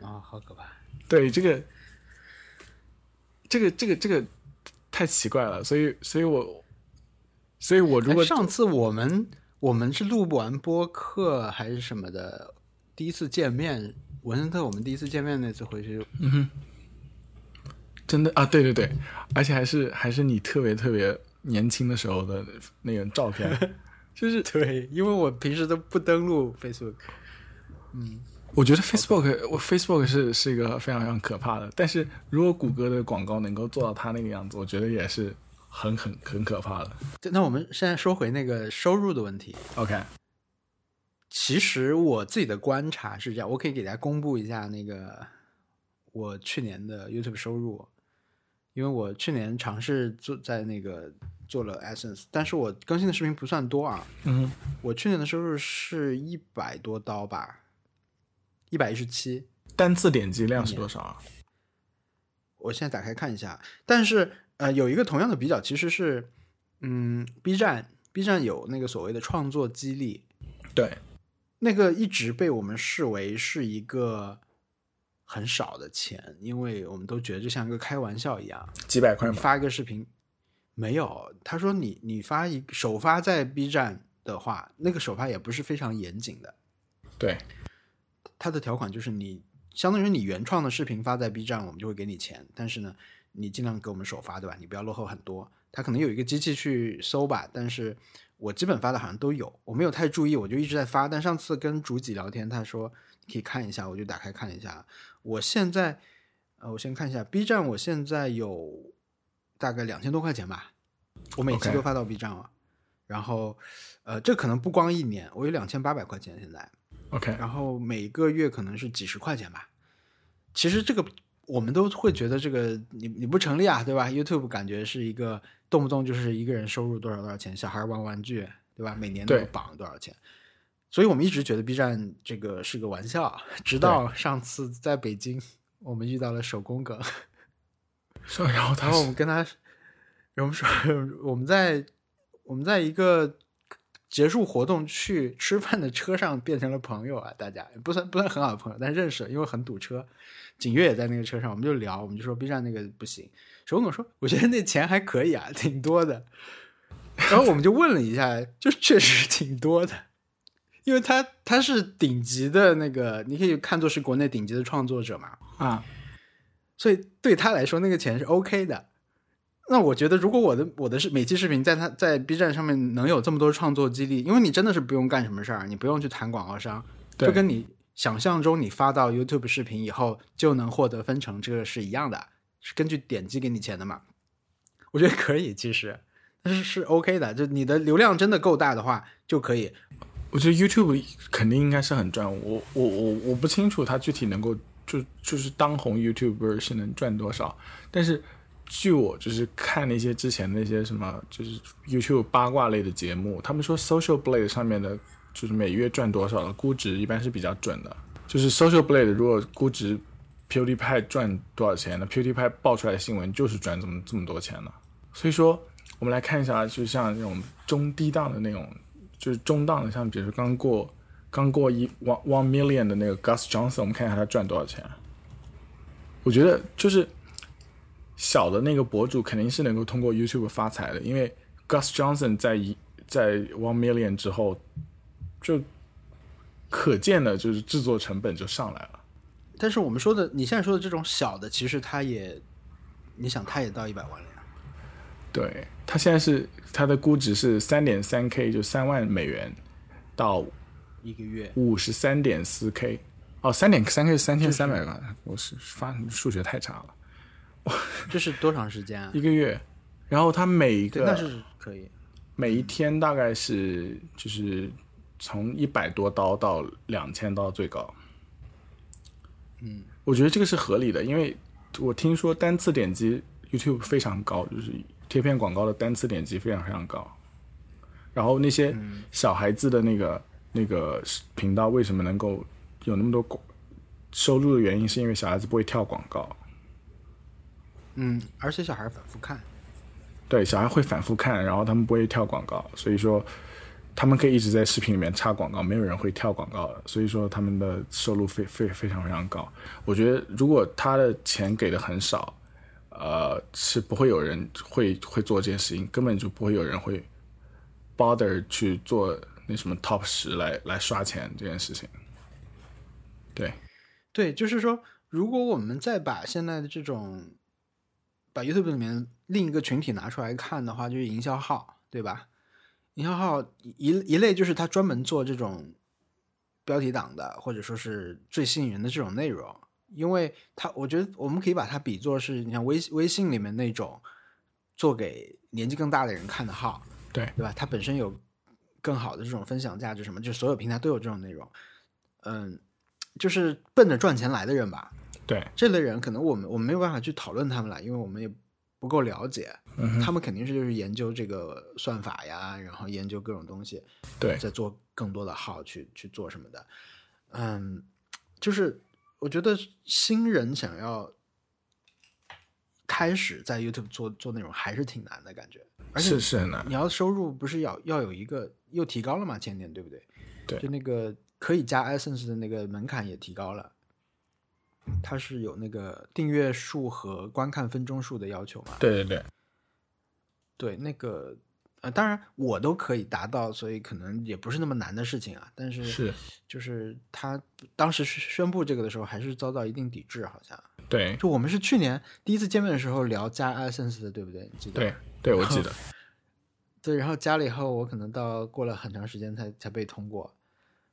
S2: 啊、好可怕！
S1: 对这个，这个这个这个太奇怪了，所以所以我所以我如果
S2: 哎上次我们我们是录不完播客还是什么的，第一次见面，文森特我们第一次见面那次回去，嗯
S1: 真的啊，对对对，而且还是还是你特别特别年轻的时候的那个照片，就是
S2: 对，因为我平时都不登录 Facebook，嗯。
S1: 我觉得 Facebook 我 Facebook 是是一个非常非常可怕的，但是如果谷歌的广告能够做到它那个样子，我觉得也是很很很可怕的。
S2: 对那我们现在说回那个收入的问题
S1: ，OK，
S2: 其实我自己的观察是这样，我可以给大家公布一下那个我去年的 YouTube 收入，因为我去年尝试做在那个做了 Essence，但是我更新的视频不算多啊，
S1: 嗯
S2: 我去年的收入是一百多刀吧，一百一十七，
S1: 单次点击量是多少啊？
S2: 我现在打开看一下，但是呃，有一个同样的比较，其实是嗯，B 站 B 站有那个所谓的创作激励，
S1: 对，
S2: 那个一直被我们视为是一个很少的钱，因为我们都觉得就像一个开玩笑一样。
S1: 几百块
S2: 发一个视频，没有，他说你你发一首发在 B 站的话，那个首发也不是非常严谨的，
S1: 对，
S2: 他的条款就是你相当于你原创的视频发在 B 站，我们就会给你钱，但是呢，你尽量给我们首发，对吧？你不要落后很多。他可能有一个机器去搜吧，但是我基本发的好像都有，我没有太注意，我就一直在发。但上次跟主几聊天，他说可以看一下，我就打开看了一下。我现在，呃，我先看一下 B 站，我现在有大概两千多块钱吧，我每期都发到 B 站了。然后，呃，这可能不光一年，我有两千八百块钱现在。
S1: OK，
S2: 然后每个月可能是几十块钱吧。其实这个我们都会觉得这个你你不成立啊，对吧？YouTube 感觉是一个动不动就是一个人收入多少多少钱，小孩玩玩具，对吧？每年都榜多少钱，所以我们一直觉得 B 站这个是个玩笑，直到上次在北京我们遇到了手工梗，
S1: 然后
S2: 然后我们跟他，我们说我们在我们在一个。结束活动去吃饭的车上变成了朋友啊，大家不算不算很好的朋友，但认识，因为很堵车。景月也在那个车上，我们就聊，我们就说 B 站那个不行。手我说，我觉得那钱还可以啊，挺多的。然后我们就问了一下，就确实挺多的，因为他他是顶级的那个，你可以看作是国内顶级的创作者嘛
S1: 啊，
S2: 所以对他来说那个钱是 OK 的。那我觉得，如果我的我的是每期视频在他在 B 站上面能有这么多创作激励，因为你真的是不用干什么事儿，你不用去谈广告商，就跟你想象中你发到 YouTube 视频以后就能获得分成这个是一样的，是根据点击给你钱的嘛？我觉得可以，其实但是是 OK 的，就你的流量真的够大的话就可以。
S1: 我觉得 YouTube 肯定应该是很赚，我我我我不清楚它具体能够就就是当红 YouTuber 是能赚多少，但是。据我就是看那些之前那些什么，就是 YouTube 八卦类的节目，他们说 Social Blade 上面的，就是每月赚多少的估值一般是比较准的。就是 Social Blade 如果估值 PewDiePie 赚多少钱呢？PewDiePie 爆出来的新闻就是赚这么这么多钱呢。所以说，我们来看一下，就像那种中低档的那种，就是中档的，像比如说刚过刚过一 one one million 的那个 Gus Johnson，我们看一下他赚多少钱。我觉得就是。小的那个博主肯定是能够通过 YouTube 发财的，因为 Gus Johnson 在一在 One Million 之后，就可见的就是制作成本就上来了。
S2: 但是我们说的，你现在说的这种小的，其实它也，你想它也到一百万了呀？
S1: 对，它现在是它的估值是三点三 K，就三万美元到
S2: 一个月
S1: 五十三点四 K，哦，三点三 K 是三千三百万，我是发数学太差了。
S2: 这是多长时间啊？
S1: 一个月，然后它每一个
S2: 那是可以，
S1: 每一天大概是就是从一百多刀到两千刀最高。
S2: 嗯，
S1: 我觉得这个是合理的，因为我听说单次点击 YouTube 非常高，就是贴片广告的单次点击非常非常高。然后那些小孩子的那个那个频道为什么能够有那么多广收入的原因，是因为小孩子不会跳广告。
S2: 嗯，而且小孩反复看，
S1: 对，小孩会反复看，然后他们不会跳广告，所以说他们可以一直在视频里面插广告，没有人会跳广告的，所以说他们的收入非非非常非常高。我觉得如果他的钱给的很少，呃，是不会有人会会做这件事情，根本就不会有人会 bother 去做那什么 top 十来来刷钱这件事情。对，
S2: 对，就是说，如果我们再把现在的这种把 YouTube 里面另一个群体拿出来看的话，就是营销号，对吧？营销号一一类就是他专门做这种标题党的，或者说是最吸引人的这种内容，因为他我觉得我们可以把它比作是你像微微信里面那种做给年纪更大的人看的号，
S1: 对
S2: 对吧？它本身有更好的这种分享价值，什么就所有平台都有这种内容，嗯，就是奔着赚钱来的人吧。
S1: 对
S2: 这类人，可能我们我们没有办法去讨论他们了，因为我们也不够了解。他们肯定是就是研究这个算法呀，然后研究各种东西，
S1: 对，
S2: 在做更多的号去去做什么的。嗯，就是我觉得新人想要开始在 YouTube 做做内容还是挺难的感觉，而且
S1: 是是很难。
S2: 你要收入不是要要有一个又提高了嘛？前年对不对？
S1: 对，
S2: 就那个可以加 Essence 的那个门槛也提高了。它是有那个订阅数和观看分钟数的要求嘛？
S1: 对对对，
S2: 对那个呃，当然我都可以达到，所以可能也不是那么难的事情啊。但是
S1: 是
S2: 就是他当时宣布这个的时候，还是遭到一定抵制，好像。
S1: 对
S2: 就我们是去年第一次见面的时候聊加 AdSense 的，对不对？你记得
S1: 对？对，我记得。
S2: 对，然后加了以后，我可能到过了很长时间才才被通过，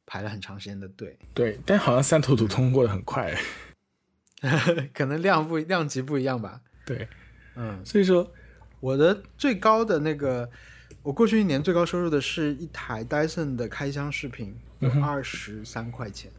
S2: 排了很长时间的队，
S1: 对，但好像三头图通过的很快。
S2: 可能量不量级不一样吧。
S1: 对，
S2: 嗯，
S1: 所以说
S2: 我的最高的那个，我过去一年最高收入的是一台 Dyson 的开箱视频，有二十三块钱。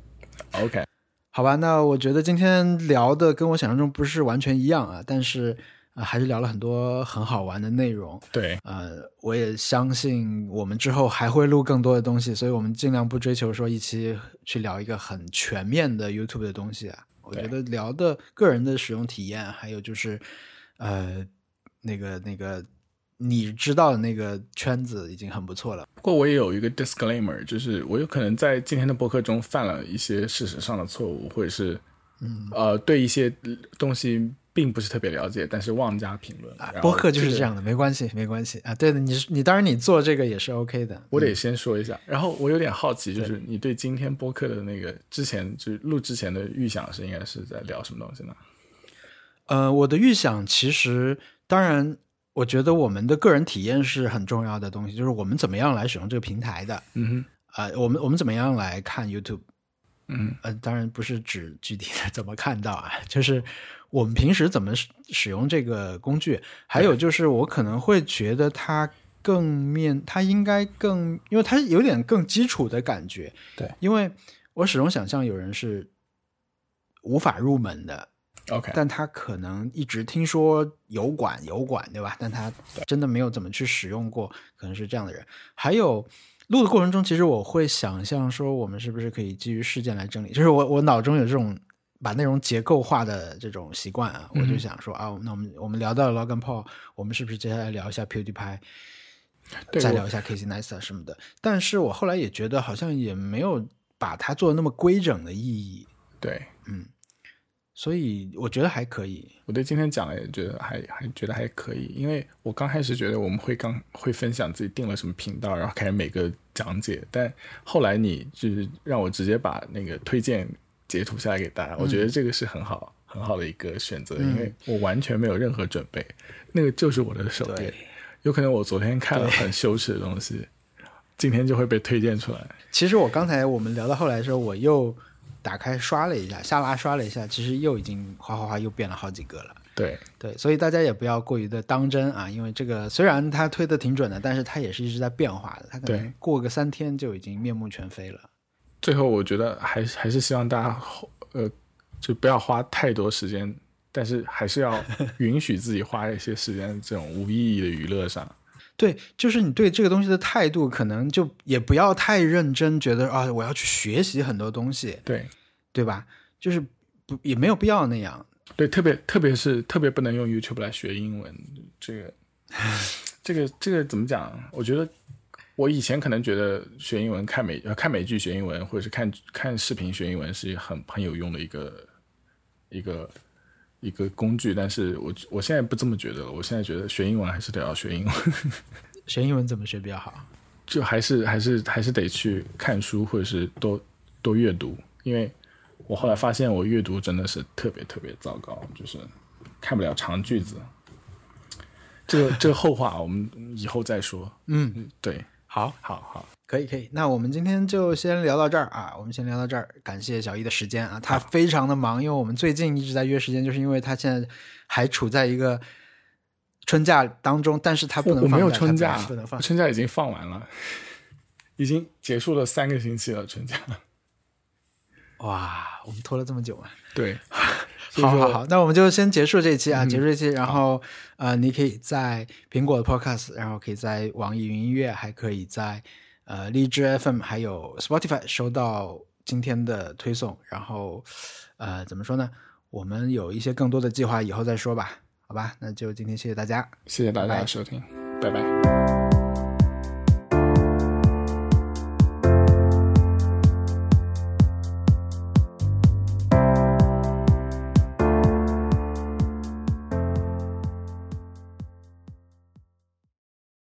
S1: OK，
S2: 好吧，那我觉得今天聊的跟我想象中不是完全一样啊，但是还是聊了很多很好玩的内容。
S1: 对
S2: 呃，我也相信我们之后还会录更多的东西，所以我们尽量不追求说一期去聊一个很全面的 YouTube 的东西啊。我觉得聊的个人的使用体验，还有就是呃那个那个你知道的那个圈子已经很不错了。
S1: 不过我也有一个 disclaimer，就是我有可能在今天的播客中犯了一些事实上的错误，或者是嗯呃对一些东西并不是特别了解，但是妄加评论。然后
S2: 播客就是这样的，没关系，没关系啊。对的，你你当然你做这个也是 OK 的。
S1: 我得先说一下，然后我有点好奇，就是你对今天播客的那个之前就是录之前的预想是应该是在聊什么东西呢？
S2: 呃，我的预想其实，当然，我觉得我们的个人体验是很重要的东西，就是我们怎么样来使用这个平台的。
S1: 嗯
S2: 呃，我们我们怎么样来看 YouTube？
S1: 嗯
S2: 呃，当然不是指具体的怎么看到啊，就是我们平时怎么使使用这个工具，还有就是我可能会觉得它更面，它应该更，因为它有点更基础的感觉。
S1: 对，
S2: 因为我始终想象有人是无法入门的
S1: ，，OK，
S2: 但他可能一直听说油管油管，对吧？但他真的没有怎么去使用过，可能是这样的人。还有录的过程中，其实我会想象说，我们是不是可以基于事件来整理？就是我我脑中有这种把内容结构化的这种习惯啊，我就想说啊，那我们我们聊到了 Logan Paul，我们是不是接下来聊一下 PewDiePie？
S1: 对
S2: 再聊一下 Casey Neistat 什么的，但是我后来也觉得好像也没有把它做的那么规整的意义，
S1: 对嗯
S2: 所以我觉得还可以。
S1: 我对今天讲的也觉得还还觉得还可以，因为我刚开始觉得我们会刚会分享自己定了什么频道，然后开始每个讲解，但后来你就是让我直接把那个推荐截图下来给大家，我觉得这个是很好很好的一个选择，因为我完全没有任何准备，那个就是我的手
S2: 电，
S1: 有可能我昨天看了很羞耻的东西，今天就会被推荐出来。
S2: 其实我刚才我们聊到后来的时候，我又打开刷了一下，下拉刷了一下，其实又已经哗哗哗又变了好几个了。
S1: 对，
S2: 对，所以大家也不要过于的当真啊，因为这个虽然它推的挺准的，但是它也是一直在变化的，它可能过个三天就已经面目全非了。
S1: 最后我觉得还还是希望大家呃，就不要花太多时间，但是还是要 允许自己花一些时间这种无意义的娱乐上。
S2: 对，就是你对这个东西的态度，可能就也不要太认真，觉得啊，我要去学习很多东西，
S1: 对
S2: 对吧？就是不也没有必要那样。
S1: 对，特别特别是特别不能用 YouTube 来学英文，这个 这个这个怎么讲？我觉得我以前可能觉得学英文看美呃看美剧学英文，或者是看看视频学英文是很很有用的一个一个一个工具，但是我我现在不这么觉得了。我现在觉得学英文还是得要学英文。
S2: 学英文怎么学比较好？
S1: 就还是还是还是得去看书，或者是多多阅读，因为我后来发现我阅读真的是特别特别糟糕，就是看不了长句子。这个这个后话我们以后再说。
S2: 嗯，
S1: 对，
S2: 好，
S1: 好好，
S2: 可以可以，那我们今天就先聊到这儿啊，我们先聊到这儿，感谢小易的时间啊，他非常的忙，因为我们最近一直在约时间，就是因为他现在还处在一个春假当中，但是他不
S1: 我我没有
S2: 能放他
S1: 春假
S2: 不能放，
S1: 春假已经放完了，已经结束了三个星期了，春假。
S2: 哇，我们拖了这么久啊！
S1: 对，
S2: 好好好，那我们就先结束这一期啊，结束这期，然后呃，你可以在苹果的 Podcast，然后可以在网易云音乐，还可以在呃荔枝 FM，还有 Spotify 收到今天的推送，然后呃怎么说呢？我们有一些更多的计划，以后再说吧，好吧？那就今天谢谢大家。
S1: 谢谢大家的收听，拜拜